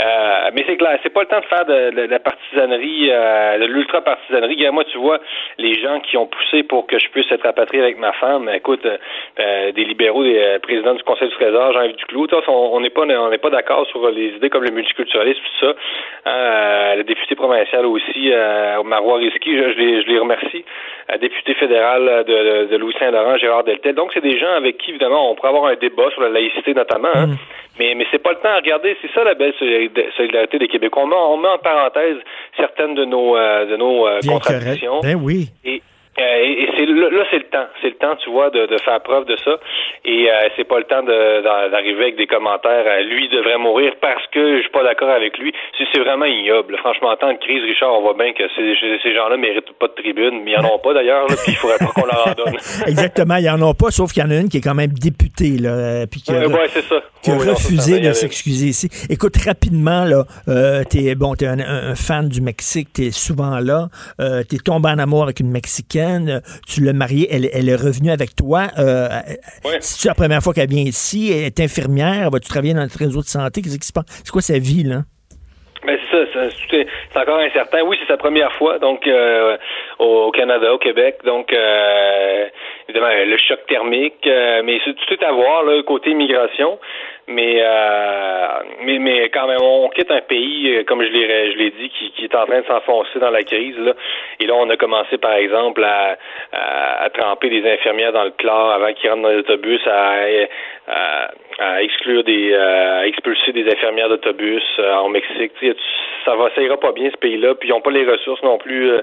Euh, mais c'est clair, c'est pas le temps de faire de, la partisanerie, euh, de l'ultra-partisanerie. Moi, tu vois, les gens qui ont poussé pour que je puisse être rapatrié avec ma femme, écoute, euh, des libéraux, des présidents du Conseil du Trésor, Jean-Yves Duclos, on n'est pas on n'est pas d'accord sur les idées comme le multiculturalisme, tout ça. Hein, le député provincial aussi, Marois Risky, je, je, les, remercie. député fédéral de, de Louis-Saint-Laurent, Gérard Deltel. Donc, c'est des gens avec qui, évidemment, on pourrait avoir un débat sur la laïcité notamment. Hein. Mm. Mais, mais c'est pas le temps à regarder. C'est ça la belle solidarité des Québécois. On met, on met en parenthèse certaines de nos, euh, de nos euh, contradictions. Ben oui. Et, euh, et, c'est là, c'est le temps. C'est le temps, tu vois, de, de faire preuve de ça. Et euh, c'est pas le temps d'arriver avec des commentaires. Euh, lui devrait mourir parce que je suis pas d'accord avec lui. C'est vraiment ignoble. Franchement, en temps de crise, Richard, on voit bien que ces, ces gens-là méritent pas de tribune, mais ils en ont pas d'ailleurs. Puis il faudrait pas qu'on leur en donne. Exactement, ils en ont pas, sauf qu'il y en a une qui est quand même députée là, puis qui a, ouais, c'est ça. Qui a refusé de s'excuser ici. Écoute rapidement là, euh, t'es bon, t'es un, un, fan du Mexique, t'es souvent là, euh, t'es tombé en amour avec une mexicaine tu l'as mariée, elle, elle, est revenue avec toi. Euh, C'est la première fois qu'elle vient ici, elle est infirmière, va-tu travailler dans le réseau de santé? Qu'est-ce qui se passe? C'est quoi sa vie, là? Mais c'est ça, c'est encore incertain. Oui, c'est sa première fois, donc euh, au, Canada, au Québec. Donc, euh, évidemment, le choc thermique, euh, mais c'est tout à voir, là, côté immigration. Mais, euh, mais, mais quand même, on quitte un pays, euh, comme je l'ai, je l'ai dit, qui, qui est en train de s'enfoncer dans la crise. Là. Et là, on a commencé, par exemple, à, à, tremper des infirmières dans le chlore avant qu'ils rentrent dans l'autobus, à, à, à, exclure des, à expulser des infirmières d'autobus en Mexique. ça va, ça ira pas bien ce pays-là. Puis ils n'ont pas les ressources non plus euh,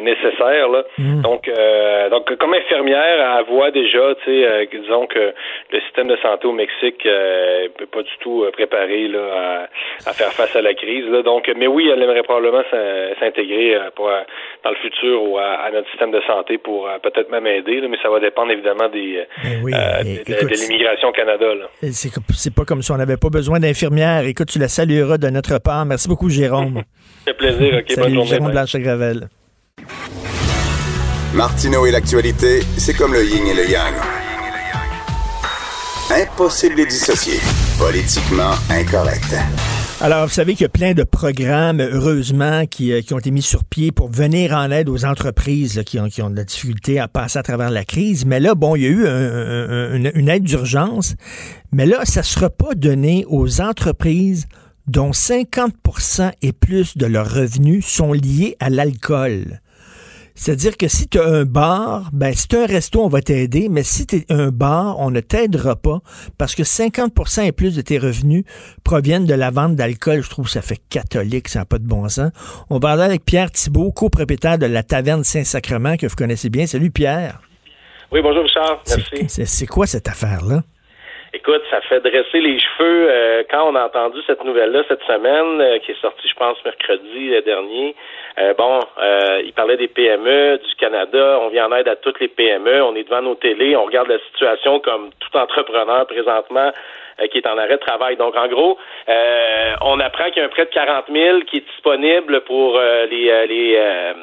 nécessaires. Là. Mm. Donc, euh, donc, comme infirmière, elle voit déjà, tu sais, euh, disons que le système de santé au Mexique euh, peut pas du tout euh, préparé là, à, à faire face à la crise. Là. Donc, mais oui, elle aimerait probablement s'in- s'intégrer euh, pour, euh, dans le futur ou à, à notre système de santé pour euh, peut-être même aider, là, mais ça va dépendre évidemment des, euh, oui, euh, de, l'immigration au Canada. Là. C'est c'est pas comme si on n'avait pas besoin d'infirmières. Écoute, tu la salueras de notre part. Merci beaucoup, Jérôme. Fait plaisir. OK, bonne Salut, journée. Jérôme bye. Martineau et l'actualité, c'est comme le yin et le yang. Impossible de les dissocier. Politiquement incorrect. Alors, vous savez qu'il y a plein de programmes, heureusement, qui, euh, ont été mis sur pied pour venir en aide aux entreprises qui, ont, de la difficulté à passer à travers la crise. Mais là, bon, il y a eu un- un- une, une aide d'urgence. Mais là, ça ne sera pas donné aux entreprises dont 50% et plus de leurs revenus sont liés à l'alcool. C'est-à-dire que si tu as un bar, ben si tu un resto, on va t'aider, mais si tu es un bar, on ne t'aidera pas parce que 50% et plus de tes revenus proviennent de la vente d'alcool. Je trouve que ça fait catholique, ça n'a pas de bon sens. On va aller avec Pierre Thibault, copropriétaire de la Taverne Saint-Sacrement, que vous connaissez bien. Salut Pierre. Oui, bonjour Richard. Merci. C'est c'est quoi cette affaire-là? Écoute, ça fait dresser les cheveux euh, quand on a entendu cette nouvelle-là cette semaine, euh, qui est sortie, je pense, mercredi euh, dernier. Euh, bon, euh, il parlait des PME du Canada. On vient en aide à toutes les PME. On est devant nos télés. On regarde la situation comme tout entrepreneur présentement euh, qui est en arrêt de travail. Donc, en gros, euh, on apprend qu'il y a un prêt de 40 000 qui est disponible pour euh, les, euh, les,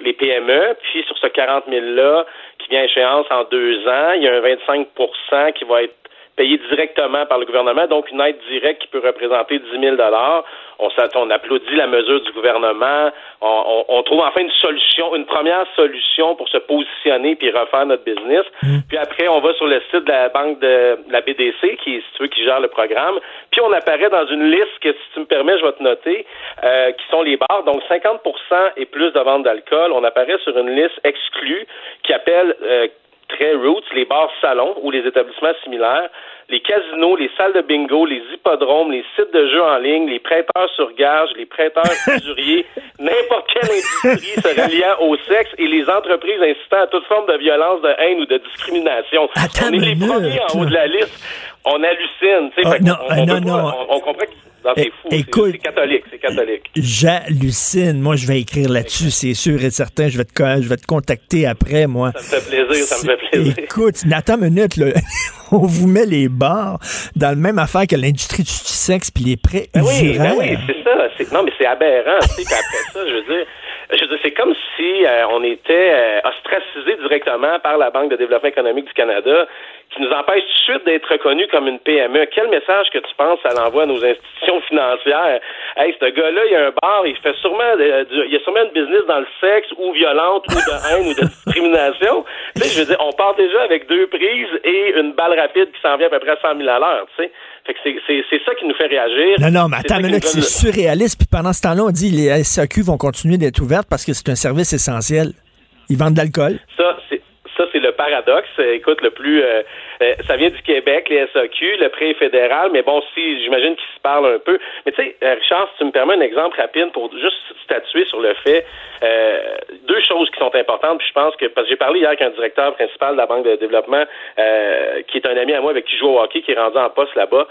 les PME. Puis, sur ce 40 000-là, qui vient à échéance en deux ans, il y a un 25% qui va être payé directement par le gouvernement, donc une aide directe qui peut représenter 10 000 on, on applaudit la mesure du gouvernement. On, on- on trouve enfin une solution, une première solution pour se positionner puis refaire notre business. Puis après, on va sur le site de la banque de la BDC, qui est si tu veux, qui gère le programme. Puis on apparaît dans une liste que, si tu me permets, je vais te noter, euh, qui sont les bars. Donc 50% et plus de vente d'alcool. On apparaît sur une liste exclue qui appelle euh, très roots, les bars salons ou les établissements similaires, les casinos, les salles de bingo, les hippodromes, les sites de jeux en ligne, les prêteurs sur gage, les prêteurs usuriers, n'importe quelle industrie se reliant au sexe et les entreprises incitant à toute forme de violence, de haine ou de discrimination. on est les premiers en haut de la liste. On hallucine. qu'on- non, on, ah, on non, peut pas- non. on- on comprend que dans c'est fou. Écoute. C'est catholique, c'est catholique. J'hallucine. Moi, je vais écrire là-dessus, c'est sûr et certain. Je vais te, je vais te contacter après, moi. Ça me fait plaisir, ça me fait plaisir. Écoute, attends une minute, là. on vous met les bars dans le même affaire que l'industrie du sexe puis les prêts Ben oui, ben oui, c'est ça. C'est- Non, mais c'est aberrant. tu sais, après ça, je veux dire, je veux dire, c'est comme si euh, on était euh, ostracisé directement par la Banque de développement économique du Canada, qui nous empêche tout de suite d'être reconnus comme une PME. Quel message que tu penses ça l'envoie à nos institutions financières? Hey, ce gars-là, il a un bar, il fait sûrement, de- du- il a sûrement une business dans le sexe ou violente ou de haine ou de discrimination. Tu sais, je veux dire, on part déjà avec deux prises et une balle rapide qui s'en vient à peu près à 100 000 à l'heure. Tu sais, c'est- ça qui nous fait réagir. Non, non, mais attends minute, donne c'est surréaliste. Puis pendant ce temps-là, on dit les SAQ vont continuer d'être ouvertes parce que c'est un service essentiel. Ils vendent de l'alcool. Ça, c'est ça, c'est le paradoxe. Écoute, le plus, euh, euh, ça vient du Québec, les SAQ, le prêt fédéral, mais bon, si j'imagine qu'ils se parlent un peu. Mais tu sais, euh, Richard, si tu me permets un exemple rapide pour juste statuer sur le fait, deux choses qui sont importantes. Puis je pense que parce que j'ai parlé hier avec un directeur principal de la Banque de développement, qui est un ami à moi avec qui je joue au hockey, qui est rendu en poste là-bas.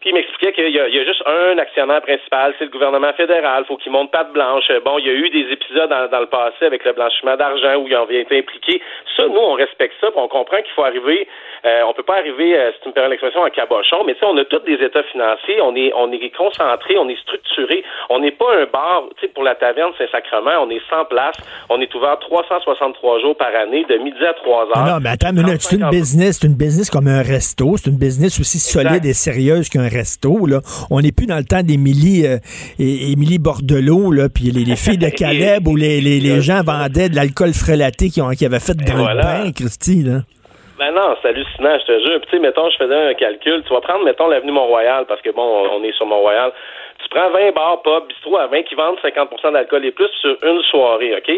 Puis il m'expliquait qu'il y, a- il y a juste un actionnaire principal, c'est le gouvernement fédéral. faut qu'il monte patte blanche. Bon, il y a eu des épisodes dans, dans le passé avec le blanchiment d'argent où ils ont été impliqués. Ça, nous, on respecte ça. puis on comprend qu'il faut arriver. Euh, on peut pas arriver, euh, si tu me permets l'expression, en cabochon. Mais tu sais, on a tous des états financiers. On est, on est concentré, on est structuré. On n'est pas un bar. Tu sais, pour la taverne Saint-Sacrement, on est 100 places. On est ouvert 363 jours par année, de midi à 3 heures. Non, non, mais attends c'est une business, c'est une business comme un resto, c'est une business aussi solide et sérieuse qu'un resto. Là. On n'est plus dans le temps d'Émilie euh, Émilie Bordelot, là, puis les, les filles de Caleb où les, les, les gens vendaient de l'alcool frelaté qui, ont, qui avaient fait dans voilà. le bain, Christy. Là. Ben non, c'est hallucinant, je te jure. Puis, tu sais, mettons, je faisais un calcul. Tu vas prendre, mettons, l'avenue Mont-Royal, parce que, bon, on est sur Mont-Royal. Tu prends 20 bars, pub, bistrot à 20 qui vendent 50% d'alcool et plus sur une soirée, OK?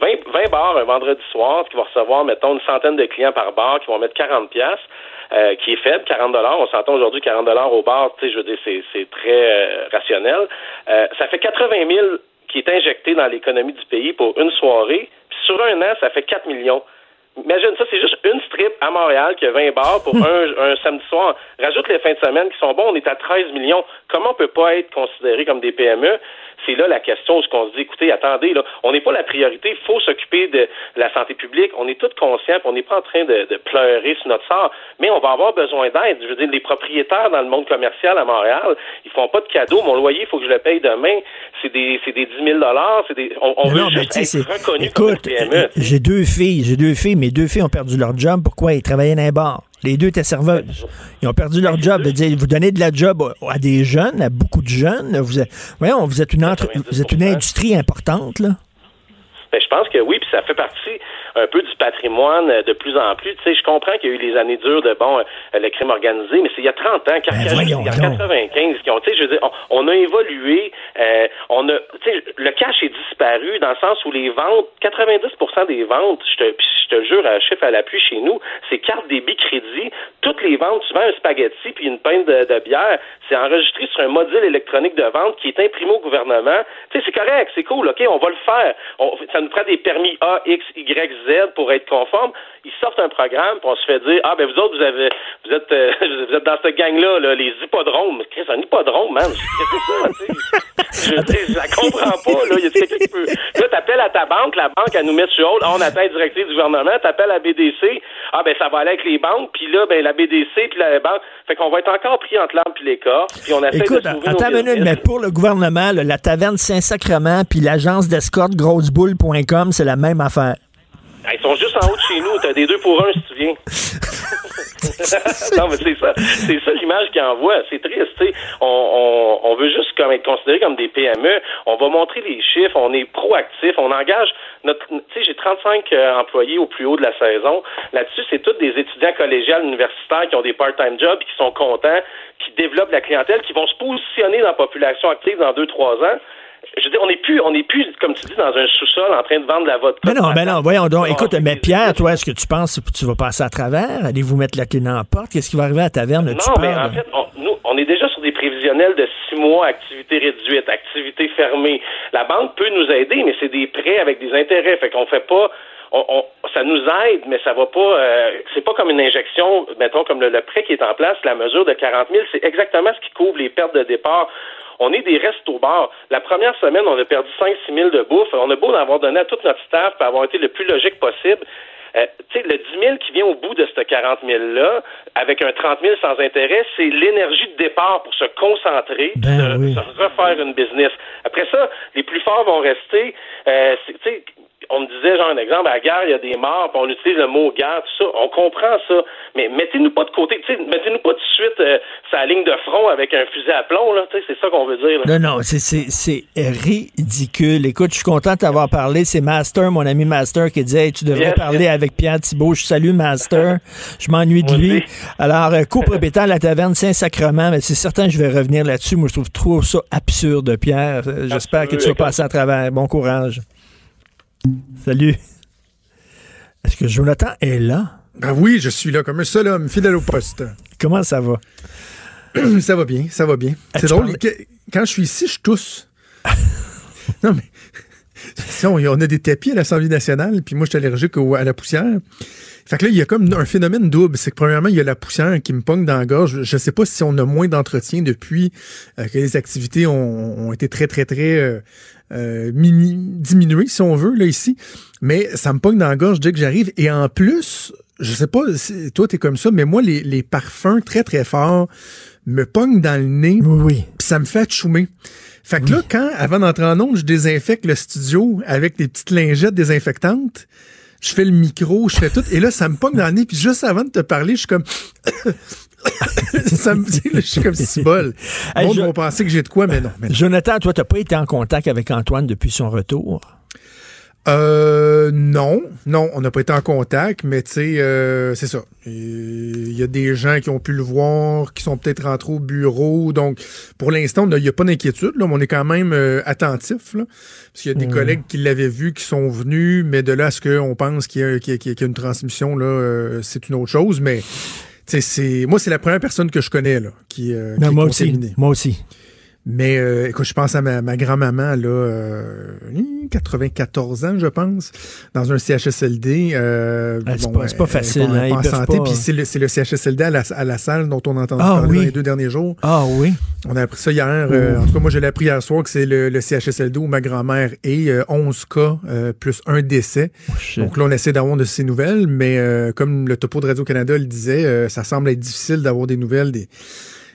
20, 20 bars un vendredi soir qui vont recevoir, mettons, une centaine de clients par bar qui vont mettre 40 piastres, euh, qui est faible, 40 On s'entend aujourd'hui 40 au bar, tu sais, je veux dire, c'est, c'est très euh, rationnel. Euh, ça fait 80 000 qui est injecté dans l'économie du pays pour une soirée. Puis sur un an, ça fait 4 millions. Imagine ça, c'est juste une strip à Montréal qui a 20 bars pour un, un samedi soir. Rajoute les fins de semaine qui sont bons, on est à 13 millions. Comment on peut pas être considéré comme des PME? C'est là la question où on se dit, écoutez, attendez, là, on n'est pas la priorité, il faut s'occuper de la santé publique. On est tous conscients, puis on n'est pas en train de, de pleurer sur notre sort, mais on va avoir besoin d'aide. Je veux dire, les propriétaires dans le monde commercial à Montréal, ils font pas de cadeaux. Mon loyer, il faut que je le paye demain. C'est des, c'est des 10 000 c'est des, on, on Non, veut juste être reconnu Écoute, j'ai deux filles, j'ai deux filles, mes deux filles ont perdu leur job. Pourquoi? Ils travaillaient dans un bar. Les deux étaient serveuses. Ils ont perdu leur job. De dire, vous donnez de la job à des jeunes, à beaucoup de jeunes. Vous êtes, voyons, vous êtes une entre, vous êtes une industrie importante, là. Ben, je pense que oui, puis ça fait partie un peu du patrimoine euh, de plus en plus. Tu sais, je comprends qu'il y a eu les années dures de bon euh, le crime organisé, mais c'est il y a 30 ans, Carcajou, Ben, voyons il y a donc. 95 qui ont, tu sais, je veux dire, on, on a évolué, euh, on a, tu sais, le cash est disparu dans le sens où les ventes, 90% des ventes, je te, je te jure, un chiffre à l'appui chez nous, c'est carte débit crédit, toutes les ventes, souvent un spaghetti puis une pinte de, de bière, c'est enregistré sur un module électronique de vente qui est imprimé au gouvernement. Tu sais, c'est correct, c'est cool, ok, on va le faire. On- ça nous prend des permis A, X, Y, Z pour être conforme. Ils sortent un programme, puis on se fait dire, ah ben vous autres, vous avez, vous êtes, euh, vous êtes dans cette gang-là, là, les hippodromes. Chris, un hippodrome, man, qu'est-ce que c'est ça, tu sais? Je, je la comprends pas, là. Il y a quelqu'un qui peut. Là, t'appelles à ta banque, la banque, elle nous met sur hold. Ah, on attend la du gouvernement. T'appelles à BDC. Ah, ben, ça va aller avec les banques. Puis là, ben, la BDC, puis la banque. Fait qu'on va être encore pris entre l'arbre puis l'écorce. Puis on Écoute, de attends une minute, mais pour le gouvernement, là, la taverne Saint-Sacrement puis l'agence d'escorte grosseboule.com, c'est la même affaire. Ils sont juste en haut de chez nous. T'as des deux pour un si tu viens. non, mais c'est ça. C'est ça l'image qu'ils envoient. C'est triste, tu sais. On, on, on veut juste comme être considéré comme des PME. On va montrer les chiffres. On est proactif. On engage notre, tu sais, j'ai 35 euh, employés au plus haut de la saison. Là-dessus, c'est tous des étudiants collégiales universitaires qui ont des part-time jobs, qui sont contents, qui développent la clientèle, qui vont se positionner dans la population active dans deux, trois ans. Je veux dire, on n'est plus, on n'est plus, comme tu dis, dans un sous-sol en train de vendre de la vodka. Mais non, ben non, voyons donc. Écoute, mais Pierre, toi, est-ce que tu penses que tu vas passer à travers? Allez-vous mettre la clé dans la porte? Qu'est-ce qui va arriver à la taverne? Non, mais en fait, on, nous, on est déjà sur des prévisionnels de six mois, activité réduite, activité fermée. La banque peut nous aider, mais c'est des prêts avec des intérêts. Fait qu'on fait pas. On, on- ça nous aide, mais ça va pas. euh, c'est pas comme une injection, mettons comme le, le prêt qui est en place, la mesure de 40 000, c'est exactement ce qui couvre les pertes de départ. On est des restos bars. La première semaine, on a perdu 5-6 000 de bouffe. On a beau en avoir donné à toute notre staff et avoir été le plus logique possible. Euh, tu sais, le 10 000 qui vient au bout de ce 40 000-là, avec un 30 000 sans intérêt, c'est l'énergie de départ pour se concentrer, Ben de, se refaire une business. Après ça, les plus forts vont rester. Euh, c'est- tu sais, on me disait, genre, un exemple, à la guerre, il y a des morts, puis on utilise le mot guerre, tout ça. On comprend ça. Mais mettez-nous pas de côté, tu sais, mettez-nous pas tout de suite euh, sa ligne de front avec un fusil à plomb, là. Tu sais, c'est ça qu'on veut dire, là. Non, non, c'est- c'est c'est ridicule. Écoute, je suis content de t'avoir parlé. C'est Master, mon ami Master, qui disait Hey, tu devrais Yes, parler avec Pierre Thibault. Je salue Master. Je m'ennuie de lui. Alors, euh, copropriétaire de la taverne Saint-Sacrement, mais c'est certain que je vais revenir là-dessus. Moi, je trouve trop ça absurde, Pierre. Euh, J'espère que tu vas passer à travers. Bon courage. Salut. Est-ce que Jonathan est là? Ben oui, je suis là comme un seul homme, fidèle au poste. Comment ça va? ça va bien, ça va bien. C'est drôle, que- quand je suis ici, je tousse. non, mais si on, on a des tapis à l'Assemblée nationale, puis moi, je suis allergique au- à la poussière. Fait que là, il y a comme un phénomène double. C'est que premièrement, il y a la poussière qui me pogne dans la gorge. Je sais pas si on a moins d'entretien depuis euh, que les activités ont, ont été très, très, très euh, euh, mini, si on veut, là, ici. Mais ça me pogne dans la gorge dès que j'arrive. Et en plus, je sais pas, si toi, t'es comme ça, mais moi, les, les parfums très, très forts me pognent dans le nez. Oui. Puis ça me fait choumer. Fait que là, quand, avant d'entrer en onde, je désinfecte le studio avec des petites lingettes désinfectantes, je fais le micro, je fais tout, et là, ça me pogne dans le nez, puis juste avant de te parler, je suis comme... ça me dit, je suis comme si bol. Hey, je- va penser que j'ai de quoi, mais non. mais non. Jonathan, toi, t'as pas été en contact avec Antoine depuis son retour? Euh, non, non, on n'a pas été en contact, mais tu sais, euh, c'est ça. Il y a des gens qui ont pu le voir, qui sont peut-être rentrés au bureau, donc pour l'instant, il n'y a pas d'inquiétude, là, mais on est quand même euh, attentif, là, parce qu'il y a des Mm. collègues qui l'avaient vu, qui sont venus, mais de là à ce qu'on pense qu'il y, a- y y une transmission, là, euh, c'est une autre chose, mais c'est moi, c'est la première personne que je connais là, qui, euh, Non, qui est moi aussi. Moi aussi. Mais euh, écoute, je pense à ma, ma grand-maman, là, euh, 94 ans, je pense, dans un CHSLD. Euh, Ah, c'est bon, pas- c'est pas facile, elle hein, pas en santé, pas- puis c'est le, le CHSLD à la, à la salle dont on a entendu Ah, parler oui. dans les deux derniers jours. Ah oui. On a appris ça hier. euh, en tout cas, moi, je l'ai appris hier soir que c'est le, le CHSLD où ma grand-mère est. euh, 11 cas euh, plus un décès. Donc là, on essaie d'avoir de ces nouvelles, mais euh, comme le topo de Radio-Canada le disait, euh, ça semble être difficile d'avoir des nouvelles des,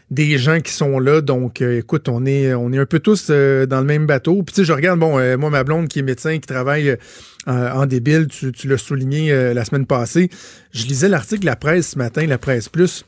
des gens qui sont là. Donc, euh, écoute, on est, on est un peu tous euh, dans le même bateau. Puis tu sais, je regarde, bon, euh, moi, ma blonde qui est médecin, qui travaille euh, en débile, tu, tu l'as souligné euh, la semaine passée. Je lisais l'article la presse ce matin, la presse plus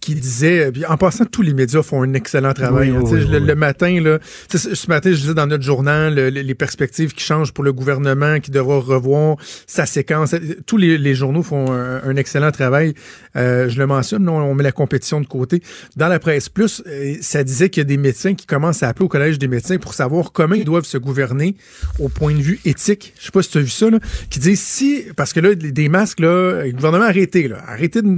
qui disait, puis en passant, tous les médias font un excellent travail. Oui, hein. oui, oui, le, oui. le matin, là, ce matin, je disais dans notre journal le- les perspectives qui changent pour le gouvernement, qui devra revoir sa séquence. Tous les, les journaux font un, un excellent travail. Euh, je le mentionne, non, on met la compétition de côté. Dans la presse plus, euh, ça disait qu'il y a des médecins qui commencent à appeler au collège des médecins pour savoir comment ils doivent se gouverner au point de vue éthique. Je sais pas si tu as vu ça, là, qui disent si, parce que là, des masques, là, le gouvernement arrêtez, là, arrêtez de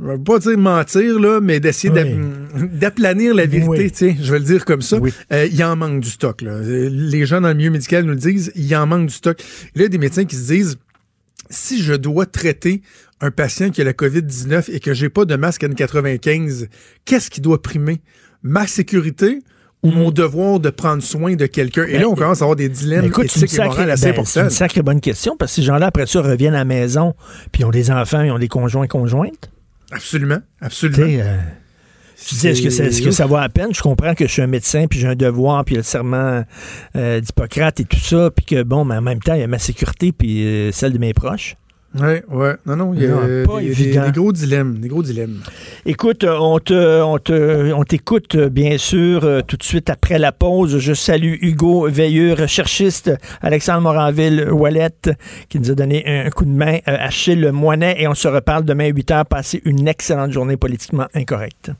je vais pas dire mentir, là, mais d'essayer d'ap- d'aplanir la vérité, sais, je vais le dire comme ça. Euh, il en manque du stock. Là. Les gens dans le milieu médical nous le disent, il en manque du stock. Il y a des médecins qui se disent, si je dois traiter un patient qui a la COVID-19 et que j'ai pas de masque N95, qu'est-ce qui doit primer? Ma sécurité ou mon devoir de prendre soin de quelqu'un? Et là, on commence à avoir des dilemmes Ben, écoute, c'est une, éthiques et morales sacrée, assez ben, c'est importants. une sacrée bonne question parce que ces gens-là, après ça, reviennent à la maison puis ils ont des enfants, ils ont des conjoints conjointes. Absolument, absolument. Tu euh, tu dis, est-ce que, ça- est-ce que ça va à peine? Je comprends que je suis un médecin, puis j'ai un devoir, puis il y a le serment euh, d'Hippocrate et tout ça, puis que, bon, mais en même temps, il y a ma sécurité, puis euh, celle de mes proches. Ouais, ouais. Non, non, il y a Non, euh, pas des, évident. des gros dilemmes. Des gros dilemmes. Écoute, euh, on te, on te, on t'écoute euh, bien sûr euh, tout de suite après la pause. Je salue Hugo Veilleux, recherchiste, Alexandre Moranville Wallet, qui nous a donné un, coup de main, Achille Moinet, et on se reparle demain à 8 heures. Passez une excellente journée politiquement incorrecte.